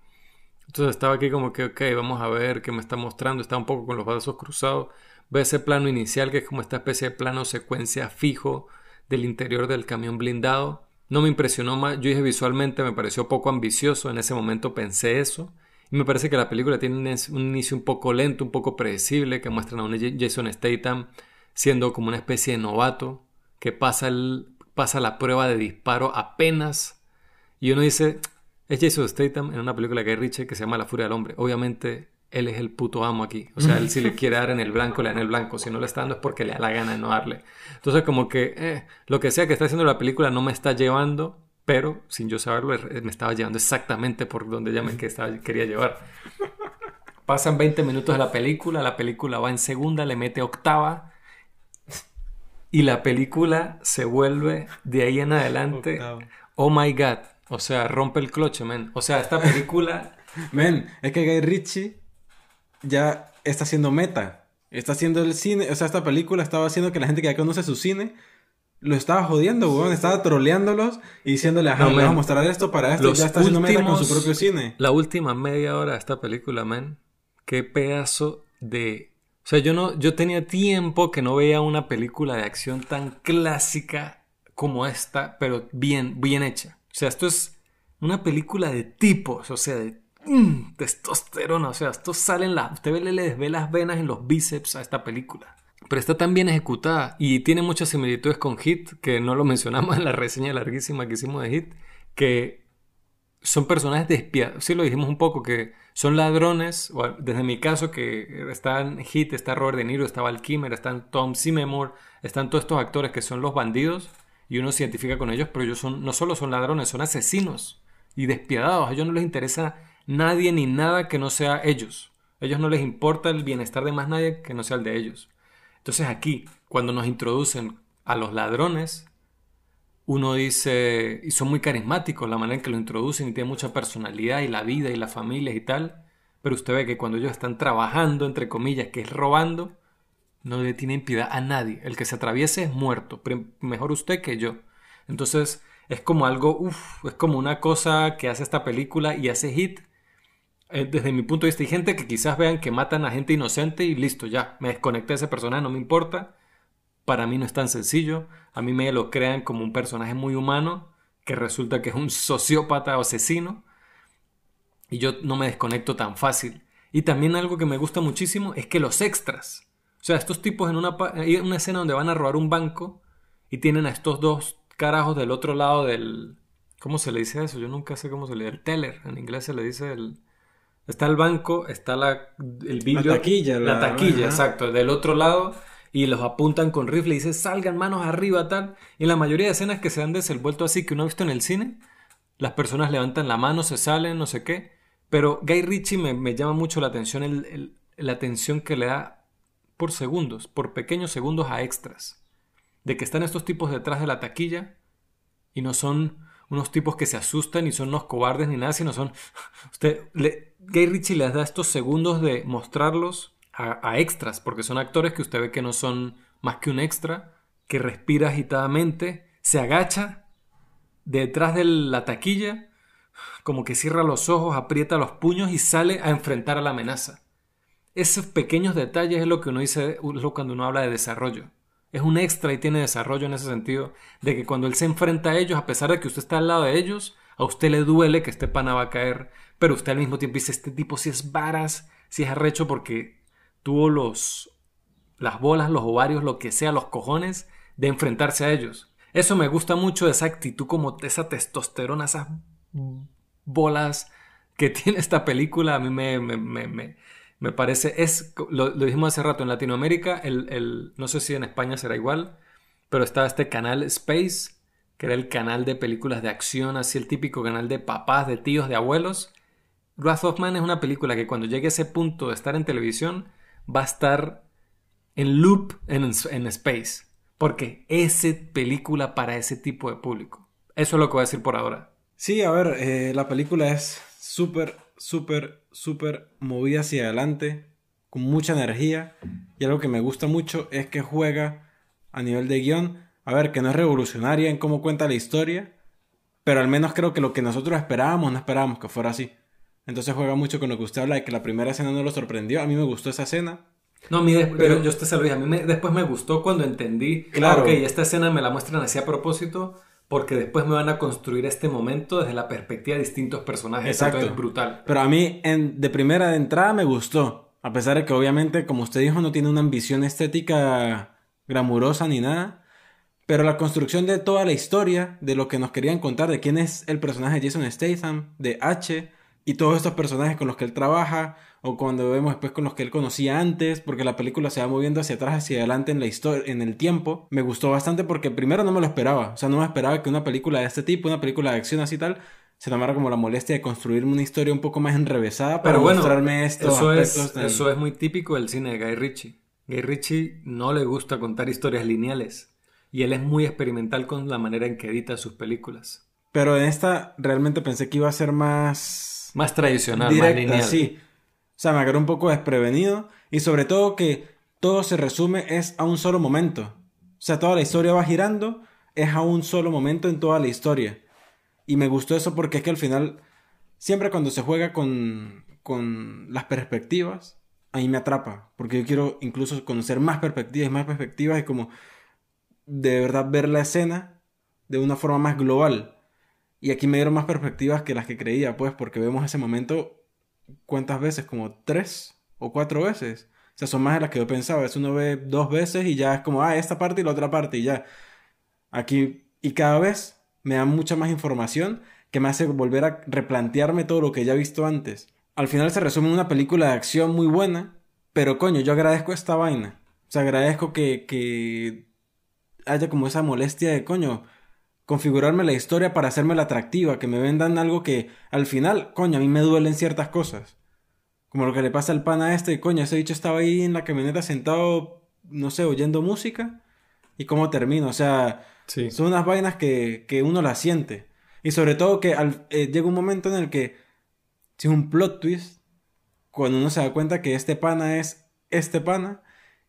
Entonces estaba aquí como que, ok, vamos a ver qué me está mostrando. Estaba un poco con los brazos cruzados. Ve ese plano inicial que es como esta especie de plano secuencia fijo del interior del camión blindado. No me impresionó más, yo dije visualmente me pareció poco ambicioso, en ese momento pensé eso. Me parece que la película tiene un inicio un poco lento, un poco predecible, que muestran a un Jason Statham siendo como una especie de novato, que pasa, el, pasa la prueba de disparo apenas. Y uno dice, es Jason Statham en una película que hay Richie que se llama La Furia del Hombre. Obviamente él es el puto amo aquí. O sea, él si le quiere dar en el blanco, le da en el blanco. Si no le está dando es porque le da la gana de no darle. Entonces, como que eh, lo que sea que está haciendo la película no me está llevando, pero sin yo saberlo, eh, me estaba llevando exactamente por donde ya me quería llevar. Pasan 20 minutos de la película, la película va en segunda, le mete octava. Y la película se vuelve de ahí en adelante. Oh my god. O sea, rompe el cloche, men. O sea, esta película. men, es que Guy Ritchie ya está haciendo meta. Está haciendo el cine, o sea, esta película estaba haciendo que la gente que ya conoce su cine lo estaba jodiendo, weón. Estaba troleándolos y diciéndole, ajá, no, vamos a mostrar esto para esto. ya está haciendo meta con su propio cine. La última media hora de esta película, man. Qué pedazo de. O sea, yo no. Yo tenía tiempo que no veía una película de acción tan clásica como esta, pero bien, bien hecha. O sea, esto es una película de tipos, o sea, de Mm, testosterona. O sea, esto sale en la. Usted le ve las venas en los bíceps a esta película. Pero está tan bien ejecutada y tiene muchas similitudes con Hit, que no lo mencionamos en la reseña larguísima que hicimos de Hit, que son personajes despiadados. Sí, lo dijimos un poco, que son ladrones. desde mi caso, que está en Hit, está Robert De Niro, está Val están Tom Simemore, están todos estos actores que son los bandidos y uno se identifica con ellos, pero ellos son, no solo son ladrones, son asesinos y despiadados. A ellos no les interesa nadie ni nada que no sea ellos. A ellos no les importa el bienestar de más nadie que no sea el de ellos. Entonces aquí, cuando nos introducen a los ladrones, uno dice, y son muy carismáticos la manera en que lo introducen y tienen mucha personalidad y la vida y la familia y tal, pero usted ve que cuando ellos están trabajando, entre comillas, que es robando, no le tienen piedad a nadie. El que se atraviese es muerto, mejor usted que yo. Entonces es como algo, uff, es como una cosa que hace esta película y hace hit desde mi punto de vista, hay gente que quizás vean que matan a gente inocente y listo, ya, me desconecté de ese personaje, no me importa. Para mí no es tan sencillo. A mí me lo crean como un personaje muy humano, que resulta que es un sociópata o asesino. Y yo no me desconecto tan fácil. Y también algo que me gusta muchísimo es que los extras. O sea, estos tipos en una, hay una escena donde van a robar un banco y tienen a estos dos carajos del otro lado del... ¿Cómo se le dice eso? Yo nunca sé cómo se le dice. El teller. En inglés se le dice el... Está el banco, está la, el vidrio. La taquilla. La, taquilla, exacto. Del otro lado. Y los apuntan con rifle y dicen, salgan manos arriba, tal. Y en la mayoría de escenas que se han desenvuelto así, que uno ha visto en el cine, las personas levantan la mano, se salen, no sé qué. Pero Guy Ritchie me, llama mucho la atención, el, la atención que le da por segundos, por pequeños segundos a extras. De que están estos tipos detrás de la taquilla y no son unos tipos que se asustan y son unos cobardes ni nada, sino son... Usted, le, Gay Ritchie les da estos segundos de mostrarlos a, extras, porque son actores que usted ve que no son más que un extra, que respira agitadamente, se agacha detrás de la taquilla, como que cierra los ojos, aprieta los puños y sale a enfrentar a la amenaza. Esos pequeños detalles es lo que uno dice cuando uno habla de desarrollo es un extra y tiene desarrollo en ese sentido, de que cuando él se enfrenta a ellos, a pesar de que usted está al lado de ellos, a usted le duele que este pana va a caer, pero usted al mismo tiempo dice, este tipo si es varas, si es arrecho porque tuvo los, las bolas, los ovarios, lo que sea, los cojones de enfrentarse a ellos. Eso me gusta mucho, esa actitud como esa testosterona, esas bolas que tiene esta película, a mí me, me, parece, es, lo, dijimos hace rato, en Latinoamérica, el, no sé si en España será igual, pero estaba este canal Space, que era el canal de películas de acción, así el típico canal de papás, de tíos, de abuelos. Wrath of Man es una película que cuando llegue a ese punto de estar en televisión, va a estar en loop en, en Space. Porque esa película para ese tipo de público. Eso es lo que voy a decir por ahora. Sí, a ver, eh, la película es súper, súper, súper movida hacia adelante, con mucha energía. Y algo que me gusta mucho es que juega a nivel de guion. A ver, que no es revolucionaria en cómo cuenta la historia, pero al menos creo que lo que nosotros esperábamos, no esperábamos que fuera así. Entonces juega mucho con lo que usted habla de que la primera escena no lo sorprendió. A mí me gustó esa escena. No, a mí pero, yo, usted se lo dije, a mí después me gustó cuando entendí, claro, ok, esta escena me la muestran así a propósito, porque después me van a construir este momento desde la perspectiva de distintos personajes. Exacto. es brutal. Pero a mí, en, de primera de entrada, me gustó. A pesar de que, obviamente, como usted dijo, no tiene una ambición estética glamurosa ni nada. Pero la construcción de toda la historia, de lo que nos querían contar, de quién es el personaje de Jason Statham, de H, y todos estos personajes con los que él trabaja, o cuando vemos después con los que él conocía antes, porque la película se va moviendo hacia atrás, hacia adelante en la historia, en el tiempo. Me gustó bastante porque primero no me lo esperaba, o sea, no me esperaba que una película de este tipo, una película de acción así tal, se tomara como la molestia de construirme una historia un poco más enrevesada para mostrarme esto. Eso es, eso es muy típico del cine de Guy Ritchie. Guy Ritchie no le gusta contar historias lineales y él es muy experimental con la manera en que edita sus películas. Pero en esta realmente pensé que iba a ser más más tradicional, más lineal. Sí, sea, me agarró un poco desprevenido y sobre todo que todo se resume es a un solo momento. O sea, toda la historia va girando, es a un solo momento en toda la historia. Y me gustó eso porque es que al final, siempre cuando se juega con, con las perspectivas, a mí me atrapa. Porque yo quiero incluso conocer más perspectivas y más perspectivas y como de verdad ver la escena de una forma más global. Y aquí me dieron más perspectivas que las que creía, pues, porque vemos ese momento ¿cuántas veces? Como tres o cuatro veces. O sea, son más de las que yo pensaba. Es uno ve dos veces y ya es como, ah, esta parte y la otra parte y ya. Aquí, y cada vez me da mucha más información que me hace volver a replantearme todo lo que ya he visto antes. Al final se resume en una película de acción muy buena, pero coño, yo agradezco esta vaina. O sea, agradezco que, que haya como esa molestia de coño configurarme la historia para hacerme la atractiva, que me vendan algo que al final, coño, a mí me duelen ciertas cosas. Como lo que le pasa al pana este, y coño, ese bicho estaba ahí en la camioneta sentado, no sé, oyendo música. ¿Y cómo termino? O sea, son unas vainas que, que, uno las siente. Y sobre todo que al, eh, llega un momento en el que, si es un plot twist, cuando uno se da cuenta que este pana es este pana,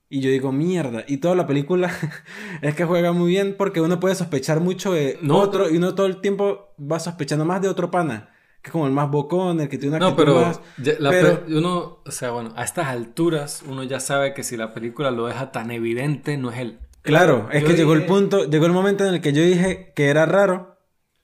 y yo digo, mierda. Y toda la película es que juega muy bien porque uno puede sospechar mucho de otro y uno todo el tiempo va sospechando más de otro pana. Que es como el más bocón, el que tiene una No, pero, pero... uno, o sea, bueno, a estas alturas uno ya sabe que si la película lo deja tan evidente, no es él. Claro, es que llegó el punto, llegó el momento en el que yo dije que era raro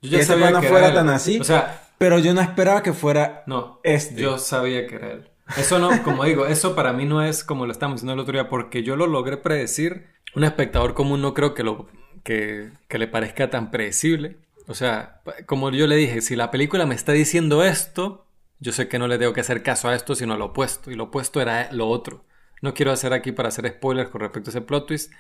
yo ya que ese pana fuera tan así. O sea, pero yo no esperaba que fuera no, este. Yo sabía que era él. Eso no, como digo, eso para mí no es como lo estamos diciendo el otro día, porque yo lo logré predecir. Un espectador común no creo que, lo, que, le parezca tan predecible. O sea, como yo le dije, si la película me está diciendo esto, yo sé que no le tengo que hacer caso a esto, sino lo opuesto. Y lo opuesto era lo otro. No quiero hacer aquí para hacer spoilers con respecto a ese plot twist.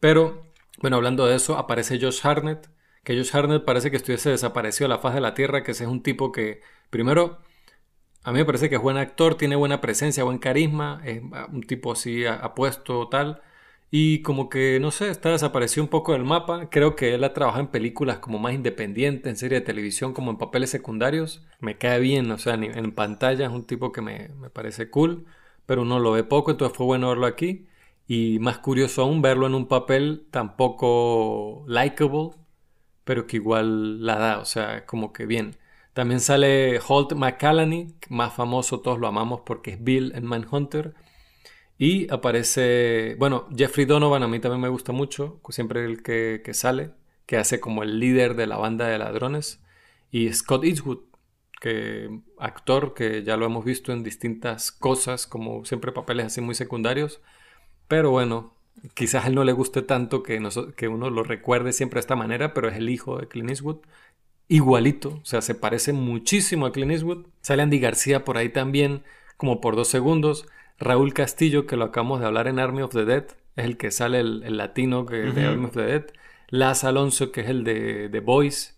Pero, bueno, hablando de eso, aparece Josh Harnett. Que Josh Harnett parece que estuviese desaparecido a la faz de la Tierra, que ese es un tipo que, primero, a mí me parece que es buen actor, tiene buena presencia, buen carisma, es un tipo así apuesto, tal. Y como que, no sé, está desaparecido un poco del mapa. Creo que él ha trabajado en películas como más independientes, en serie de televisión, como en papeles secundarios. Me cae bien, o sea, en pantalla es un tipo que me, me parece cool, pero uno lo ve poco, entonces fue bueno verlo aquí. Y más curioso aún verlo en un papel tan poco likable, pero que igual la da, o sea, como que bien. También sale Holt McCallany, más famoso, todos lo amamos porque es Bill en Manhunter. Y aparece, bueno, Jeffrey Donovan a mí también me gusta mucho, siempre el que, sale, que hace como el líder de la banda de ladrones. Y Scott Eastwood, que actor que ya lo hemos visto en distintas cosas, como siempre papeles así muy secundarios. Pero bueno, quizás a él no le guste tanto que, que uno lo recuerde siempre de esta manera, pero es el hijo de Clint Eastwood. Igualito, o sea, se parece muchísimo a Clint Eastwood. Sale Andy García por ahí también, como por dos segundos. Raúl Castillo, que lo acabamos de hablar en Army of the Dead, es el que sale el, latino que, de Army of the Dead. Laz Alonso, que es el de The Voice.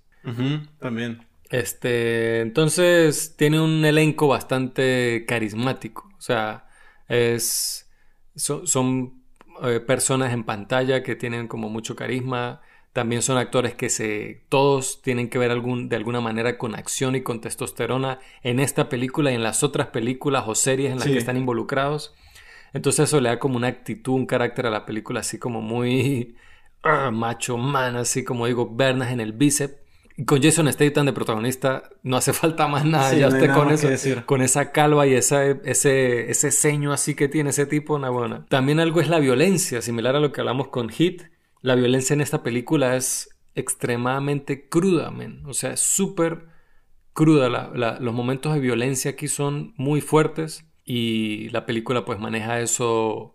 También. Este, entonces tiene un elenco bastante carismático. O sea, es, son eh, personas en pantalla que tienen como mucho carisma. También son actores que se todos tienen que ver algún, de alguna manera con acción y con testosterona en esta película y en las otras películas o series en las que están involucrados. Entonces eso le da como una actitud, un carácter a la película así como muy ah, macho man, así como digo, vernas en el bíceps. Y con Jason Statham de protagonista no hace falta más nada. ya esté con eso, con esa calva y esa, ese, ese ceño así que tiene ese tipo, una buena. También algo es la violencia, similar a lo que hablamos con Hit. La violencia en esta película es extremadamente cruda, men. O sea, es súper cruda. los momentos de violencia aquí son muy fuertes y la película pues maneja eso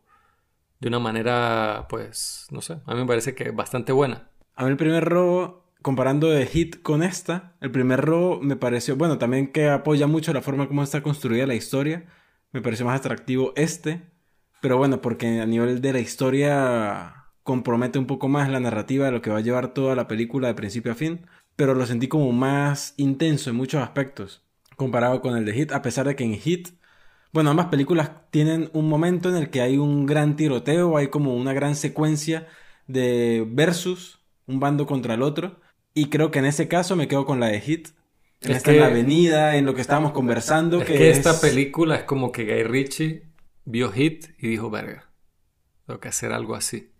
de una manera, pues, no sé, a mí me parece que bastante buena. A mí el primer robo comparando de Hit con esta, el primer robo me pareció, bueno, también que apoya mucho la forma como está construida la historia, me pareció más atractivo este, pero bueno, porque a nivel de la historia compromete un poco más la narrativa de lo que va a llevar toda la película de principio a fin, pero lo sentí como más intenso en muchos aspectos, comparado con el de Hit, a pesar de que en Hit, bueno, ambas películas tienen un momento en el que hay un gran tiroteo, hay como una gran secuencia de versus, un bando contra el otro, y creo que en ese caso me quedo con la de Hit. En, esta, en la avenida, en lo que estábamos conversando. Es que, esta película es como que Guy Ritchie vio Hit y dijo, verga, tengo que hacer algo así.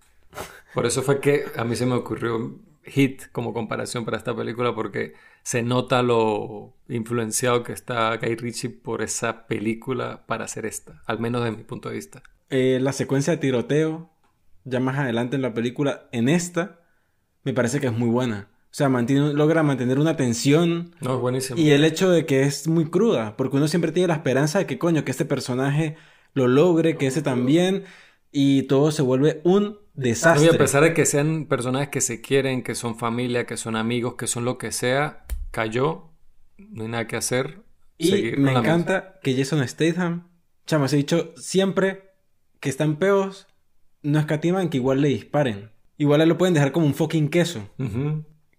Por eso fue que a mí se me ocurrió Hit como comparación para esta película porque se nota lo influenciado que está Guy Ritchie por esa película para hacer esta, al menos desde mi punto de vista. Eh, la secuencia de tiroteo, ya más adelante en la película, en esta, me parece que es muy buena. O sea, mantiene, logra mantener una tensión. No, buenísimo. Y el hecho de que es muy cruda, porque uno siempre tiene la esperanza de que, coño, que este personaje lo logre, que ese también, y todo se vuelve un desastre. Y a pesar de que sean personajes que se quieren, que son familia, que son amigos, que son lo que sea, cayó, no hay nada que hacer. Y me encanta que Jason Statham, chamo, se ha dicho siempre que están peos, no escatiman que igual le disparen. Igual le lo pueden dejar como un fucking queso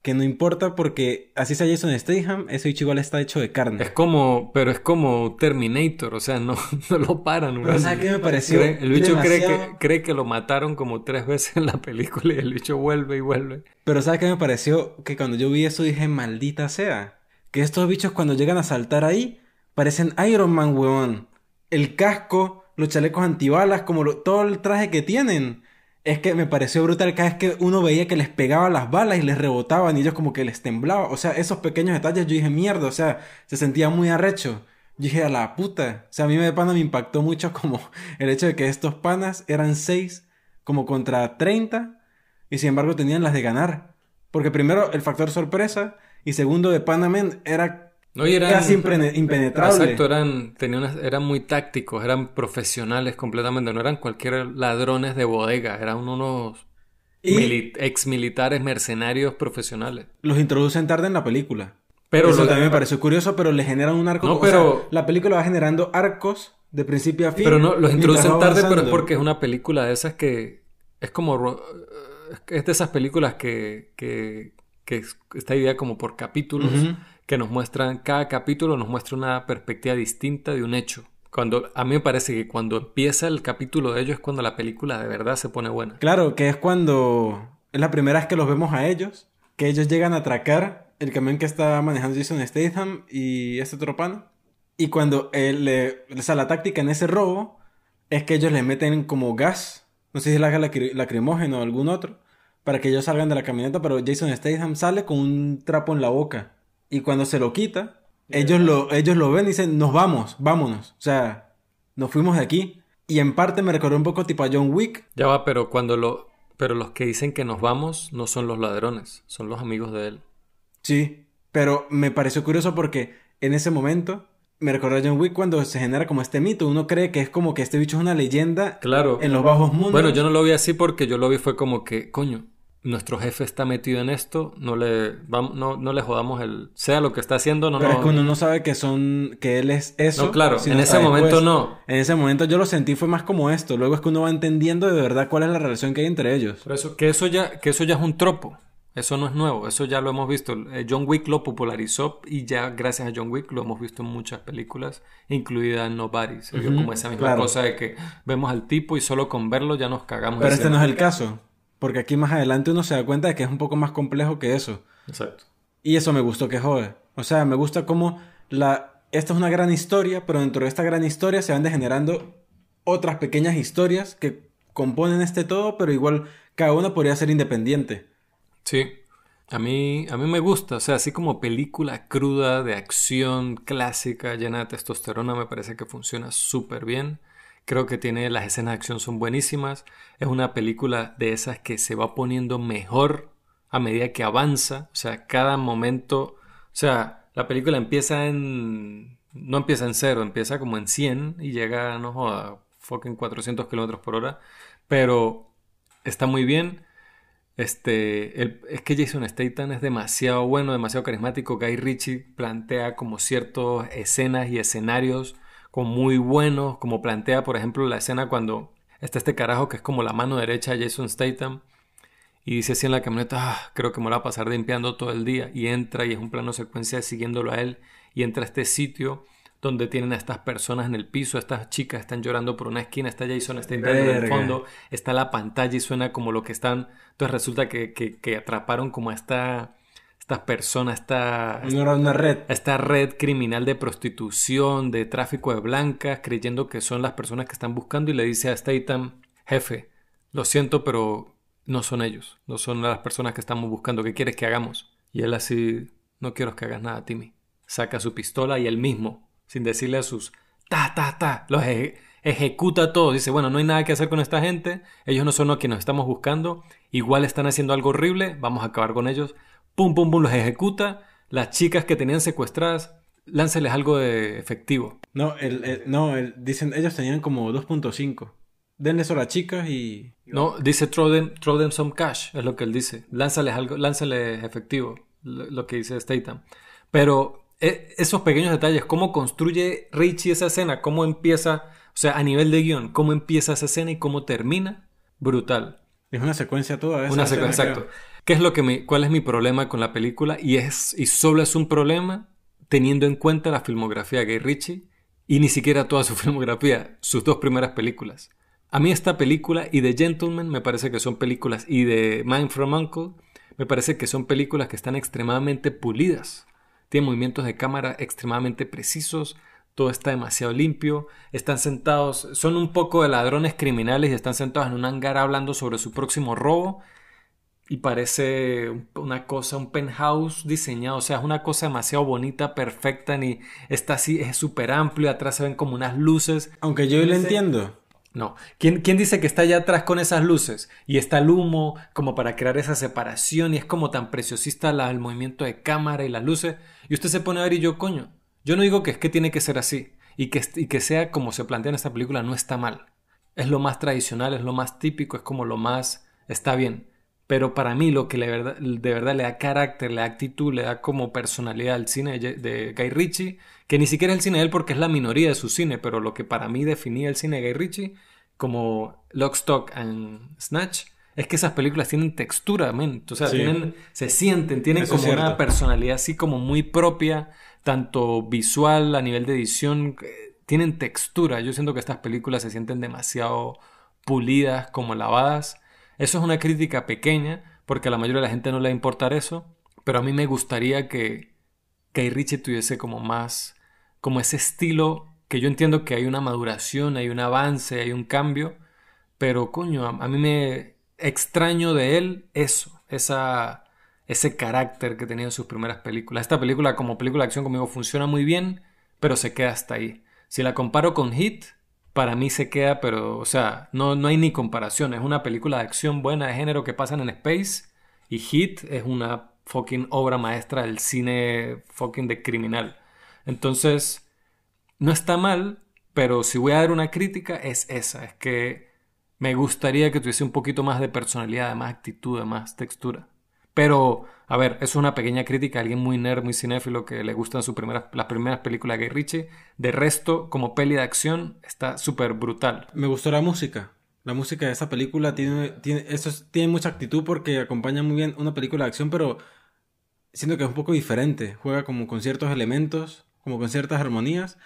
que no importa porque así sea Jason Statham, ese bicho igual está hecho de carne. Es como, pero es como Terminator, o sea, no, no lo paran. Pero ¿sabes qué me pareció? el bicho cree, que, cree que lo mataron como tres veces en la película y el bicho vuelve y vuelve. Pero ¿sabes qué me pareció? Que cuando yo vi eso dije, maldita sea. Que estos bichos cuando llegan a saltar ahí, parecen Iron Man, weón. El casco, los chalecos antibalas, como todo el traje que tienen es que me pareció brutal cada vez que uno veía que les pegaba las balas y les rebotaban y ellos como que les temblaba. O sea, esos pequeños detalles yo dije, mierda, o sea, se sentía muy arrecho. Yo dije, a la puta. O sea, a mí de pana me impactó mucho como el hecho de que estos panas eran seis como contra 30 y sin embargo tenían las de ganar. Porque primero el factor sorpresa y segundo de Panamen era no, eran, Casi impenetrable. Exacto, eran, tenían eran muy tácticos, eran profesionales completamente, no eran cualquier ladrones de bodega, eran unos ex militares mercenarios profesionales. Los introducen tarde en la película. Pero Eso también me pareció curioso, pero le generan un arco. No, pero... la película va generando arcos de principio a fin. Pero no, los introducen tarde, pero es porque es una película de esas que... Es como... Es de esas películas que... que, que esta idea como por capítulos que nos muestran, cada capítulo nos muestra una perspectiva distinta de un hecho. Cuando, a mí me parece que cuando empieza el capítulo de ellos es cuando la película de verdad se pone buena. Claro, que es cuando es la primera vez que los vemos a ellos, que ellos llegan a atracar el camión que está manejando Jason Statham y este tropano. Y cuando él le, o la táctica en ese robo es que ellos le meten como gas, no sé si es la lacrimógeno o algún otro, para que ellos salgan de la camioneta, pero Jason Statham sale con un trapo en la boca. Y cuando se lo quita, ellos lo, ellos lo ven y dicen, nos vamos, vámonos. O sea, nos fuimos de aquí. Y en parte me recordó un poco tipo a John Wick. Ya va, pero cuando lo... Pero los que dicen que nos vamos no son los ladrones, son los amigos de él. Sí, pero me pareció curioso porque en ese momento me recordó a John Wick cuando se genera como este mito. Uno cree que es como que este bicho es una leyenda claro. en los bajos mundos. Bueno, yo no lo vi así porque yo lo vi fue como que, coño, nuestro jefe está metido en esto, no le, vamos, no, no le jodamos el... Sea lo que está haciendo, no... Pero no, es que uno no sabe que son... que él es eso. No, claro, en ese momento después. no. En ese momento yo lo sentí fue más como esto. Luego es que uno va entendiendo de verdad cuál es la relación que hay entre ellos. Por eso, que eso ya, que eso ya es un tropo. Eso no es nuevo, eso ya lo hemos visto. Eh, John Wick lo popularizó y ya gracias a John Wick lo hemos visto en muchas películas, incluida en Nobody. Se vio como esa misma claro. cosa de que vemos al tipo y solo con verlo ya nos cagamos. Pero este no es el caso. Porque aquí más adelante uno se da cuenta de que es un poco más complejo que eso. Exacto. Y eso me gustó que jode. O sea, me gusta cómo la... Esta es una gran historia, pero dentro de esta gran historia se van degenerando otras pequeñas historias que componen este todo, pero igual cada una podría ser independiente. Sí, a mí, a mí me gusta, o sea, así como película cruda de acción clásica llena de testosterona, me parece que funciona súper bien. Creo que tiene, las escenas de acción son buenísimas. Es una película de esas que se va poniendo mejor a medida que avanza. O sea, cada momento, o sea, la película empieza en, no empieza en cero, empieza como en 100 y llega, no joda, fucking 400 kilómetros por hora. Pero está muy bien. Este, es que Jason Statham es demasiado bueno, demasiado carismático. Guy Ritchie plantea como ciertas escenas y escenarios como muy buenos, como plantea, por ejemplo, la escena cuando está este carajo que es como la mano derecha de Jason Statham y dice así en la camioneta, "Ah, creo que me la va a pasar limpiando todo el día y entra y es un plano secuencia siguiéndolo a él y entra a este sitio donde tienen a estas personas en el piso, estas chicas están llorando por una esquina, está Jason Statham en el fondo, está la pantalla y suena como lo que están, entonces resulta que, que- que atraparon como a esta, estas personas, esta, una red. esta red criminal de prostitución, de tráfico de blancas, creyendo que son las personas que están buscando y le dice a Statham, jefe, lo siento, pero no son ellos, no son las personas que estamos buscando, ¿qué quieres que hagamos? Y él así, no quiero que hagas nada, Timmy. Saca su pistola y él mismo, sin decirle a sus ta, ta, ta, los eje- ejecuta todo. Dice, bueno, no hay nada que hacer con esta gente, ellos no son los que nos estamos buscando, igual están haciendo algo horrible, vamos a acabar con ellos. Pum, pum, pum, los ejecuta. Las chicas que tenían secuestradas, lánceles algo de efectivo. No, el, el- no el- dicen, ellos tenían como 2.5. Denle eso a las chicas y... No, dice throw them, throw them some cash, es lo que él dice. Lánzales algo, lánzales efectivo, lo, lo que dice Statham. Pero eh, esos pequeños detalles, cómo construye Richie esa escena, cómo empieza, o sea, a nivel de guion, cómo empieza esa escena y cómo termina, brutal. Es una secuencia toda esa Una secuencia, exacto. ¿Qué es lo que me, cuál es mi problema con la película? Y es, y solo es un problema teniendo en cuenta la filmografía de Guy Ritchie y ni siquiera toda su filmografía, sus dos primeras películas. A mí esta película y The Gentleman me parece que son películas y de Mind from Uncle me parece que son películas que están extremadamente pulidas. Tienen movimientos de cámara extremadamente precisos, todo está demasiado limpio, están sentados, son un poco de ladrones criminales y están sentados en un hangar hablando sobre su próximo robo y parece un- una cosa, un penthouse diseñado, o sea, es una cosa demasiado bonita, perfecta, ni está así, es súper amplio, atrás se ven como unas luces. Aunque yo lo entiendo. No, ¿Quién, quién dice que está allá atrás con esas luces? Y está el humo como para crear esa separación y es como tan preciosista la- el movimiento de cámara y las luces. Y usted se pone a ver y yo, coño, yo no digo que es que tiene que ser así y que, y que sea como se plantea en esta película no está mal. Es lo más tradicional, es lo más típico, es como lo más... está bien. Pero para mí lo que le verdad- de verdad le da carácter, le da actitud, le da como personalidad al cine de, Guy Ritchie, que ni siquiera es el cine de él porque es la minoría de su cine, pero lo que para mí definía el cine de Guy Ritchie como Lock, Stock and Snatch es que esas películas tienen textura, men. O sea, Sí. tienen, se sienten, tienen Eso como una personalidad así como muy propia, tanto visual, a nivel de edición, eh, tienen textura. Yo siento que estas películas se sienten demasiado pulidas, como lavadas. Eso es una crítica pequeña, porque a la mayoría de la gente no le va a importar eso, pero a mí me gustaría que Guy Ritchie tuviese como más, como ese estilo, que yo entiendo que hay una maduración, hay un avance, hay un cambio, pero coño, a, mí me extraño de él eso, esa, ese carácter que tenía en sus primeras películas. Esta película como película de acción conmigo funciona muy bien, pero se queda hasta ahí. Si la comparo con Hit, para mí se queda, pero, o sea, no, no hay ni comparación. Es una película de acción buena de género que pasan en space y Hit es una fucking obra maestra del cine fucking de criminal. Entonces, no está mal, pero si voy a dar una crítica es esa, es que me gustaría que tuviese un poquito más de personalidad, de más actitud, de más textura. Pero, a ver, es una pequeña crítica alguien muy nerd, muy cinéfilo, que le gustan sus primeras, las primeras películas de Guy Ritchie. De resto, como peli de acción, está súper brutal. Me gustó la música. La música de esa película tiene, tiene, eso tiene mucha actitud porque acompaña muy bien una película de acción, pero siento que es un poco diferente. Juega como con ciertos elementos, como con ciertas armonías,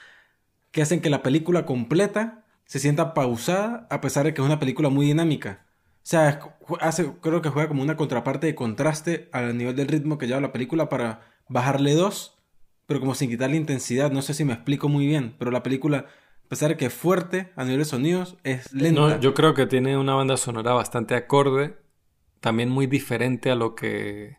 que hacen que la película completa se sienta pausada a pesar de que es una película muy dinámica. O sea, hace, creo que juega como una contraparte de contraste al nivel del ritmo que lleva la película para bajarle dos, pero como sin quitarle intensidad. No sé si me explico muy bien, pero la película, a pesar de que es fuerte a nivel de sonidos, es lenta. No, yo creo que tiene una banda sonora bastante acorde, también muy diferente a lo que,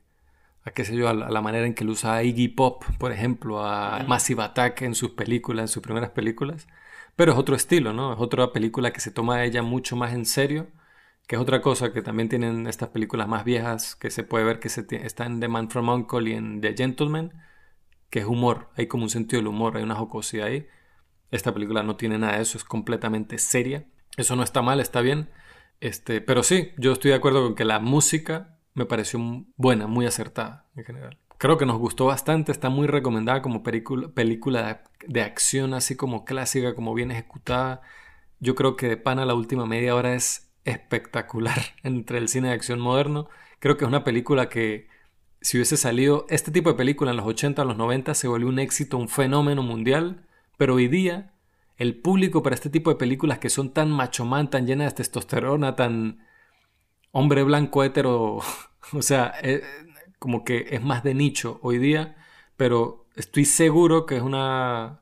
a qué sé yo, a la, manera en que lo usa Iggy Pop, por ejemplo, a Massive Attack en sus películas, en sus primeras películas. Pero es otro estilo, ¿no? Es otra película que se toma a ella mucho más en serio que es otra cosa que también tienen estas películas más viejas que se puede ver que se está en The Man from Uncle y en The Gentleman, que es humor, hay como un sentido del humor, hay una jocosidad ahí. Esta película no tiene nada de eso, es completamente seria. Eso no está mal, está bien. Este, pero sí, yo estoy de acuerdo con que la música me pareció buena, muy acertada en general. Creo que nos gustó bastante, está muy recomendada como película, de acción, así como clásica, como bien ejecutada. Yo creo que de pana la última media hora es espectacular entre el cine de acción moderno. Creo que es una película que si hubiese salido este tipo de película en los 80, los 90 se volvió un éxito, un fenómeno mundial, pero hoy día el público para este tipo de películas que son tan machomán, tan llenas de testosterona, tan hombre blanco hetero, o sea, eh, como que es más de nicho hoy día, pero estoy seguro que es una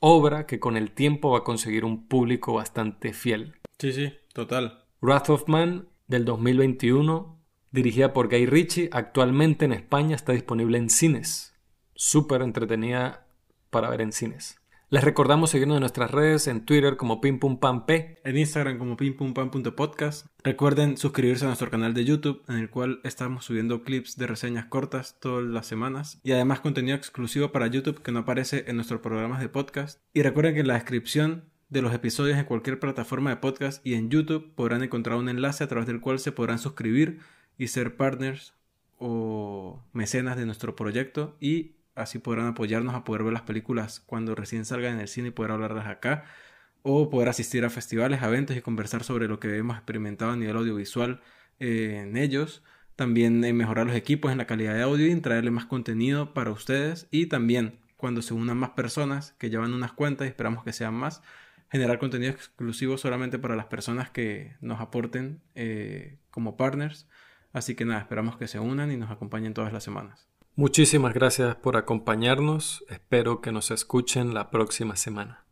obra que con el tiempo va a conseguir un público bastante fiel. Sí, sí, total. Wrath of Man del 2021, dirigida por Guy Ritchie, actualmente en España está disponible en cines. Súper entretenida para ver en cines. Les recordamos seguirnos en nuestras redes, en Twitter como P, en Instagram como pimpumpan.podcast. Recuerden suscribirse a nuestro canal de YouTube, en el cual estamos subiendo clips de reseñas cortas todas las semanas y además contenido exclusivo para YouTube que no aparece en nuestros programas de podcast. Y recuerden que en la descripción de los episodios en cualquier plataforma de podcast y en YouTube podrán encontrar un enlace a través del cual se podrán suscribir y ser partners o mecenas de nuestro proyecto y así podrán apoyarnos a poder ver las películas cuando recién salgan en el cine y poder hablarlas acá o poder asistir a festivales, eventos y conversar sobre lo que hemos experimentado a nivel audiovisual en ellos. También en mejorar los equipos en la calidad de audio y en traerle más contenido para ustedes. Y también cuando se unan más personas que llevan unas cuentas y esperamos que sean más, generar contenido exclusivo solamente para las personas que nos aporten eh, como partners. Así que nada, esperamos que se unan y nos acompañen todas las semanas. Muchísimas gracias por acompañarnos. Espero que nos escuchen la próxima semana.